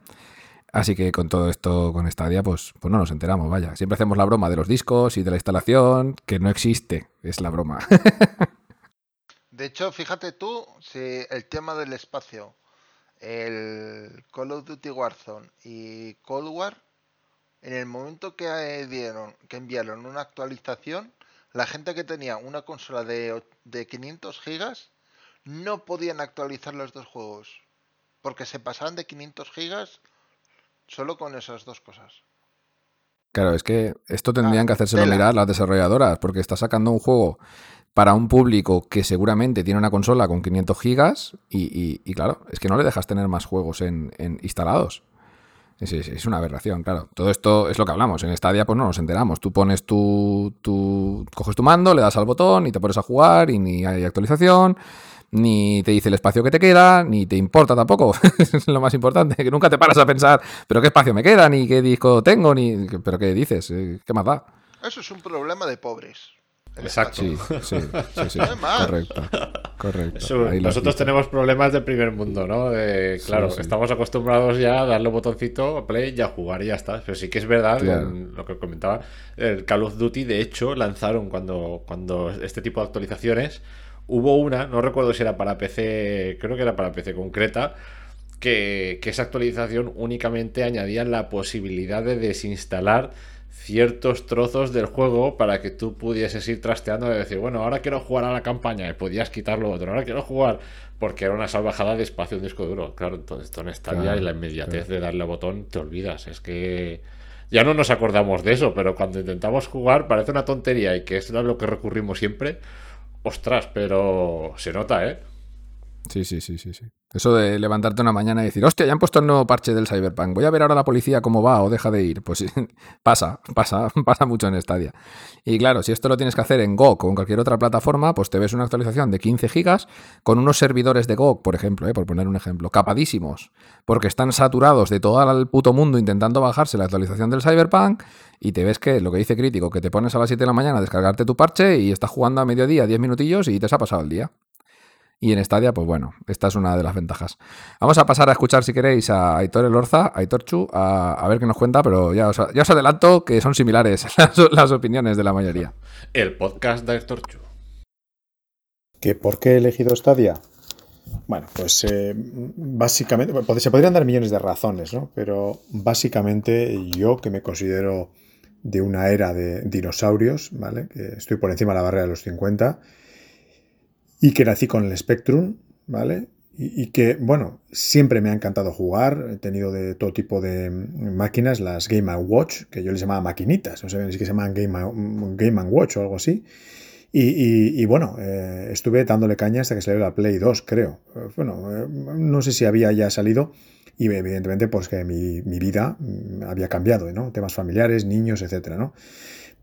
Así que con todo esto, con Stadia, pues, pues no nos enteramos, vaya. Siempre hacemos la broma de los discos y de la instalación, que no existe, es la broma. de hecho, fíjate tú, si el tema del espacio, el Call of Duty Warzone y Cold War, en el momento que dieron, que enviaron una actualización, la gente que tenía una consola de, de 500 gigas no podían actualizar los dos juegos, porque se pasaban de 500 gigas Solo con esas dos cosas. Claro, es que esto tendrían ah, que hacérselo mirar las desarrolladoras, porque está sacando un juego para un público que seguramente tiene una consola con 500 gigas y, claro, es que no le dejas tener más juegos en, instalados. Es, es, una aberración, claro. Todo esto es lo que hablamos. En Stadia pues no nos enteramos. Tú pones tu, tu... coges tu mando, le das al botón y te pones a jugar y ni hay actualización ni te dice el espacio que te queda, ni te importa tampoco. es lo más importante, que nunca te paras a pensar, pero qué espacio me queda, ni qué disco tengo, ni. Pero qué dices, eh, ¿qué más da? Eso es un problema de pobres. Exacto. Sí, sí, sí, correcto. correcto. nosotros tenemos problemas de primer mundo, ¿no? claro, estamos acostumbrados ya a darle botoncito a play y a jugar y ya está. Pero sí que es verdad, lo que comentaba, el Call of Duty, de hecho, lanzaron cuando, cuando este tipo de actualizaciones Hubo una, no recuerdo si era para PC, creo que era para PC concreta, que, esa actualización únicamente añadía la posibilidad de desinstalar ciertos trozos del juego para que tú pudieses ir trasteando y decir, bueno, ahora quiero jugar a la campaña y podías quitarlo otro, ahora quiero jugar porque era una salvajada de espacio en disco duro. Claro, entonces esto en esta y la inmediatez de darle botón te olvidas. Es que ya no nos acordamos de eso, pero cuando intentamos jugar parece una tontería y que es lo que recurrimos siempre. Ostras, pero se nota, ¿eh? Sí, sí, sí, sí, sí. Eso de levantarte una mañana y decir, hostia, ya han puesto el nuevo parche del Cyberpunk, voy a ver ahora la policía cómo va o deja de ir. Pues pasa, pasa, pasa mucho en Stadia. Y claro, si esto lo tienes que hacer en GOG o en cualquier otra plataforma, pues te ves una actualización de 15 gigas con unos servidores de GOG, por ejemplo, ¿eh? por poner un ejemplo, capadísimos, porque están saturados de todo el puto mundo intentando bajarse la actualización del Cyberpunk y te ves que lo que dice crítico, que te pones a las 7 de la mañana a descargarte tu parche y estás jugando a mediodía 10 minutillos y te has pasado el día. Y en Stadia, pues bueno, esta es una de las ventajas. Vamos a pasar a escuchar, si queréis, a Aitor Elorza, a Aitor Chu, a, ver qué nos cuenta, pero ya os, ya os adelanto que son similares las, opiniones de la mayoría. El podcast de Aitor Chu. ¿Que ¿Por qué he elegido Stadia? Bueno, pues eh, básicamente, se podrían dar millones de razones, ¿no? Pero básicamente yo que me considero de una era de dinosaurios, ¿vale? Que estoy por encima de la barrera de los 50 y que nací con el Spectrum, ¿vale? Y, que, bueno, siempre me ha encantado jugar, he tenido de todo tipo de máquinas, las Game Watch, que yo les llamaba maquinitas, no sé si se llaman Game, Game Watch o algo así. Y, bueno, eh, estuve dándole caña hasta que salió la Play 2, creo. Bueno, eh, no sé si había ya salido y evidentemente pues que mi, vida mm, había cambiado, ¿no? Temas familiares, niños, etcétera, ¿no?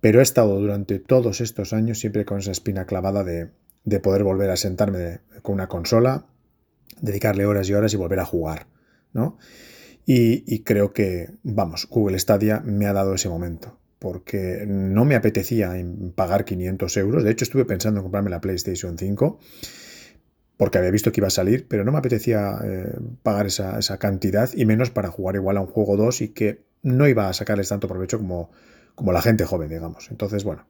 Pero he estado durante todos estos años siempre con esa espina clavada de, de poder volver a sentarme con una consola, dedicarle horas y horas y volver a jugar, ¿no? Y, creo que, vamos, Google Stadia me ha dado ese momento, porque no me apetecía pagar 500 euros, de hecho estuve pensando en comprarme la PlayStation 5, porque había visto que iba a salir, pero no me apetecía eh, pagar esa, cantidad y menos para jugar igual a un juego 2 y que no iba a sacarles tanto provecho como, como la gente joven, digamos. Entonces, bueno,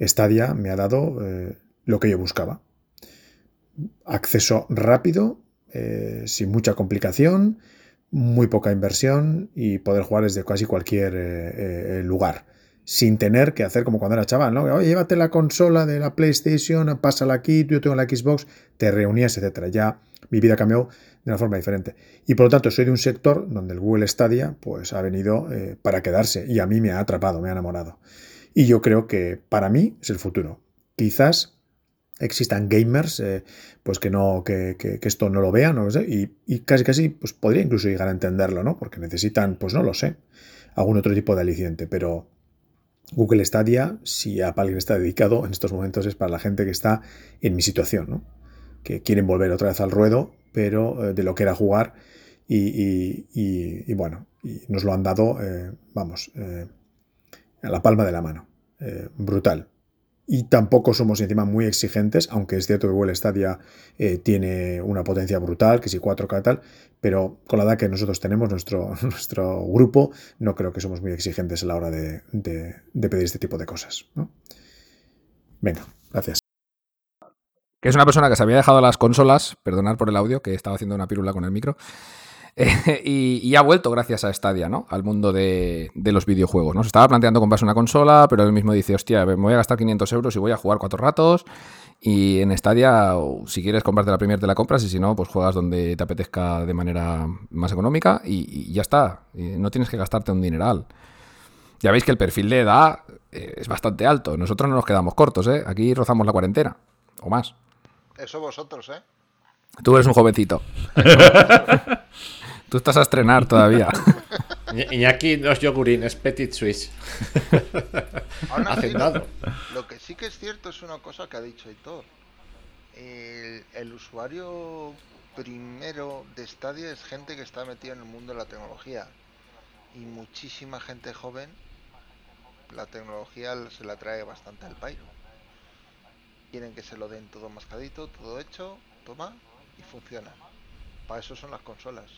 Stadia me ha dado eh, lo que yo buscaba. Acceso rápido, eh, sin mucha complicación, muy poca inversión y poder jugar desde casi cualquier eh, eh, lugar. Sin tener que hacer como cuando era chaval, ¿no? Oye, llévate la consola de la PlayStation, pásala aquí, yo tengo la Xbox, te reunías, etcétera. Ya mi vida cambió de una forma diferente. Y por lo tanto, soy de un sector donde el Google Stadia pues, ha venido para quedarse y a mí me ha atrapado, me ha enamorado. Y yo creo que para mí es el futuro. Quizás existan gamers eh, pues que no que, esto no lo vean y, casi casi pues podría incluso llegar a entenderlo no porque necesitan pues no lo sé algún otro tipo de aliciente pero Google Stadia si a alguien está dedicado en estos momentos es para la gente que está en mi situación ¿no? que quieren volver otra vez al ruedo pero eh, de lo que era jugar y, bueno y nos lo han dado eh, vamos a la palma de la mano brutal. Y tampoco somos encima muy exigentes, aunque es cierto que Google Stadia eh, tiene una potencia brutal, que si 4K tal, pero con la edad que nosotros tenemos, nuestro, nuestro grupo, no creo que somos muy exigentes a la hora de, de pedir este tipo de cosas. ¿no? Venga, gracias. Que es una persona que se había dejado las consolas, perdonar por el audio, que estaba haciendo una pirula con el micro, y, ha vuelto gracias a Stadia, ¿no? Al mundo de, los videojuegos, ¿no? Se estaba planteando comprarse una consola, pero él mismo dice, hostia, me voy a gastar 500 euros y voy a jugar cuatro ratos. Y en Stadia, si quieres comprarte la primera, te la compras y si no, pues juegas donde te apetezca de manera más económica y, ya está. no tienes que gastarte un dineral. Ya veis que el perfil de edad eh, es bastante alto. Nosotros no nos quedamos cortos, ¿eh? Aquí rozamos la cuarentena o más. Eso vosotros, ¿eh? Tú eres un jovencito. Tú estás a estrenar todavía. Iñaki no es yogurín, es Petit Suisse. Hacendado. Lo que sí que es cierto es una cosa que ha dicho Hitor. El, el usuario primero de Stadia es gente que está metida en el mundo de la tecnología. Y muchísima gente joven, la tecnología se la trae bastante al pairo. Quieren que se lo den todo mascadito, todo hecho, toma, y funciona. Para eso son las consolas.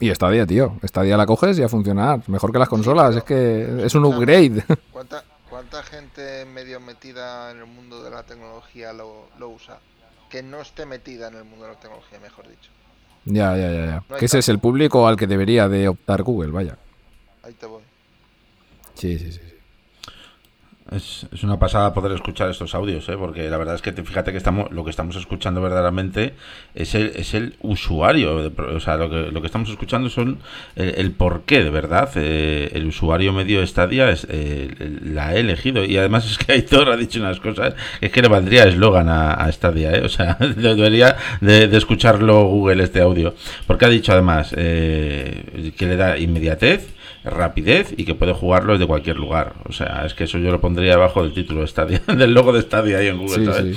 Y Stadia, tío. Stadia la coges y a funcionar. Mejor que las consolas. es que es un upgrade. ¿Cuánta, ¿Cuánta gente medio metida en el mundo de la tecnología lo, usa? Que no esté metida en el mundo de la tecnología, mejor dicho. Ya, ya, ya. ya. que ese es el público al que debería de optar Google, vaya. Ahí te voy. Sí, sí, sí. Es, una pasada poder escuchar estos audios, ¿eh? porque la verdad es que fíjate que estamos lo que estamos escuchando verdaderamente es el, es el usuario, o sea, lo que, lo que estamos escuchando son el, por qué, de verdad. Eh, el usuario medio de Stadia es, eh, la ha elegido y además es que Aitor ha dicho unas cosas, es que le valdría eslogan a, a, Stadia, ¿eh? o sea, debería de, de, escucharlo Google este audio, porque ha dicho además que le da inmediatez rapidez y que puede jugarlo desde cualquier lugar. O sea, es que eso yo lo pondría debajo del título de Stadia, del logo de Stadia ahí en Google,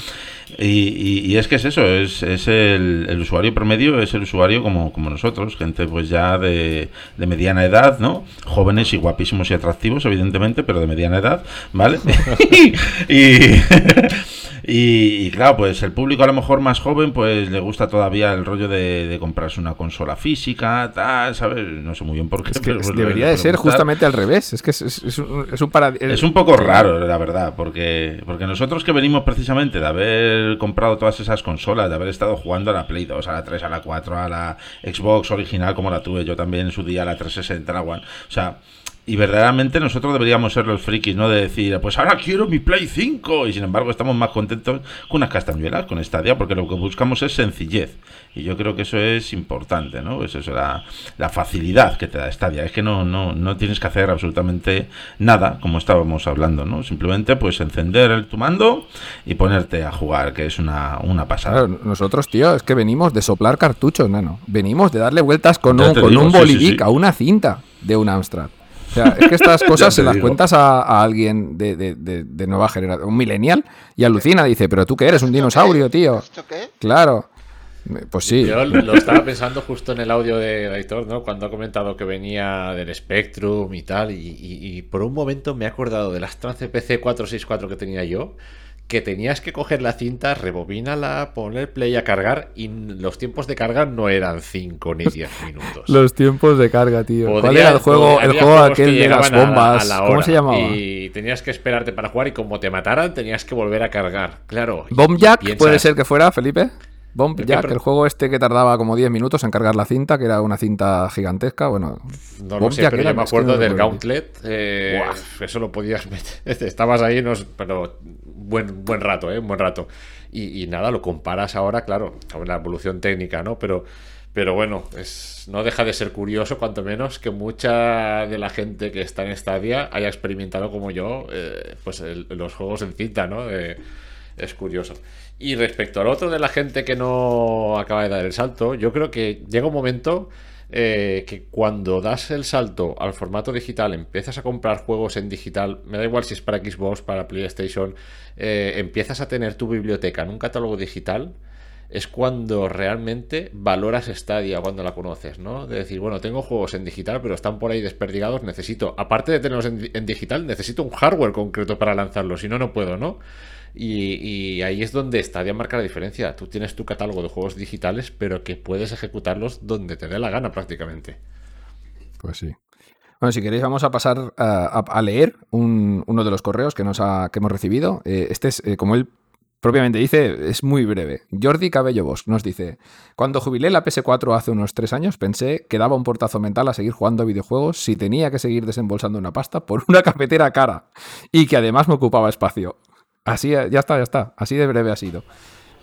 Y, es que es eso, es, es el, usuario promedio, es el usuario como, como nosotros, gente pues ya de, de, mediana edad, ¿no? Jóvenes y guapísimos y atractivos, evidentemente, pero de mediana edad, ¿vale? y, y, claro, pues el público a lo mejor más joven, pues le gusta todavía el rollo de, comprarse una consola física, tal, ¿sabes? No sé muy bien por qué. pero pues debería de ser justamente al revés. Es que es, es, un, es un Es un poco raro, la verdad, porque, porque nosotros que venimos precisamente de haber comprado todas esas consolas, de haber estado jugando a la Play 2, a la 3, a la 4, a la Xbox original como la tuve yo también en su día, a la 360, la One. O sea, y verdaderamente nosotros deberíamos ser los frikis, ¿no? De decir, pues ahora quiero mi Play 5. Y sin embargo estamos más contentos con unas castañuelas, con Stadia, porque lo que buscamos es sencillez. Y yo creo que eso es importante, ¿no? Pues eso es la, la facilidad que te da Stadia. Es que no, no, no tienes que hacer absolutamente nada, como estábamos hablando, ¿no? Simplemente pues encender el, tu mando y ponerte a jugar, que es una, una pasada. nosotros, tío, es que venimos de soplar cartuchos, nano. Venimos de darle vueltas con un, con un bolivic a una cinta de un Amstrad. Sea, es que estas cosas se las cuentas a, alguien de, nueva generación, un millennial, y alucina, dice, pero tú qué eres, un dinosaurio, tío. Claro. Pues sí. Yo lo estaba pensando justo en el audio de Aitor, ¿no? Cuando ha comentado que venía del Spectrum y tal, y, y por un momento me he acordado de las Trance PC 464 que tenía yo, que tenías que coger la cinta, rebobínala, poner play a cargar y los tiempos de carga no eran 5 ni 10 minutos. los tiempos de carga, tío. ¿Cuál era el juego, el juego aquel de las bombas? ¿Cómo se llamaba? Y tenías que esperarte para jugar y como te mataran tenías que volver a cargar. Claro. ¿Bomb Jack puede ser que fuera, Felipe? Bomb Jack, el juego este que tardaba como 10 minutos en cargar la cinta, que era una cinta gigantesca, bueno... No lo sé, pero yo me acuerdo del Gauntlet, eh, eso lo podías meter, estabas ahí, pero buen, buen rato, ¿eh? Un buen rato. Y, nada, lo comparas ahora, claro, con la evolución técnica, ¿no? Pero, pero bueno, es, no deja de ser curioso, cuanto menos, que mucha de la gente que está en Stadia haya experimentado como yo, eh, pues los juegos en cinta, ¿no? es curioso. Y respecto al otro de la gente que no acaba de dar el salto, yo creo que llega un momento eh, que cuando das el salto al formato digital, empiezas a comprar juegos en digital, me da igual si es para Xbox, para PlayStation, eh, empiezas a tener tu biblioteca en un catálogo digital, es cuando realmente valoras Stadia cuando la conoces, ¿no? De decir, bueno, tengo juegos en digital, pero están por ahí desperdigados, necesito, aparte de tenerlos en, digital, necesito un hardware concreto para lanzarlos, si no, no puedo, ¿no? Y, ahí es donde Stadia marca la diferencia. Tú tienes tu catálogo de juegos digitales, pero que puedes ejecutarlos donde te dé la gana prácticamente. Pues sí. Bueno, si queréis vamos a pasar a, leer uno de los correos que, nos que hemos recibido. Eh, este es, eh, como él propiamente dice, es muy breve. Jordi Cabello Bosch nos dice, cuando jubilé la PS4 hace unos tres años pensé que daba un portazo mental a seguir jugando videojuegos si tenía que seguir desembolsando una pasta por una cafetera cara y que además me ocupaba espacio. Así, ya está, ya está. Así de breve ha sido.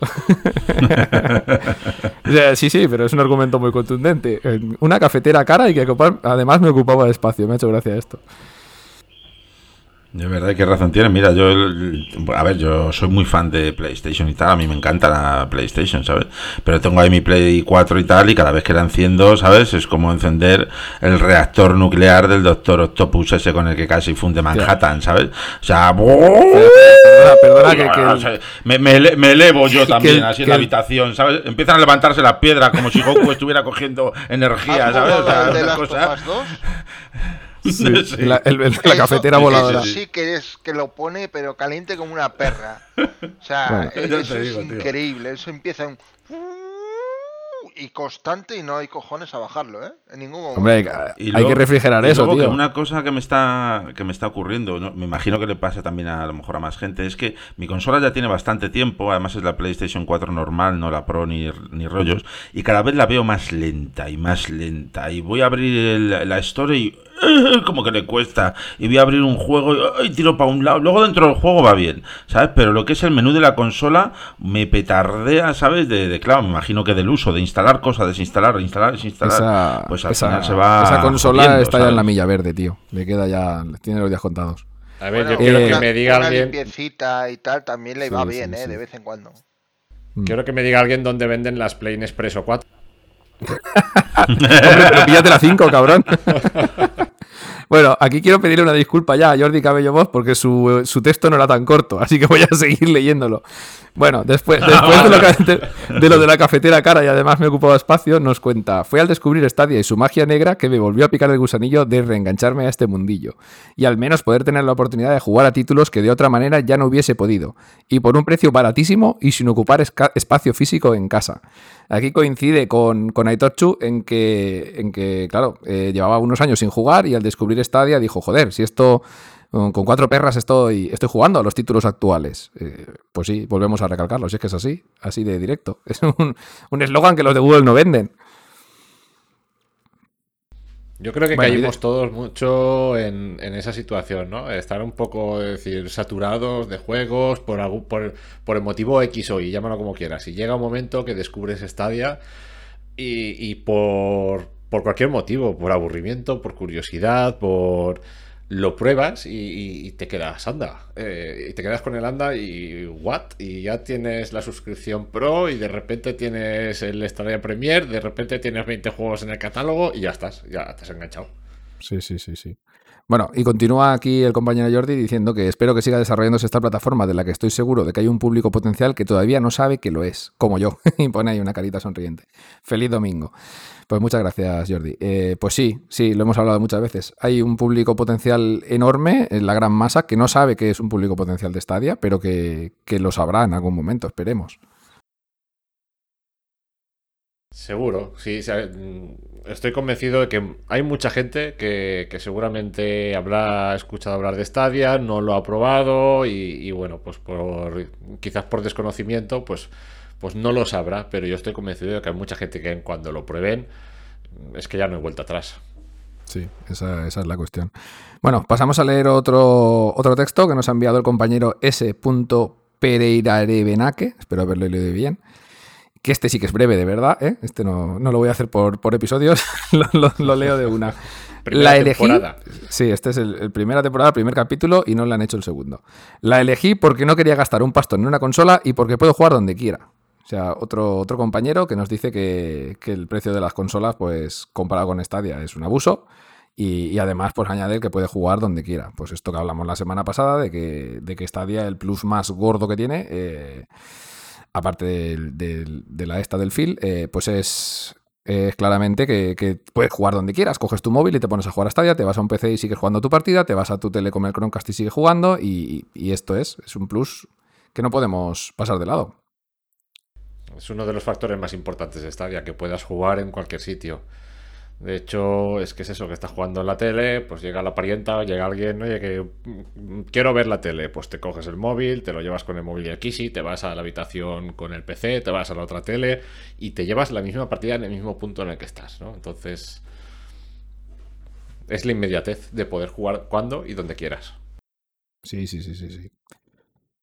sí, sí, pero es un argumento muy contundente. Una cafetera cara y que además me ocupaba espacio. Me ha hecho gracia esto. De verdad, qué razón tiene. Mira, yo, a ver, yo soy muy fan de PlayStation y tal. A mí me encanta la PlayStation, ¿sabes? Pero tengo ahí mi Play 4 y tal, y cada vez que la enciendo, ¿sabes? Es como encender el reactor nuclear del Doctor Octopus ese con el que casi funde Manhattan, ¿sabes? O sea, perdona, que, me, elevo yo también así en la habitación, ¿sabes? Empiezan a levantarse las piedras como si Goku estuviera cogiendo energía, ¿sabes? O sea, de las cosas. La, cafetera voladora. sí que es que lo pone, pero caliente como una perra. O sea, eso es increíble. Eso empieza un y constante y no hay cojones a bajarlo, ¿eh? En ningún momento. Hombre, hay, que refrigerar eso, tío. una cosa que me está que me está ocurriendo, me imagino que le pasa también a, lo mejor a más gente, es que mi consola ya tiene bastante tiempo, además es la PlayStation 4 normal, no la Pro ni, ni rollos, y cada vez la veo más lenta y más lenta. Y voy a abrir la Store y como que le cuesta. Y voy a abrir un juego y tiro para un lado. Luego dentro del juego va bien, ¿sabes? Pero lo que es el menú de la consola me petardea, ¿sabes? De, claro, me imagino que del uso, de instalar cosas, desinstalar, instalar, desinstalar. Esa, pues al final se va. Esa consola está ya en la milla verde, tío. Le queda ya. Tiene los días contados. A ver, yo quiero que me diga una alguien. limpiecita y tal también le va bien, ¿eh? De vez en cuando. Quiero que me diga alguien dónde venden las Play Expresso 4. Hombre, pero píllate la 5, cabrón. Bueno, aquí quiero pedirle una disculpa ya a Jordi Cabello Voz porque su, su, texto no era tan corto, así que voy a seguir leyéndolo. Bueno, después, después de, lo, de, la cafetera cara y además me ocupaba espacio, nos cuenta, fue al descubrir Stadia y su magia negra que me volvió a picar el gusanillo de reengancharme a este mundillo y al menos poder tener la oportunidad de jugar a títulos que de otra manera ya no hubiese podido y por un precio baratísimo y sin ocupar espacio físico en casa. Aquí coincide con, con en que, en que claro, eh, llevaba unos años sin jugar y al descubrir Stadia dijo, joder, si esto con cuatro perras estoy, estoy jugando a los títulos actuales. Eh, pues sí, volvemos a recalcarlo, si es que es así, así de directo. Es un eslogan que los de Google no venden. Yo creo que caímos todos mucho en, esa situación, ¿no? Estar un poco, decir, saturados de juegos por, por, por el motivo X o Y, llámalo como quieras. Y llega un momento que descubres Stadia y, y por, por cualquier motivo, por aburrimiento, por curiosidad, por lo pruebas y, te quedas, anda. Eh, y te quedas con el anda y what? Y ya tienes la suscripción pro y de repente tienes el Stadia Premier, de repente tienes 20 juegos en el catálogo y ya estás, ya has enganchado. Sí, sí, sí, sí. Bueno, y continúa aquí el compañero Jordi diciendo que espero que siga desarrollándose esta plataforma de la que estoy seguro de que hay un público potencial que todavía no sabe que lo es, como yo. y pone ahí una carita sonriente. Feliz domingo. Pues muchas gracias, Jordi. Eh, pues sí, sí, lo hemos hablado muchas veces. Hay un público potencial enorme, en la gran masa, que no sabe que es un público potencial de Stadia, pero que, que lo sabrá en algún momento, esperemos. Seguro, sí. Mm, estoy convencido de que hay mucha gente que, seguramente habrá escuchado hablar de Stadia, no lo ha probado y, bueno, pues por quizás por desconocimiento, pues pues no lo sabrá, pero yo estoy convencido de que hay mucha gente que cuando lo prueben es que ya no hay vuelta atrás. Sí, esa, es la cuestión. Bueno, pasamos a leer otro, otro texto que nos ha enviado el compañero S. Pereirarebenaque, espero haberlo leído bien, que este sí que es breve, de verdad, ¿eh? este no, lo voy a hacer por, episodios, lo, leo de una. la elegí. Sí, este es el, primera temporada, el primer capítulo y no le han hecho el segundo. La elegí porque no quería gastar un pastón en una consola y porque puedo jugar donde quiera. O sea, otro, otro compañero que nos dice que, el precio de las consolas, pues comparado con Stadia, es un abuso. Y, además, pues añade que puede jugar donde quiera. Pues esto que hablamos la semana pasada, de que, de que Stadia, el plus más gordo que tiene, eh, aparte de la esta del fil, eh, pues es, claramente que, puedes jugar donde quieras. Coges tu móvil y te pones a jugar a Stadia, te vas a un PC y sigues jugando tu partida, te vas a tu tele con el Chromecast y sigues jugando, y, y esto es, es un plus que no podemos pasar de lado. Es uno de los factores más importantes de Stadia, que puedas jugar en cualquier sitio. De hecho, es que es eso, que estás jugando en la tele, pues llega la parienta, llega alguien, oye, que mm, quiero ver la tele, pues te coges el móvil, te lo llevas con el móvil y aquí sí, te vas a la habitación con el PC, te vas a la otra tele y te llevas la misma partida en el mismo punto en el que estás, ¿no? Entonces, es la inmediatez de poder jugar cuando y donde quieras. Sí, sí, sí, sí, sí.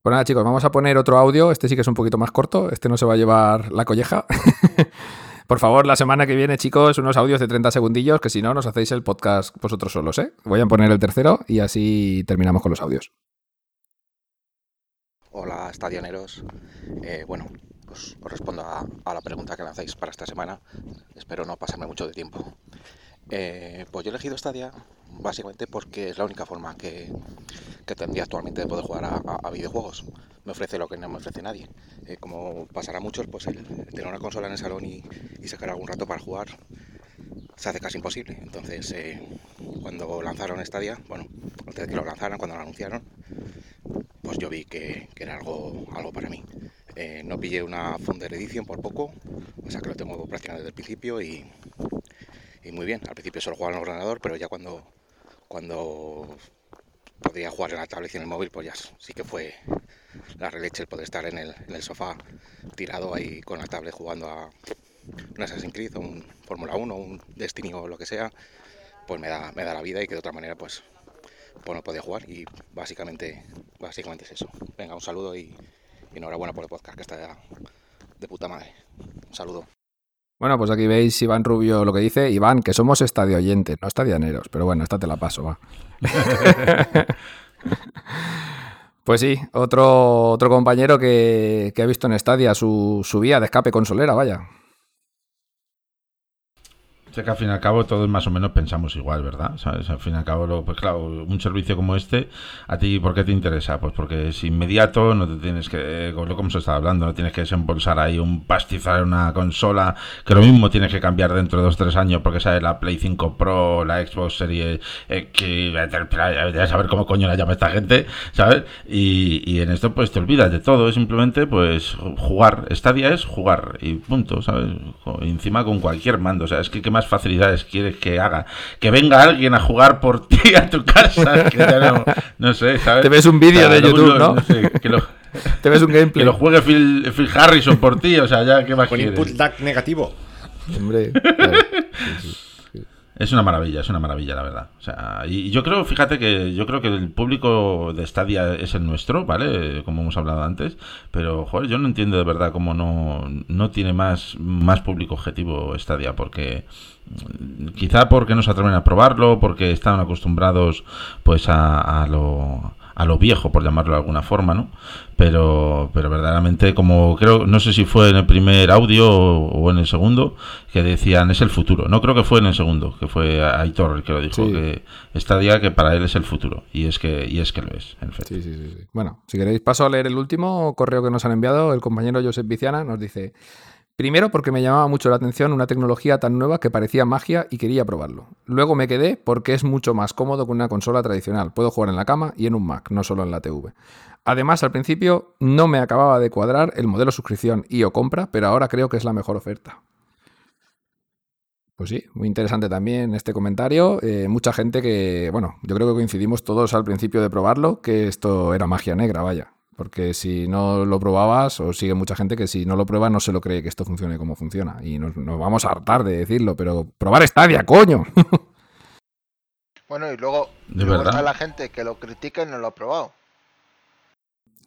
Bueno, nada, chicos, vamos a poner otro audio. Este sí que es un poquito más corto. Este no se va a llevar la colleja. Por favor, la semana que viene, chicos, unos audios de 30 segundillos, que si no, nos hacéis el podcast vosotros solos, ¿eh? Voy a poner el tercero y así terminamos con los audios. Hola, estadianeros. Eh, bueno, pues os respondo a, la pregunta que lanzáis para esta semana. Espero no pasarme mucho de tiempo. Eh, pues yo he elegido Stadia básicamente porque es la única forma que, tendría actualmente de poder jugar a, videojuegos. Me ofrece lo que no me ofrece nadie. Eh, como pasará a muchos, pues tener una consola en el salón y, sacar algún rato para jugar se hace casi imposible. Entonces, eh, cuando lanzaron Stadia, bueno, antes de que lo lanzaran, cuando lo anunciaron, pues yo vi que, era algo, algo para mí. No pillé una Founder Edition por poco, o sea que lo tengo prácticamente desde el principio y, y muy bien. Al principio solo jugaba en el ordenador, pero ya cuando cuando podía jugar en la tablet y en el móvil, pues ya sí que fue la releche el poder estar en el, sofá tirado ahí con la tablet jugando a un Assassin's Creed, un Fórmula 1, un Destiny o lo que sea, pues me da, me da la vida y que de otra manera pues, pues no podía jugar y básicamente, básicamente es eso. Venga, un saludo y, y enhorabuena por el podcast que está de puta madre. Un saludo. Bueno, pues aquí veis Iván Rubio lo que dice. Iván, que somos estadio oyentes, no estadianeros. Pero bueno, esta te la paso, va. pues sí, otro, otro compañero que, que, ha visto en Estadia su, su vía de escape consolera, vaya. Sé que al fin y al cabo todos más o menos pensamos igual, ¿verdad? ¿Sabes? Al fin y al cabo, pues claro, un servicio como este, ¿a ti por qué te interesa? Pues porque es inmediato, no te tienes que, como se está hablando, no tienes que desembolsar ahí un pastizar una consola, que lo mismo tienes que cambiar dentro de dos o tres años porque sale la Play 5 Pro, la Xbox Series X, ya saber cómo coño la llama esta gente, ¿sabes? Y, en esto pues te olvidas de todo, es simplemente pues jugar, Stadia es jugar y punto, ¿sabes? Encima con cualquier mando, o sea, es que qué más facilidades quieres que haga? Que venga alguien a jugar por ti a tu casa. no, sé, ¿sabes? Te ves un vídeo de YouTube, ¿no? que lo, Te ves un gameplay. Que lo juegue Phil, Harrison por ti, o sea, ya, ¿qué más Con input lag negativo. Hombre. Es una maravilla, es una maravilla, la verdad. O sea, y yo creo, fíjate que yo creo que el público de Stadia es el nuestro, ¿vale? Como hemos hablado antes. Pero, joder, yo no entiendo de verdad cómo no, no tiene más, más público objetivo Stadia, porque quizá porque no se atreven a probarlo, porque están acostumbrados pues a lo a lo viejo, por llamarlo de alguna forma, ¿no? Pero, pero verdaderamente, como creo, no sé si fue en el primer audio o, en el segundo, que decían es el futuro. No creo que fue en el segundo, que fue Aitor el que lo dijo, que esta día que para él es el futuro. Y es que, y es que lo es, en efecto. Sí, sí, sí. Bueno, si queréis paso a leer el último correo que nos han enviado, el compañero Josep Viciana nos dice. Primero porque me llamaba mucho la atención una tecnología tan nueva que parecía magia y quería probarlo. Luego me quedé porque es mucho más cómodo que una consola tradicional. Puedo jugar en la cama y en un Mac, no solo en la TV. Además, al principio no me acababa de cuadrar el modelo suscripción y o compra, pero ahora creo que es la mejor oferta. Pues sí, muy interesante también este comentario. Eh, mucha gente que, bueno, yo creo que coincidimos todos al principio de probarlo, que esto era magia negra, vaya. Porque si no lo probabas, o sigue mucha gente que si no lo prueba no se lo cree que esto funcione como funciona. Y nos, vamos a hartar de decirlo, pero probar Stadia, coño. Bueno, y luego, está la gente que lo critica y no lo ha probado.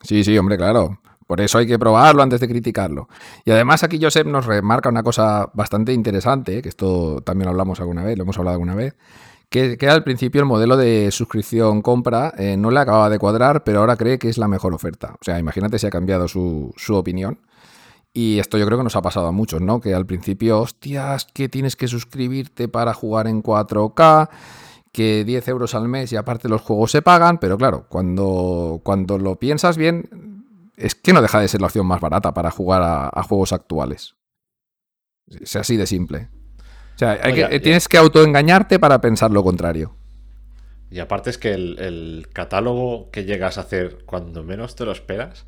Sí, sí, hombre, claro. Por eso hay que probarlo antes de criticarlo. Y además aquí Josep nos remarca una cosa bastante interesante, que esto también lo hablamos alguna vez, lo hemos hablado alguna vez, que, al principio el modelo de suscripción-compra eh, no le acababa de cuadrar, pero ahora cree que es la mejor oferta. O sea, imagínate si ha cambiado su, opinión. Y esto yo creo que nos ha pasado a muchos, ¿no? Que al principio, hostias, que tienes que suscribirte para jugar en 4K, que 10 euros al mes y aparte los juegos se pagan, pero claro, cuando, cuando lo piensas bien, es que no deja de ser la opción más barata para jugar a, a juegos actuales. Es así de simple. O sea, hay No, que- ya- ya. tienes que autoengañarte para pensar lo contrario. Y aparte es que el, el catálogo que llegas a hacer cuando menos te lo esperas,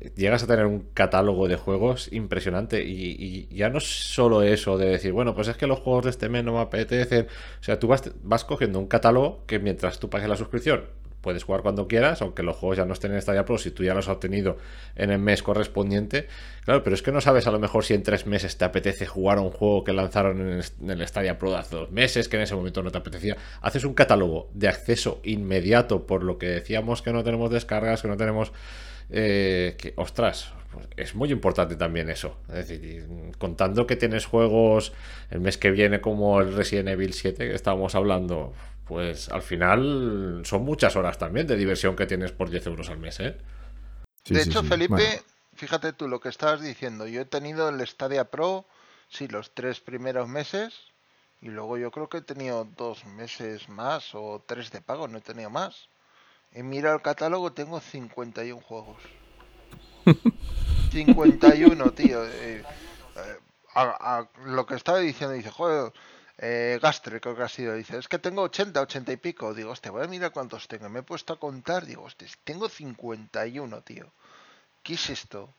eh, llegas a tener un catálogo de juegos impresionante. Y, y ya no es solo eso de decir, bueno, pues es que los juegos de este mes no me apetecen. O sea, tú vas, vas cogiendo un catálogo que mientras tú pagues la suscripción puedes jugar cuando quieras, aunque los juegos ya no estén en Stadia Pro, si tú ya los has obtenido en el mes correspondiente. Claro, pero es que no sabes a lo mejor si en tres meses te apetece jugar a un juego que lanzaron en el, Stadia Pro hace dos meses, que en ese momento no te apetecía. Haces un catálogo de acceso inmediato, por lo que decíamos que no tenemos descargas, que no tenemos... eh, ostras, pues es muy importante también eso. Es decir, contando que tienes juegos el mes que viene como el Resident Evil 7 que estábamos hablando, pues al final son muchas horas también de diversión que tienes por 10 euros al mes, ¿eh? Sí, de sí, hecho, sí. Felipe, Bueno. fíjate tú lo que estabas diciendo. Yo he tenido el Stadia Pro, sí, los tres primeros meses. Y luego yo creo que he tenido dos meses más o tres de pago, no he tenido más. He mirado el catálogo, tengo 51 juegos. 51, tío. eh, eh, a- a lo que estaba diciendo, dice, joder, eh, Gastre creo que ha sido, dice, es que tengo 80, 80 y pico. Digo, hostia, voy a mirar cuántos tengo. Me he puesto a contar, digo, hostia, tengo 51, tío. ¿Qué es esto?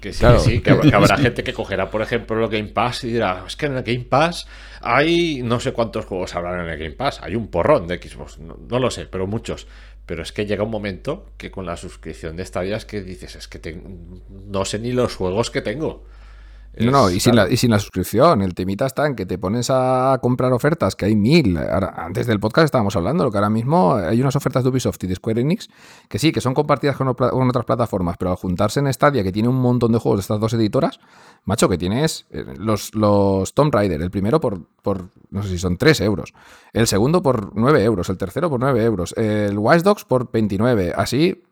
Que sí, Claro. que sí, que, habrá- que habrá gente que cogerá, por ejemplo, el Game Pass y dirá, es que en el Game Pass hay no sé cuántos juegos habrán en el Game Pass, hay un porrón de Xbox, no, no lo sé, pero muchos. Pero es que llega un momento que con la suscripción de Stadia es que dices, es que te- no sé ni los juegos que tengo. No, no, y sin, la, y sin la suscripción. El temita está en que te pones a comprar ofertas, que hay mil. Ahora, antes del podcast estábamos hablando, lo que ahora mismo hay unas ofertas de Ubisoft y de Square Enix que sí, que son compartidas con, otras plataformas, pero al juntarse en Stadia, que tiene un montón de juegos de estas dos editoras, macho, que tienes eh, los, los Tomb Raider, el primero por, por, no sé si son 3 euros, el segundo por 9 euros, el tercero por 9 euros, el Watch Dogs por 29, así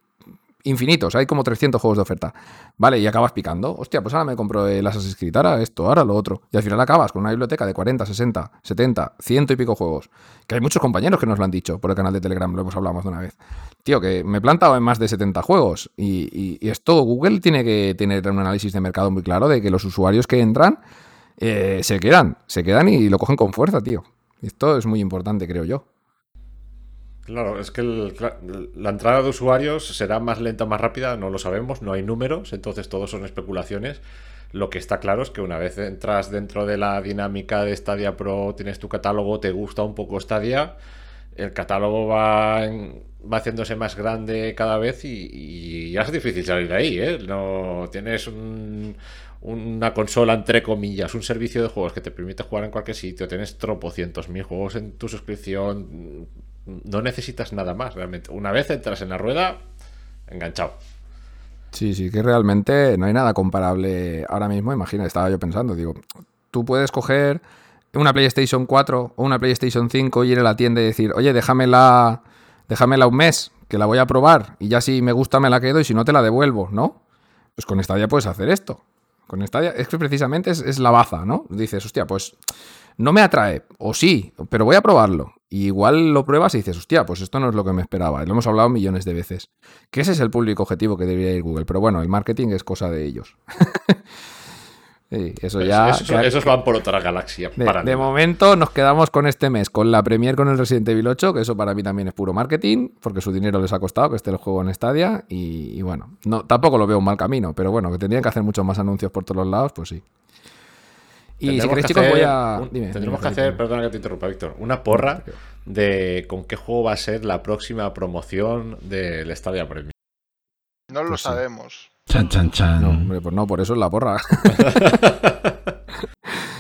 infinitos, hay como 300 juegos de oferta. Vale, y acabas picando. Hostia, pues ahora me compro el Assassin's Creed, ahora esto, ahora lo otro. Y al final acabas con una biblioteca de 40, 60, 70, ciento y pico juegos. Que hay muchos compañeros que nos lo han dicho por el canal de Telegram, lo hemos hablado más de una vez. Tío, que me he plantado en más de 70 juegos. Y, y- y esto Google tiene que tener un análisis de mercado muy claro de que los usuarios que entran eh, se quedan, se quedan y lo cogen con fuerza, tío. Esto es muy importante, creo yo. Claro, es que el- la entrada de usuarios será más lenta o más rápida, no lo sabemos, no hay números, entonces todo son especulaciones. Lo que está claro es que una vez entras dentro de la dinámica de Stadia Pro, tienes tu catálogo, te gusta un poco Stadia, el catálogo va, en- va haciéndose más grande cada vez y, y ya es difícil salir de ahí, ¿eh? No tienes un- una consola entre comillas, un servicio de juegos que te permite jugar en cualquier sitio, tienes tropocientos mil juegos en tu suscripción, no necesitas nada más realmente. Una vez entras en la rueda, enganchado. Sí, sí, que realmente no hay nada comparable ahora mismo. Imagina, estaba yo pensando, digo, tú puedes coger una PlayStation 4 o una PlayStation 5 y ir a la tienda y decir, oye, déjamela, déjamela un mes, que la voy a probar y ya si me gusta me la quedo y si no te la devuelvo, ¿no? Pues con Stadia puedes hacer esto. Con Stadia es que precisamente es, es la baza, ¿no? Dices, hostia, pues no me atrae, o sí, pero voy a probarlo. Y igual lo pruebas y dices, hostia, pues esto no es lo que me esperaba. Lo hemos hablado millones de veces. Que ese es el público objetivo que debería ir Google. Pero bueno, el marketing es cosa de ellos. Sí, eso ya. esos, que- esos van por otra galaxia. de, para de nada. momento nos quedamos con este mes, con la Premier con el Resident Evil 8, que eso para mí también es puro marketing, porque su dinero les ha costado que esté el juego en Stadia. Y, y bueno, no, tampoco lo veo un mal camino, pero bueno, que tendrían que hacer muchos más anuncios por todos los lados, pues sí. Y si Tendremos queréis, que chicos, voy hacer a. un- dime, tendremos dime, que hacer, perdona que te interrumpa, Víctor, una porra de con qué juego va a ser la próxima promoción del Stadia Premium. No lo Pues sí. sabemos. Chan, chan, chan. No, hombre, pues no, por eso es la porra.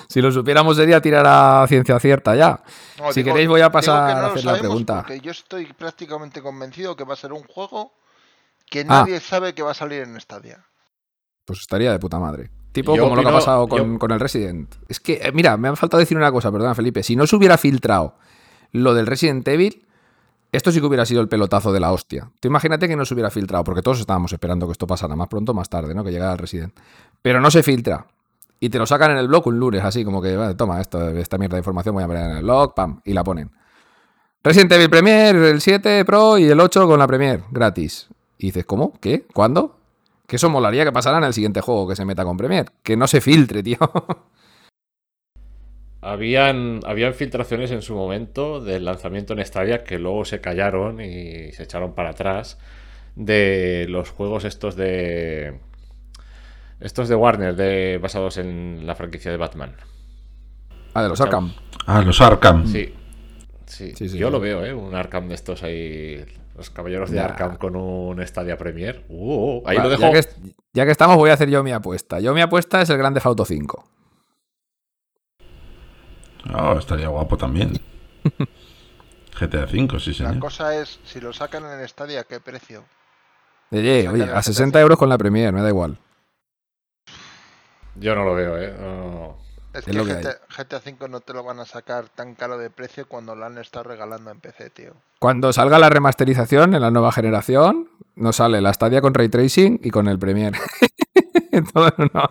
si lo supiéramos sería tirar a ciencia cierta ya. No, Si digo- queréis voy a pasar no a hacer la pregunta. Porque yo estoy prácticamente convencido que va a ser un juego que Ah. nadie sabe que va a salir en Stadia. Pues estaría de puta madre. Tipo Yo como lo que ha pasado con, yo- con el Resident. Es que, eh, mira, me ha faltado decir una cosa, perdona, Felipe. Si no se hubiera filtrado lo del Resident Evil, esto sí que hubiera sido el pelotazo de la hostia. Tú imagínate que no se hubiera filtrado, porque todos estábamos esperando que esto pasara más pronto o más tarde, ¿no? Que llegara el Resident. Pero no se filtra. Y te lo sacan en el blog un lunes, así como que, vale, toma, esto, esta mierda de información voy a poner en el blog, pam, y la ponen. Resident Evil Premier, el 7 Pro y el 8 con la Premier, gratis. Y dices, ¿cómo? ¿Qué? ¿Cuándo? Que eso molaría que pasara en el siguiente juego que se meta con Premiere. Que no se filtre, tío. Habían, habían filtraciones en su momento del lanzamiento en Stadia que luego se callaron y se echaron para atrás de los juegos estos de estos de Warner de basados en la franquicia de Batman. Ah, de los Arkham. Ah, los Arkham. Sí. Sí, Sí, sí, yo sí. lo veo, ¿eh? Un Arkham de estos ahí. Los caballeros de. Arkham con un Stadia Premier. Uh, ahí Va, lo dejo. Ya que, est- ya que estamos, voy a hacer yo mi apuesta. Yo mi apuesta es el Grande Auto 5. Oh, estaría guapo también. GTA V, sí, La señor. cosa es, si lo sacan en el Stadia, ¿a qué precio? Oye, a GTA 60 euros con la Premier, me da igual. Yo no lo veo, ¿eh? No. Es que, lo que GTA, GTA V no te lo van a sacar tan caro de precio cuando lo han estado regalando en PC, tío. Cuando salga la remasterización en la nueva generación, nos sale la Stadia con Ray Tracing y con el Premier. Todo en uno.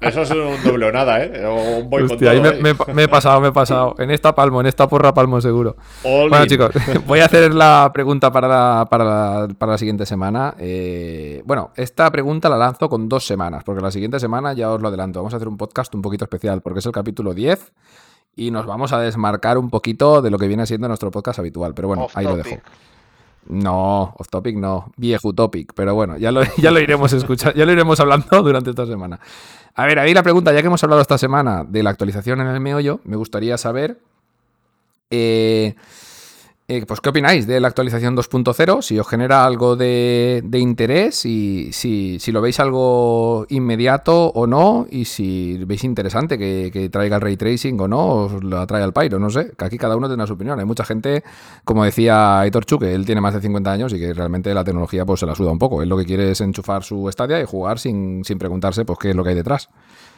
Eso es un doble o nada, ¿eh? O un Hostia, ahí me, me- me he pasado, me he pasado. En esta palmo, en esta porra palmo seguro. All Bueno, in. chicos, voy a hacer la pregunta para la, para la, para la siguiente semana. Eh, bueno, esta pregunta la lanzo con dos semanas, porque la siguiente semana ya os lo adelanto. Vamos a hacer un podcast un poquito especial, porque es el capítulo 10 y nos vamos a desmarcar un poquito de lo que viene siendo nuestro podcast habitual. Pero bueno, Off ahí lo dejo. No, off topic no, viejo topic, pero bueno, ya lo, ya lo iremos escuchando, ya lo iremos hablando durante esta semana. A ver, ahí la pregunta, ya que hemos hablado esta semana de la actualización en el meollo, me gustaría saber eh, eh, pues, ¿qué opináis de la actualización 2.0? Si os genera algo de, de interés y si, si lo veis algo inmediato o no, y si veis interesante que, que traiga el ray tracing o no, os lo atrae al Pyro, no sé, que aquí cada uno tiene su opinión. Hay mucha gente, como decía Aitor Chu, que él tiene más de 50 años y que realmente la tecnología pues se la suda un poco. Él lo que quiere es enchufar su Stadia y jugar sin, sin preguntarse pues qué es lo que hay detrás.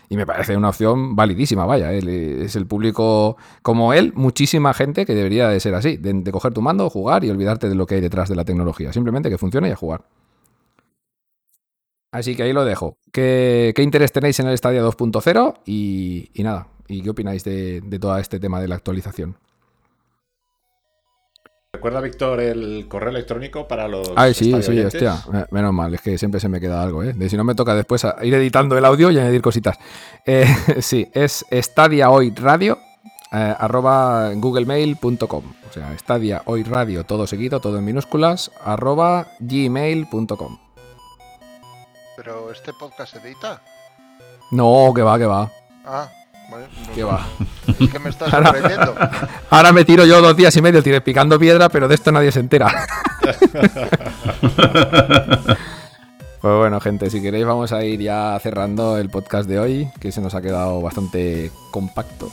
Y me parece una opción validísima, vaya. Él es el público como él, muchísima gente que debería de ser así, de, de coger tu mando, jugar y olvidarte de lo que hay detrás de la tecnología. Simplemente que funcione y a jugar. Así que ahí lo dejo. ¿Qué, qué interés tenéis en el Stadia 2.0? Y, y nada, ¿y qué opináis de, de todo este tema de la actualización? Recuerda, Víctor, el correo electrónico para los. Ay, sí, sí, oyentes? hostia. Menos mal, es que siempre se me queda algo, ¿eh? De si no me toca después a- ir editando el audio y añadir cositas. Eh, sí, es Stadia Hoy Radio. eh, arroba googlemail.com o sea Stadia Hoy Radio todo seguido todo en minúsculas arroba gmail.com Pero este podcast se edita. no que va que va Ah, que va es que me está Ahora- sorprendiendo. ahora me tiro yo dos días y medio tiré picando piedra pero de esto nadie se entera Pues bueno, gente, si queréis vamos a ir ya cerrando el podcast de hoy, que se nos ha quedado bastante compacto.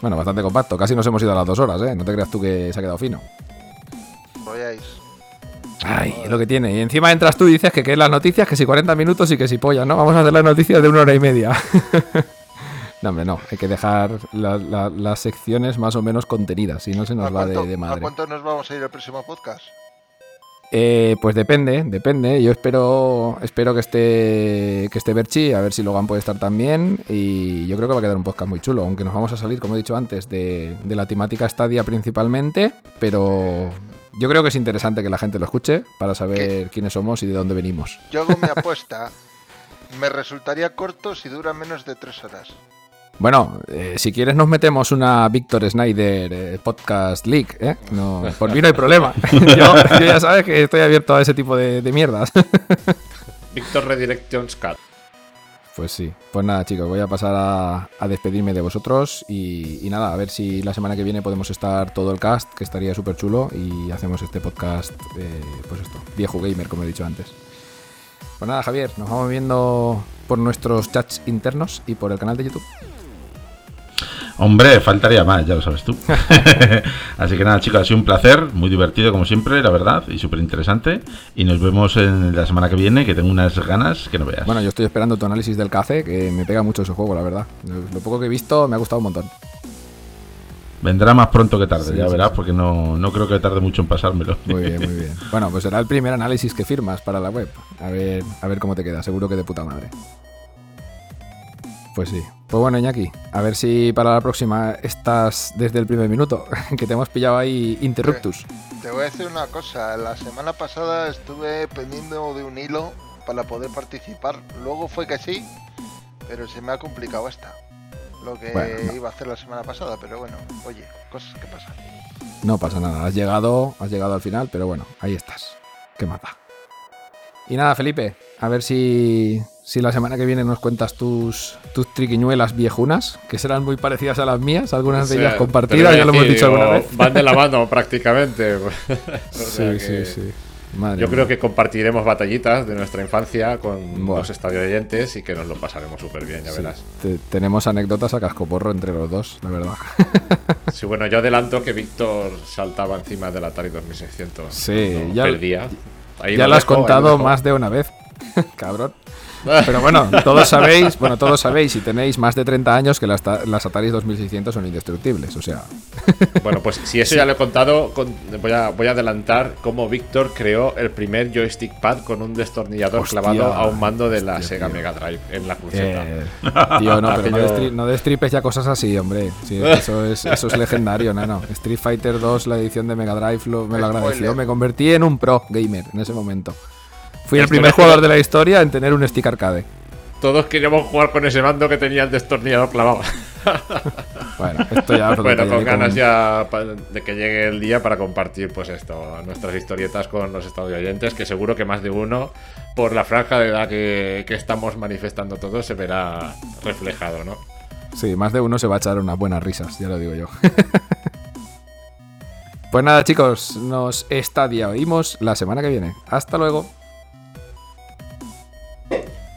Bueno, bastante compacto, casi nos hemos ido a las dos horas, ¿eh? No te creas tú que se ha quedado fino. Vayáis. Ay, es lo que tiene. Y encima entras tú y dices que qué es las noticias, que si 40 minutos y que si polla, ¿no? Vamos a hacer las noticias de una hora y media. No, hombre, no. Hay que dejar la- la- las secciones más o menos contenidas, si no se ¿A nos va de, de a madre. cuánto nos vamos a ir el próximo podcast? Eh, pues depende, depende. Yo espero, espero que esté que esté Berchi, a ver si Logan puede estar también. Y yo creo que va a quedar un podcast muy chulo, aunque nos vamos a salir, como he dicho antes, de, de la temática Stadia principalmente. Pero yo creo que es interesante que la gente lo escuche para saber quiénes somos y de dónde venimos. Yo hago mi apuesta. Me resultaría corto si dura menos de tres horas. Bueno, eh, si quieres nos metemos una Víctor Snyder eh, Podcast League, ¿eh? No, por mí no hay problema. yo, yo ya sabes que estoy abierto a ese tipo de, de mierdas. Víctor Redirections Cat. Pues sí, pues nada chicos, voy a pasar a, a despedirme de vosotros y, y nada, a ver si la semana que viene podemos estar todo el cast, que estaría súper chulo, y hacemos este podcast, eh, pues esto, viejo gamer, como he dicho antes. Pues nada, Javier, nos vamos viendo por nuestros chats internos y por el canal de YouTube. Hombre, faltaría más, ya lo sabes tú. Así que nada, chicos, ha sido un placer, muy divertido como siempre, la verdad, y súper interesante. Y nos vemos en la semana que viene, que tengo unas ganas que no veas. Bueno, yo estoy esperando tu análisis del café, que me pega mucho ese juego, la verdad. Lo, poco que he visto me ha gustado un montón. Vendrá más pronto que tarde, Sí, ya sí, verás, sí. porque no, no creo que tarde mucho en pasármelo. Muy bien, muy bien. Bueno, pues será el primer análisis que firmas para la web. A ver, a ver cómo te queda, seguro que de puta madre. Pues sí. Pues bueno, Iñaki, a ver si para la próxima estás desde el primer minuto, que te hemos pillado ahí interruptus. Te voy a decir una cosa, la semana pasada estuve pendiendo de un hilo para poder participar, luego fue que sí, pero se me ha complicado esta, lo que Bueno, iba a hacer la semana pasada, pero bueno, oye, cosas que pasan. No pasa nada, has llegado, has llegado al final, pero bueno, ahí estás. ¿Qué da? Y nada, Felipe, a ver si, si la semana que viene nos cuentas tus, tus triquiñuelas viejunas, que serán muy parecidas a las mías, algunas de ellas compartidas, ya lo hemos dicho alguna digo, vez. Van de la mano prácticamente. O sea Sí, que- sí, sí. Madre Yo creo que compartiremos batallitas de nuestra infancia con Buah. los estadio oyentes y que nos lo pasaremos súper bien, ya Sí, verás. te- tenemos anécdotas a cascoporro entre los dos, la verdad. Sí, bueno, yo adelanto que Víctor saltaba encima del Atari 2600. Sí, ya- perdía. Ahí ya lo lo has lo contado más de una vez, cabrón. Pero bueno, todos sabéis, bueno, todos sabéis, si tenéis más de 30 años, que las, ta- las Atari 2600 son indestructibles, o sea, Bueno, pues si eso ya lo he contado, con- voy, a, voy a adelantar cómo Víctor creó el primer joystick pad con un destornillador Hostia, clavado a un mando de la hostia, Sega tío. Mega Drive en la cruceta. eh, tío, no, pero no, destri- no destripes ya cosas así, hombre. Sí, eso, es, eso es legendario, nano. Street Fighter 2, la edición de Mega Drive, lo- me lo agradeció. Me convertí en un pro gamer en ese momento. Fui el primer jugador de la historia en tener un stick arcade. Todos queríamos jugar con ese mando que tenía el destornillador clavado. Bueno, esto ya lo bueno, con ganas con- ya de que llegue el día para compartir, pues esto, nuestras historietas con los estadio oyentes, que seguro que más de uno, por la franja de edad que, que estamos manifestando todos, se verá reflejado, ¿no? Sí, más de uno se va a echar unas buenas risas, ya lo digo yo. pues nada, chicos, nos estadia oímos la semana que viene. Hasta luego.